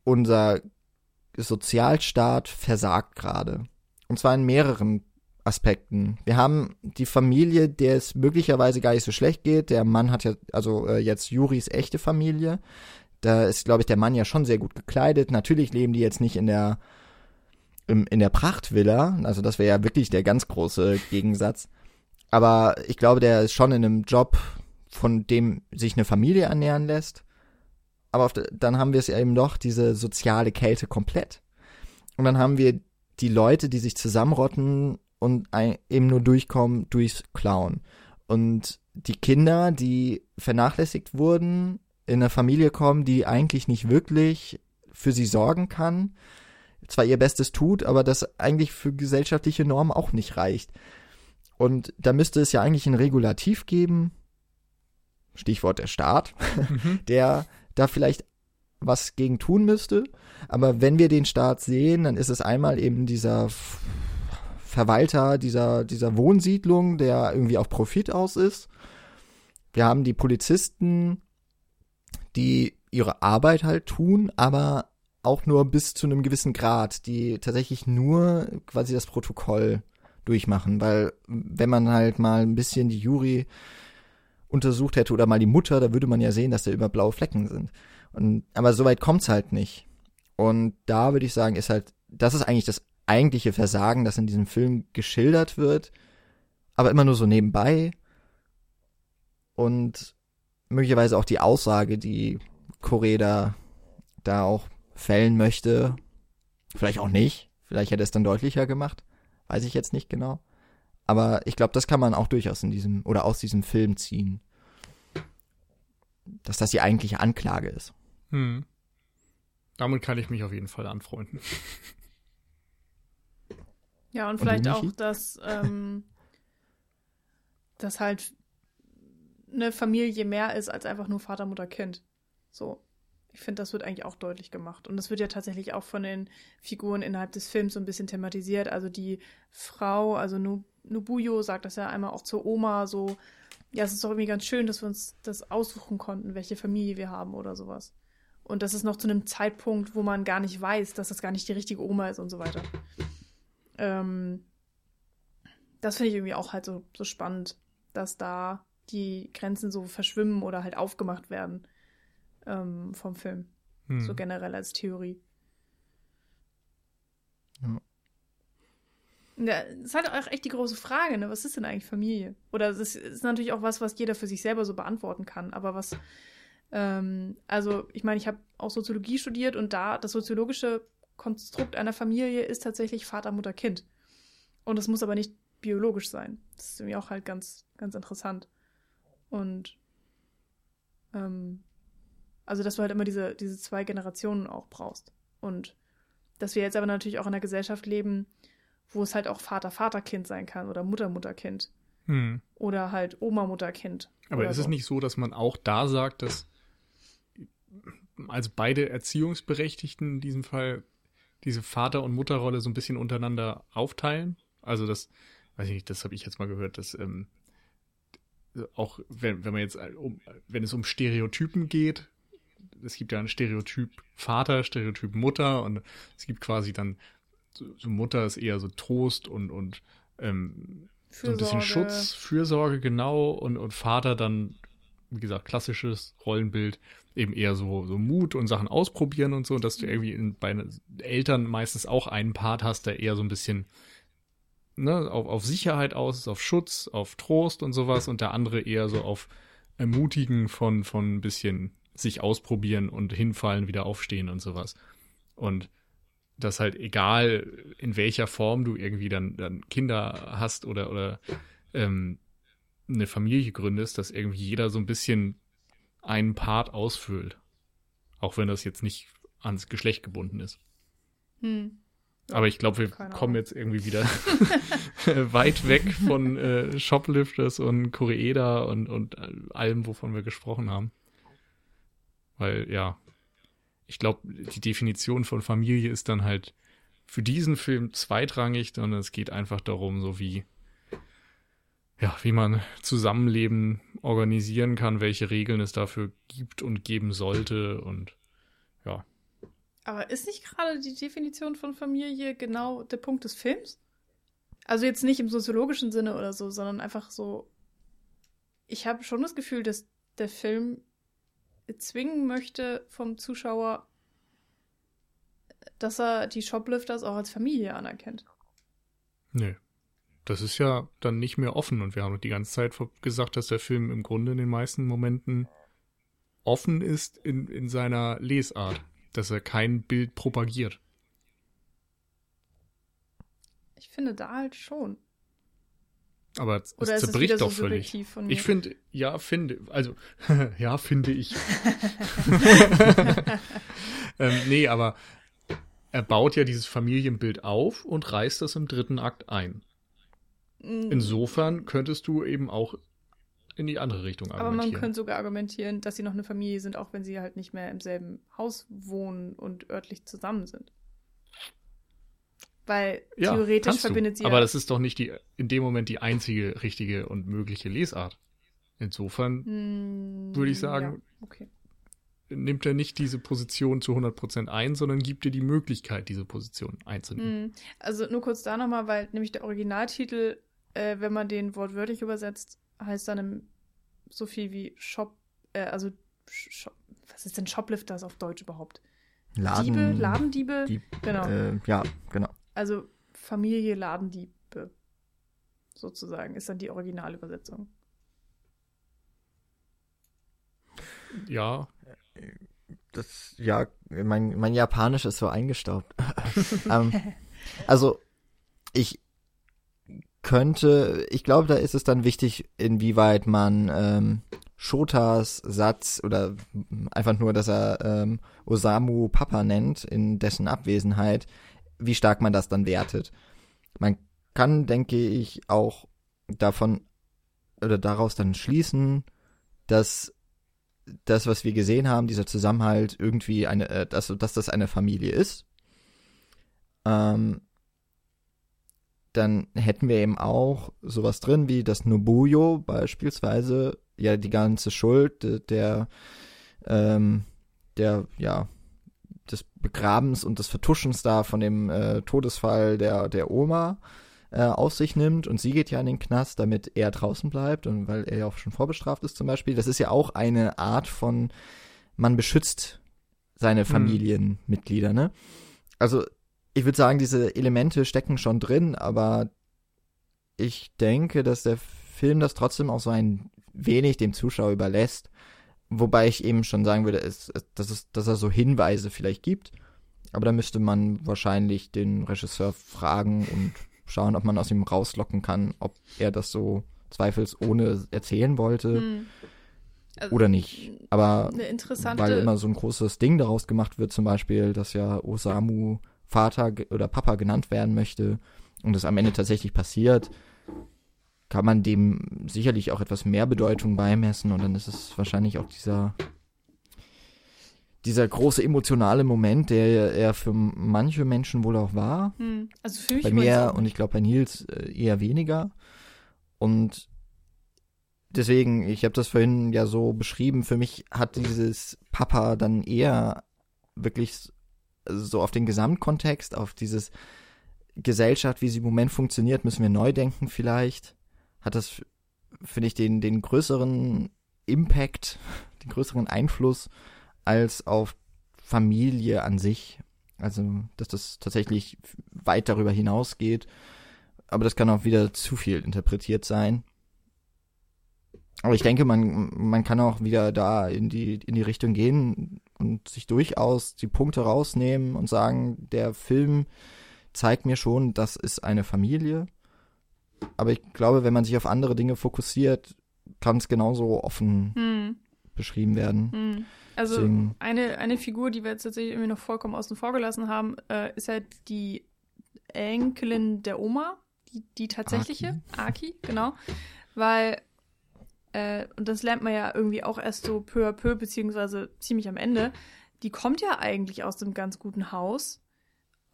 unser Sozialstaat versagt gerade. Und zwar in mehreren Aspekten. Wir haben die Familie, der es möglicherweise gar nicht so schlecht geht. Der Mann hat ja, also äh, jetzt Juris echte Familie. Da ist, glaube ich, der Mann ja schon sehr gut gekleidet. Natürlich leben die jetzt nicht in der im, in der Prachtvilla. Also das wäre ja wirklich der ganz große Gegensatz. Aber ich glaube, der ist schon in einem Job, von dem sich eine Familie ernähren lässt. Aber auf de, dann haben wir es eben doch, diese soziale Kälte komplett. Und dann haben wir die Leute, die sich zusammenrotten und ein, eben nur durchkommen durchs Klauen. Und die Kinder, die vernachlässigt wurden, in eine Familie kommen, die eigentlich nicht wirklich für sie sorgen kann, zwar ihr Bestes tut, aber das eigentlich für gesellschaftliche Normen auch nicht reicht. Und da müsste es ja eigentlich ein Regulativ geben, Stichwort der Staat, Mhm. (laughs) der da vielleicht was gegen tun müsste. Aber wenn wir den Staat sehen, dann ist es einmal eben dieser Verwalter dieser, dieser Wohnsiedlung, der irgendwie auf Profit aus ist. Wir haben die Polizisten, die ihre Arbeit halt tun, aber auch nur bis zu einem gewissen Grad, die tatsächlich nur quasi das Protokoll durchmachen, weil wenn man halt mal ein bisschen die Jury untersucht hätte oder mal die Mutter, da würde man ja sehen, dass da über blaue Flecken sind. Und, aber soweit kommt's halt nicht. Und da würde ich sagen, ist halt, das ist eigentlich das eigentliche Versagen, das in diesem Film geschildert wird, aber immer nur so nebenbei. Und möglicherweise auch die Aussage, die Koreda da auch fällen möchte. Vielleicht auch nicht. Vielleicht hätte es dann deutlicher gemacht. Weiß ich jetzt nicht genau. Aber ich glaube, das kann man auch durchaus in diesem oder aus diesem Film ziehen. Dass das die eigentliche Anklage ist. Hm. Damit kann ich mich auf jeden Fall anfreunden. (laughs) Ja, und vielleicht und auch, dass, ähm, dass halt eine Familie mehr ist als einfach nur Vater, Mutter, Kind. So. Ich finde, das wird eigentlich auch deutlich gemacht. Und das wird ja tatsächlich auch von den Figuren innerhalb des Films so ein bisschen thematisiert. Also die Frau, also Nubuyo sagt das ja einmal auch zur Oma so, ja, es ist doch irgendwie ganz schön, dass wir uns das aussuchen konnten, welche Familie wir haben oder sowas. Und das ist noch zu einem Zeitpunkt, wo man gar nicht weiß, dass das gar nicht die richtige Oma ist und so weiter. Ähm, das finde ich irgendwie auch halt so, so spannend, dass da die Grenzen so verschwimmen oder halt aufgemacht werden ähm, vom Film. Hm. So generell als Theorie. Ja. Ja, das ist halt auch echt die große Frage, ne? Was ist denn eigentlich Familie? Oder es ist, ist natürlich auch was, was jeder für sich selber so beantworten kann. Aber was ähm, also ich meine, ich habe auch Soziologie studiert und da das soziologische Konstrukt einer Familie ist tatsächlich Vater, Mutter, Kind. Und das muss aber nicht biologisch sein. Das ist irgendwie auch halt ganz, ganz interessant. Und ähm, also, dass du halt immer diese, diese zwei Generationen auch brauchst. Und dass wir jetzt aber natürlich auch in einer Gesellschaft leben, wo es halt auch Vater, Vater, Kind sein kann oder Mutter, Mutter, Kind. Hm. Oder halt Oma, Mutter, Kind. Aber ist so. es nicht so, dass man auch da sagt, dass also beide Erziehungsberechtigten in diesem Fall diese Vater- und Mutterrolle so ein bisschen untereinander aufteilen. Also das, weiß ich nicht, das habe ich jetzt mal gehört, dass ähm, auch wenn, wenn man jetzt äh, um, wenn es um Stereotypen geht, es gibt ja ein Stereotyp Vater, Stereotyp Mutter und es gibt quasi dann so, so Mutter ist eher so Trost und und ähm, so ein bisschen Schutz, Fürsorge genau und und Vater dann wie gesagt klassisches Rollenbild eben eher so, so Mut und Sachen ausprobieren und so, dass du irgendwie in, bei Eltern meistens auch einen Part hast, der eher so ein bisschen ne, auf, auf Sicherheit aus ist, auf Schutz, auf Trost und sowas, und der andere eher so auf Ermutigen von, von ein bisschen sich ausprobieren und hinfallen, wieder aufstehen und sowas. Und das halt egal, in welcher Form du irgendwie dann, dann Kinder hast oder, oder ähm, eine Familie gründest, dass irgendwie jeder so ein bisschen einen Part ausfüllt. Auch wenn das jetzt nicht ans Geschlecht gebunden ist. Hm. Aber ich glaube, wir kommen jetzt irgendwie wieder (laughs) (laughs) weit weg von äh, Shoplifters und Koreeda und, und allem, wovon wir gesprochen haben. Weil, ja, ich glaube, die Definition von Familie ist dann halt für diesen Film zweitrangig, sondern es geht einfach darum, so wie ja, wie man Zusammenleben organisieren kann, welche Regeln es dafür gibt und geben sollte und ja. Aber ist nicht gerade die Definition von Familie genau der Punkt des Films? Also jetzt nicht im soziologischen Sinne oder so, sondern einfach so. Ich habe schon das Gefühl, dass der Film zwingen möchte vom Zuschauer, dass er die Shoplifters auch als Familie anerkennt. Nö das ist ja dann nicht mehr offen und wir haben die ganze Zeit gesagt, dass der Film im Grunde in den meisten Momenten offen ist in, in seiner Lesart, dass er kein Bild propagiert. Ich finde da halt schon. Aber es, es zerbricht es doch so völlig. Ich finde, ja, finde, also, (laughs) ja, finde ich. (laughs) ähm, nee, aber er baut ja dieses Familienbild auf und reißt das im dritten Akt ein. Mhm. Insofern könntest du eben auch in die andere Richtung argumentieren. Aber man könnte sogar argumentieren, dass sie noch eine Familie sind, auch wenn sie halt nicht mehr im selben Haus wohnen und örtlich zusammen sind. Weil ja, theoretisch verbindet sie. Aber ja das ist doch nicht die in dem Moment die einzige richtige und mögliche Lesart. Insofern hm, würde ich sagen, ja, okay. nimmt er nicht diese Position zu 100% ein, sondern gibt dir die Möglichkeit, diese Position einzunehmen. Mhm. Also nur kurz da nochmal, weil nämlich der Originaltitel, äh, wenn man den wortwörtlich übersetzt, heißt dann so viel wie Shop, äh, also Shop, was ist denn Shoplifters auf Deutsch überhaupt? Laden, Diebe, Ladendiebe, Dieb, genau. Äh, ja, genau. Also Familie Ladendiebe, sozusagen, ist dann die Originalübersetzung. Ja, Das, ja, mein, mein Japanisch ist so eingestaubt. (laughs) ähm, also, ich könnte, ich glaube, da ist es dann wichtig, inwieweit man ähm, Shotas Satz oder einfach nur, dass er ähm, Osamu Papa nennt, in dessen Abwesenheit, wie stark man das dann wertet. Man kann, denke ich, auch davon oder daraus dann schließen, dass das, was wir gesehen haben, dieser Zusammenhalt irgendwie eine, äh, dass, dass das eine Familie ist. Ähm, dann hätten wir eben auch sowas drin wie das Nobuyo beispielsweise, ja die ganze Schuld de- der, ähm, der, ja, des Begrabens und des Vertuschens da von dem äh, Todesfall der, der Oma äh, auf sich nimmt und sie geht ja in den Knast, damit er draußen bleibt und weil er ja auch schon vorbestraft ist zum Beispiel. Das ist ja auch eine Art von, man beschützt seine Familienmitglieder, ne? Also ich würde sagen, diese Elemente stecken schon drin, aber ich denke, dass der Film das trotzdem auch so ein wenig dem Zuschauer überlässt. Wobei ich eben schon sagen würde, es, dass, es, dass er so Hinweise vielleicht gibt. Aber da müsste man wahrscheinlich den Regisseur fragen und schauen, ob man aus ihm rauslocken kann, ob er das so zweifelsohne erzählen wollte Hm. Also, oder nicht. Aber weil immer so ein großes Ding daraus gemacht wird, zum Beispiel, dass ja Osamu Vater oder Papa genannt werden möchte und es am Ende tatsächlich passiert, kann man dem sicherlich auch etwas mehr Bedeutung beimessen und dann ist es wahrscheinlich auch dieser dieser große emotionale Moment, der er für manche Menschen wohl auch war, hm. Also für mich bei mir und ich glaube bei Nils äh, eher weniger. Und deswegen, ich habe das vorhin ja so beschrieben, für mich hat dieses Papa dann eher wirklich s- so auf den Gesamtkontext, auf dieses Gesellschaft, wie sie im Moment funktioniert, müssen wir neu denken vielleicht. Hat das, finde ich, den, den größeren Impact, (laughs) den größeren Einfluss als auf Familie an sich. Also, dass das tatsächlich weit darüber hinausgeht. Aber das kann auch wieder zu viel interpretiert sein. Aber ich denke, man, man kann auch wieder da in die, in die Richtung gehen und sich durchaus die Punkte rausnehmen und sagen, der Film zeigt mir schon, das ist eine Familie. Aber ich glaube, wenn man sich auf andere Dinge fokussiert, kann es genauso offen Hm. beschrieben werden. Hm. Also Deswegen- eine, eine Figur, die wir jetzt tatsächlich irgendwie noch vollkommen außen vor gelassen haben, äh, ist halt die Enkelin der Oma, die, die tatsächliche, Aki, genau. Weil, äh, und das lernt man ja irgendwie auch erst so peu à peu, beziehungsweise ziemlich am Ende, die kommt ja eigentlich aus einem ganz guten Haus.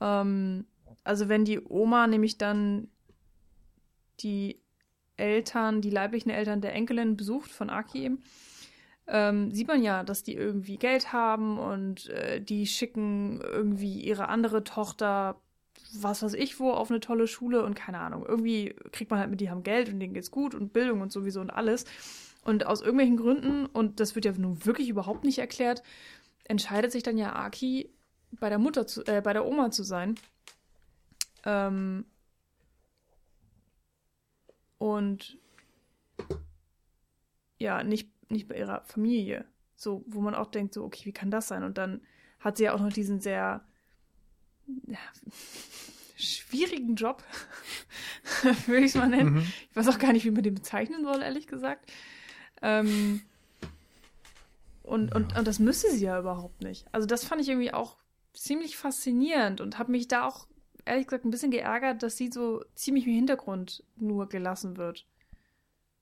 Ähm, also wenn die Oma nämlich dann die Eltern, die leiblichen Eltern der Enkelin besucht von Aki eben, ähm, sieht man ja, dass die irgendwie Geld haben und äh, die schicken irgendwie ihre andere Tochter, was weiß ich wo, auf eine tolle Schule und keine Ahnung. Irgendwie kriegt man halt mit, die haben Geld und denen geht's gut und Bildung und sowieso und alles. Und aus irgendwelchen Gründen, und das wird ja nun wirklich überhaupt nicht erklärt, entscheidet sich dann ja Aki bei der Mutter zu, äh, bei der Oma zu sein. Ähm, und ja, nicht, nicht bei ihrer Familie. So, wo man auch denkt, so, okay, wie kann das sein? Und dann hat sie ja auch noch diesen sehr ja, schwierigen Job, (laughs) würde ich es mal nennen. Mhm. Ich weiß auch gar nicht, wie man den bezeichnen soll, ehrlich gesagt. Ähm, und, und, und das müsste sie ja überhaupt nicht. Also das fand ich irgendwie auch ziemlich faszinierend und habe mich da auch, ehrlich gesagt, ein bisschen geärgert, dass sie so ziemlich im Hintergrund nur gelassen wird.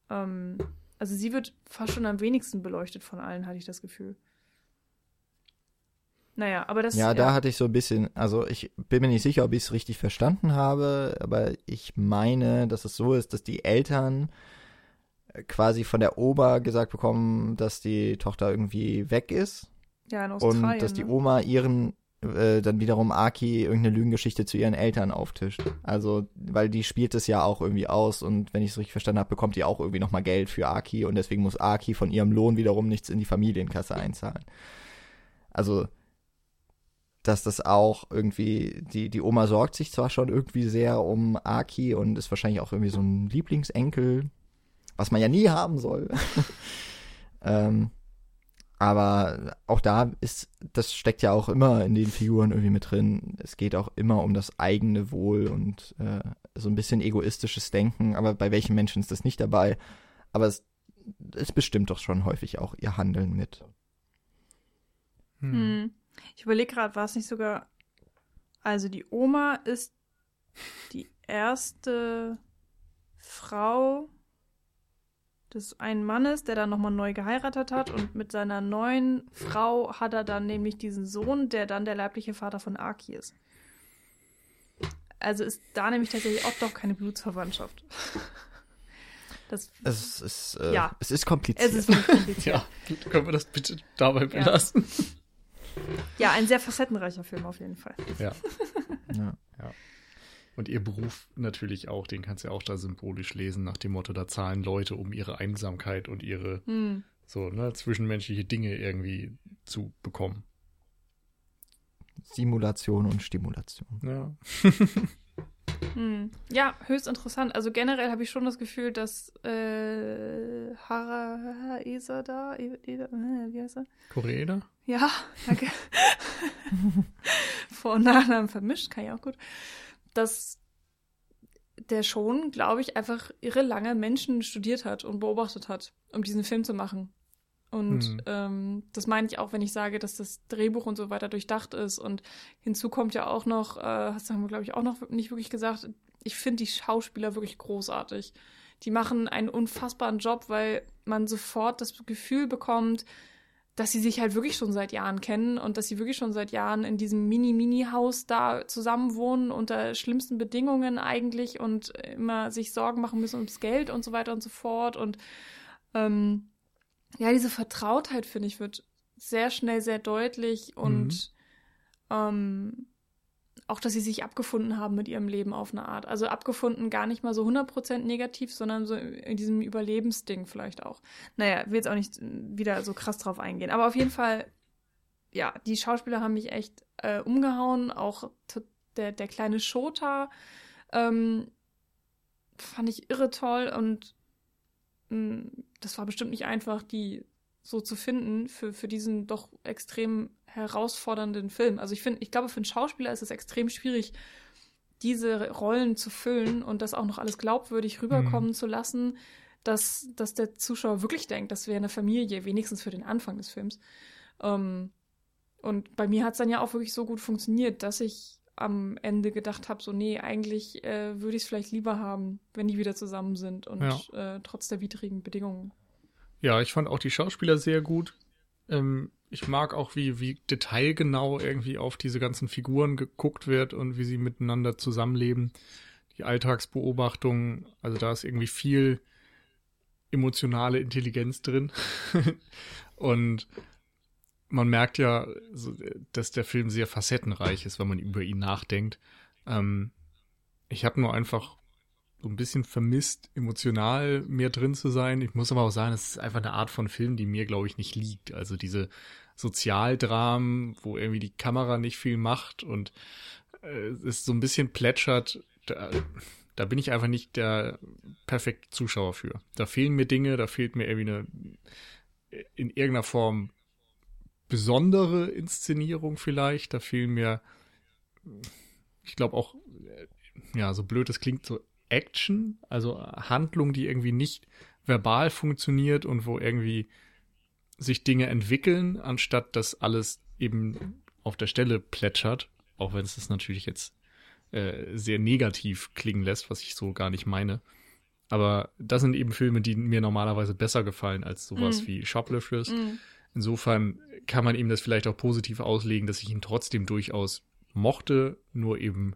Ähm, also sie wird fast schon am wenigsten beleuchtet von allen, hatte ich das Gefühl. Naja, aber das Ja, da hatte ich so ein bisschen, also ich bin mir nicht sicher, ob ich es richtig verstanden habe, aber ich meine, dass es so ist, dass die Eltern äh, quasi von der Oma gesagt bekommen, dass die Tochter irgendwie weg ist Ja, in Australien. und dass die ne? Oma ihren äh, dann wiederum Aki irgendeine Lügengeschichte zu ihren Eltern auftischt. Also, weil die spielt es ja auch irgendwie aus und wenn ich es richtig verstanden habe, bekommt die auch irgendwie nochmal Geld für Aki und deswegen muss Aki von ihrem Lohn wiederum nichts in die Familienkasse einzahlen. Also, dass das auch irgendwie, die, die Oma sorgt sich zwar schon irgendwie sehr um Aki und ist wahrscheinlich auch irgendwie so ein Lieblingsenkel, was man ja nie haben soll. (laughs) ähm, aber auch da ist, das steckt ja auch immer in den Figuren irgendwie mit drin. Es geht auch immer um das eigene Wohl und äh, so ein bisschen egoistisches Denken. Aber bei welchen Menschen ist das nicht dabei? Aber es, es bestimmt doch schon häufig auch ihr Handeln mit. Hm. Ich überlege gerade, war es nicht sogar. Also die Oma ist die erste Frau des einen Mannes, der dann nochmal neu geheiratet hat und mit seiner neuen Frau hat er dann nämlich diesen Sohn, der dann der leibliche Vater von Aki ist. Also ist da nämlich tatsächlich auch doch keine Blutsverwandtschaft. (laughs) Das, Es ist, äh, Ja. es ist kompliziert. es ist kompliziert. (laughs) Ja, können wir das bitte dabei belassen? Ja, ein sehr facettenreicher Film auf jeden Fall. (laughs) Ja. ja. Und ihr Beruf natürlich auch, den kannst du ja auch da symbolisch lesen, nach dem Motto, da zahlen Leute, um ihre Einsamkeit und ihre Hm. so, ne, zwischenmenschliche Dinge irgendwie zu bekommen. Simulation und Stimulation. Ja. (laughs) Hm. Ja, höchst interessant. Also generell habe ich schon das Gefühl, dass äh, Hara Esa da, E- Eda, äh, wie heißt er? Koreaner? Ja, danke. (laughs) Vor- und Nachnamen vermischt, kann ich auch gut. Dass der schon, glaube ich, einfach irre lange Menschen studiert hat und beobachtet hat, um diesen Film zu machen. Und Hm. ähm, das meine ich auch, wenn ich sage, dass das Drehbuch und so weiter durchdacht ist. Und hinzu kommt ja auch noch, äh, hast du, glaube ich, auch noch nicht wirklich gesagt, ich finde die Schauspieler wirklich großartig. Die machen einen unfassbaren Job, weil man sofort das Gefühl bekommt, dass sie sich halt wirklich schon seit Jahren kennen und dass sie wirklich schon seit Jahren in diesem Mini-Mini-Haus da zusammen wohnen unter schlimmsten Bedingungen eigentlich und immer sich Sorgen machen müssen ums Geld und so weiter und so fort. Und ähm, ja, diese Vertrautheit, finde ich, wird sehr schnell sehr deutlich und ähm, auch, dass sie sich abgefunden haben mit ihrem Leben auf eine Art. Also abgefunden gar nicht mal so 100% negativ, sondern so in diesem Überlebensding vielleicht auch. Naja, will jetzt auch nicht wieder so krass drauf eingehen. Aber auf jeden Fall, ja, die Schauspieler haben mich echt äh, umgehauen. Auch der, der kleine Shota ähm, fand ich irre toll und das war bestimmt nicht einfach, die so zu finden für, für diesen doch extrem herausfordernden Film. Also ich finde, ich glaube, für einen Schauspieler ist es extrem schwierig, diese Rollen zu füllen und das auch noch alles glaubwürdig rüberkommen zu lassen, dass, dass der Zuschauer wirklich denkt, das wäre eine Familie, wenigstens für den Anfang des Films. Ähm, und bei mir hat es dann ja auch wirklich so gut funktioniert, dass ich am Ende gedacht habe, so, nee, eigentlich äh, würde ich es vielleicht lieber haben, wenn die wieder zusammen sind und äh, trotz der widrigen Bedingungen. Ja, ich fand auch die Schauspieler sehr gut. Ähm, ich mag auch, wie, wie detailgenau irgendwie auf diese ganzen Figuren geguckt wird und wie sie miteinander zusammenleben. Die Alltagsbeobachtung, also da ist irgendwie viel emotionale Intelligenz drin. (laughs) und man merkt ja, dass der Film sehr facettenreich ist, wenn man über ihn nachdenkt. Ähm, ich habe nur einfach so ein bisschen vermisst, emotional mehr drin zu sein. Ich muss aber auch sagen, es ist einfach eine Art von Film, die mir, glaube ich, nicht liegt. Also diese Sozialdramen, wo irgendwie die Kamera nicht viel macht und äh, es so ein bisschen plätschert, da, da bin ich einfach nicht der perfekte Zuschauer für. Da fehlen mir Dinge, da fehlt mir irgendwie eine in irgendeiner Form besondere Inszenierung vielleicht. Da fehlen mir, ich glaube auch, äh, ja, so blöd es klingt, so Action, also Handlung, die irgendwie nicht verbal funktioniert und wo irgendwie sich Dinge entwickeln, anstatt dass alles eben auf der Stelle plätschert, auch wenn es das natürlich jetzt äh, sehr negativ klingen lässt, was ich so gar nicht meine. Aber das sind eben Filme, die mir normalerweise besser gefallen als sowas Mm. wie Shoplifters. Mm. Insofern kann man ihm das vielleicht auch positiv auslegen, dass ich ihn trotzdem durchaus mochte, nur eben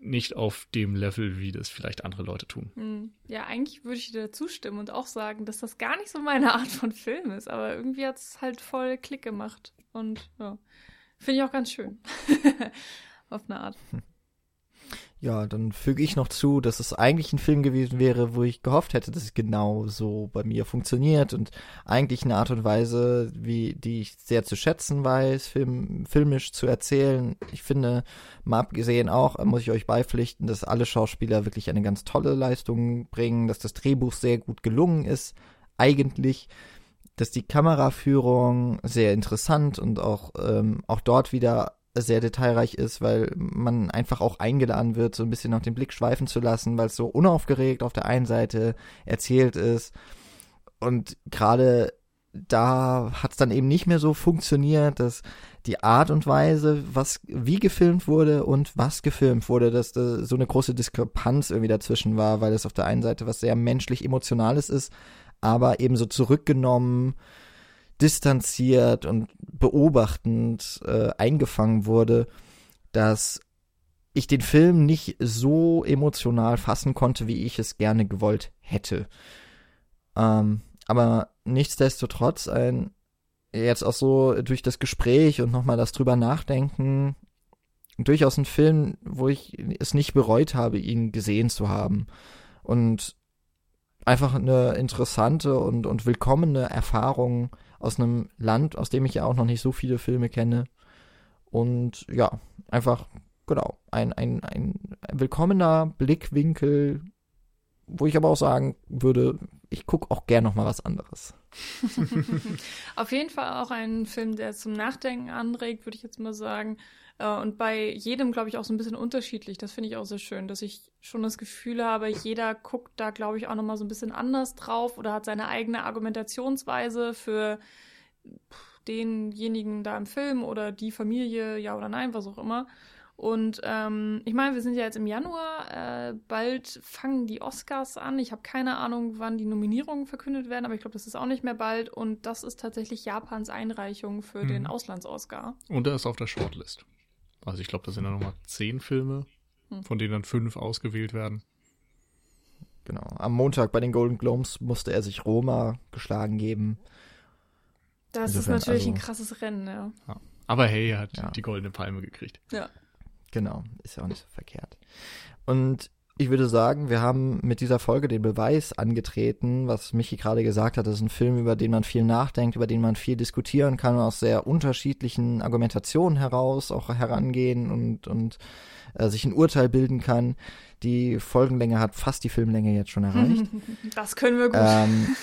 nicht auf dem Level, wie das vielleicht andere Leute tun. Hm. Ja, eigentlich würde ich dir zustimmen und auch sagen, dass das gar nicht so meine (laughs) Art von Film ist, aber irgendwie hat es halt voll Klick gemacht. Und ja, finde ich auch ganz schön. (laughs) auf eine Art. Ja, dann füge ich noch zu, dass es eigentlich ein Film gewesen wäre, wo ich gehofft hätte, dass es genau so bei mir funktioniert und eigentlich eine Art und Weise, wie die ich sehr zu schätzen weiß, film, filmisch zu erzählen. Ich finde, mal abgesehen auch, muss ich euch beipflichten, dass alle Schauspieler wirklich eine ganz tolle Leistung bringen, dass das Drehbuch sehr gut gelungen ist, eigentlich dass die Kameraführung sehr interessant und auch ähm, auch dort wieder sehr detailreich ist, weil man einfach auch eingeladen wird, so ein bisschen noch den Blick schweifen zu lassen, weil es so unaufgeregt auf der einen Seite erzählt ist. Und gerade da hat es dann eben nicht mehr so funktioniert, dass die Art und Weise, was wie gefilmt wurde und was gefilmt wurde, dass da so eine große Diskrepanz irgendwie dazwischen war, weil es auf der einen Seite was sehr menschlich emotionales ist, aber eben so zurückgenommen distanziert und beobachtend äh, eingefangen wurde, dass ich den Film nicht so emotional fassen konnte, wie ich es gerne gewollt hätte. Ähm, aber nichtsdestotrotz ein jetzt auch so durch das Gespräch und nochmal das drüber nachdenken durchaus ein Film, wo ich es nicht bereut habe, ihn gesehen zu haben. Und einfach eine interessante und, und willkommene Erfahrung aus einem Land, aus dem ich ja auch noch nicht so viele Filme kenne. Und ja, einfach, genau, ein, ein, ein willkommener Blickwinkel, wo ich aber auch sagen würde, ich gucke auch gern noch mal was anderes. (laughs) Auf jeden Fall auch ein Film, der zum Nachdenken anregt, würde ich jetzt mal sagen. Äh, und bei jedem, glaube ich, auch so ein bisschen unterschiedlich. Das finde ich auch sehr schön, dass ich schon das Gefühl habe, jeder guckt da, glaube ich, auch nochmal so ein bisschen anders drauf oder hat seine eigene Argumentationsweise für denjenigen da im Film oder die Familie, ja oder nein, was auch immer. Und ähm, ich meine, wir sind ja jetzt im Januar, äh, bald fangen die Oscars an. Ich habe keine Ahnung, wann die Nominierungen verkündet werden, aber ich glaube, das ist auch nicht mehr bald. Und das ist tatsächlich Japans Einreichung für mhm. den Auslands-Oscar. Und er ist auf der Shortlist. Also ich glaube, das sind dann nochmal zehn Filme, hm. von denen dann fünf ausgewählt werden. Genau. Am Montag bei den Golden Globes musste er sich Roma geschlagen geben. Das Insofern, ist natürlich also, ein krasses Rennen, ja. ja. Aber hey, er hat ja. die goldene Palme gekriegt. Ja. Genau, ist ja auch nicht so verkehrt. Und ich würde sagen, wir haben mit dieser Folge den Beweis angetreten, was Michi gerade gesagt hat, das ist ein Film, über den man viel nachdenkt, über den man viel diskutieren kann und aus sehr unterschiedlichen Argumentationen heraus auch herangehen und, und äh, sich ein Urteil bilden kann. Die Folgenlänge hat fast die Filmlänge jetzt schon erreicht. (laughs) Das können wir gut. Ähm,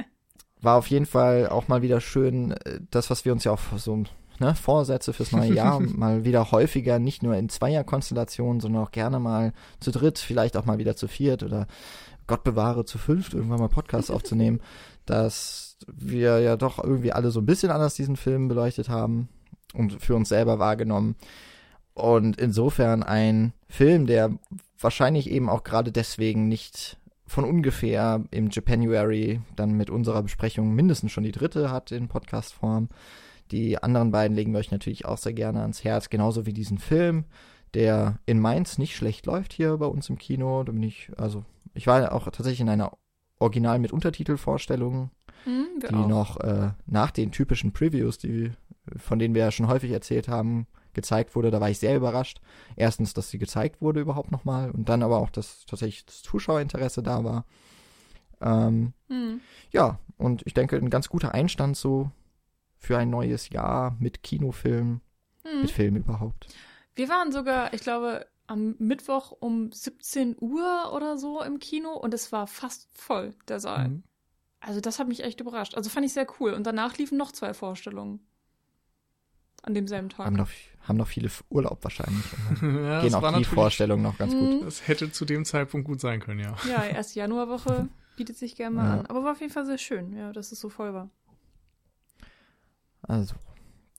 (laughs) war auf jeden Fall auch mal wieder schön, äh, das, was wir uns ja auch so ne, Vorsätze fürs neue Jahr (laughs) mal wieder häufiger, nicht nur in Zweierkonstellationen, sondern auch gerne mal zu dritt, vielleicht auch mal wieder zu viert oder Gott bewahre zu fünft, irgendwann mal Podcasts (laughs) aufzunehmen, dass wir ja doch irgendwie alle so ein bisschen anders diesen Film beleuchtet haben und für uns selber wahrgenommen. Und insofern ein Film, der wahrscheinlich eben auch gerade deswegen nicht von ungefähr im Japanuary dann mit unserer Besprechung mindestens schon die dritte hat in Podcastform. Die anderen beiden legen wir euch natürlich auch sehr gerne ans Herz, genauso wie diesen Film, der in Mainz nicht schlecht läuft hier bei uns im Kino. Da bin ich, also, ich war auch tatsächlich in einer Original mit Untertitelvorstellung, hm, die auch. noch äh, nach den typischen Previews, die, von denen wir ja schon häufig erzählt haben, gezeigt wurde. Da war ich sehr überrascht. Erstens, dass sie gezeigt wurde überhaupt nochmal und dann aber auch, dass tatsächlich das Zuschauerinteresse da war. Ähm, hm. Ja, und ich denke, ein ganz guter Einstand so für ein neues Jahr mit Kinofilm, hm. mit Film überhaupt. Wir waren sogar, ich glaube, am Mittwoch um 17 Uhr oder so im Kino und es war fast voll, der Saal. Mhm. Also das hat mich echt überrascht. Also fand ich sehr cool. Und danach liefen noch zwei Vorstellungen. An demselben Tag. Haben noch, haben noch viele Urlaub wahrscheinlich. (laughs) ja, Gehen auch die Vorstellungen noch ganz gut. Mhm. Das hätte zu dem Zeitpunkt gut sein können, ja. Ja, erste Januarwoche (laughs) bietet sich gerne mal ja. an. Aber war auf jeden Fall sehr schön, ja, dass es so voll war. Also,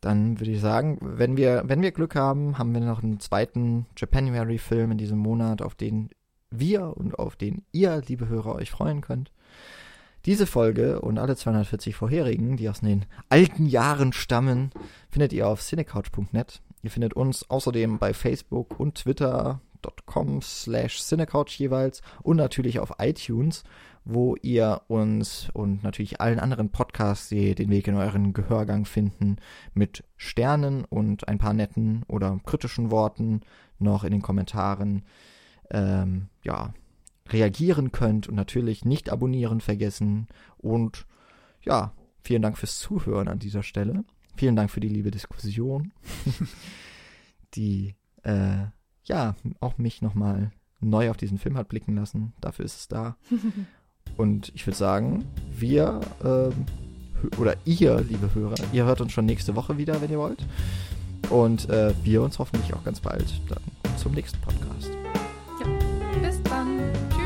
dann würde ich sagen, wenn wir, wenn wir Glück haben, haben wir noch einen zweiten Japanuary-Film in diesem Monat, auf den wir und auf den ihr, liebe Hörer, euch freuen könnt. Diese Folge und alle 240 vorherigen, die aus den alten Jahren stammen, findet ihr auf cinecouch.net. Ihr findet uns außerdem bei Facebook und Twitter, soundcloud.com slash cinecouch jeweils und natürlich auf iTunes, wo ihr uns und natürlich allen anderen Podcasts, die den Weg in euren Gehörgang finden, mit Sternen und ein paar netten oder kritischen Worten noch in den Kommentaren ähm, ja, reagieren könnt und natürlich nicht abonnieren vergessen. Und ja, vielen Dank fürs Zuhören an dieser Stelle. Vielen Dank für die liebe Diskussion, (laughs) die äh, ja auch mich nochmal neu auf diesen Film hat blicken lassen. Dafür ist es da. (laughs) Und ich würde sagen, wir ähm, oder ihr, liebe Hörer, ihr hört uns schon nächste Woche wieder, wenn ihr wollt. Und äh, wir uns hoffentlich auch ganz bald dann zum nächsten Podcast. Ja, bis dann.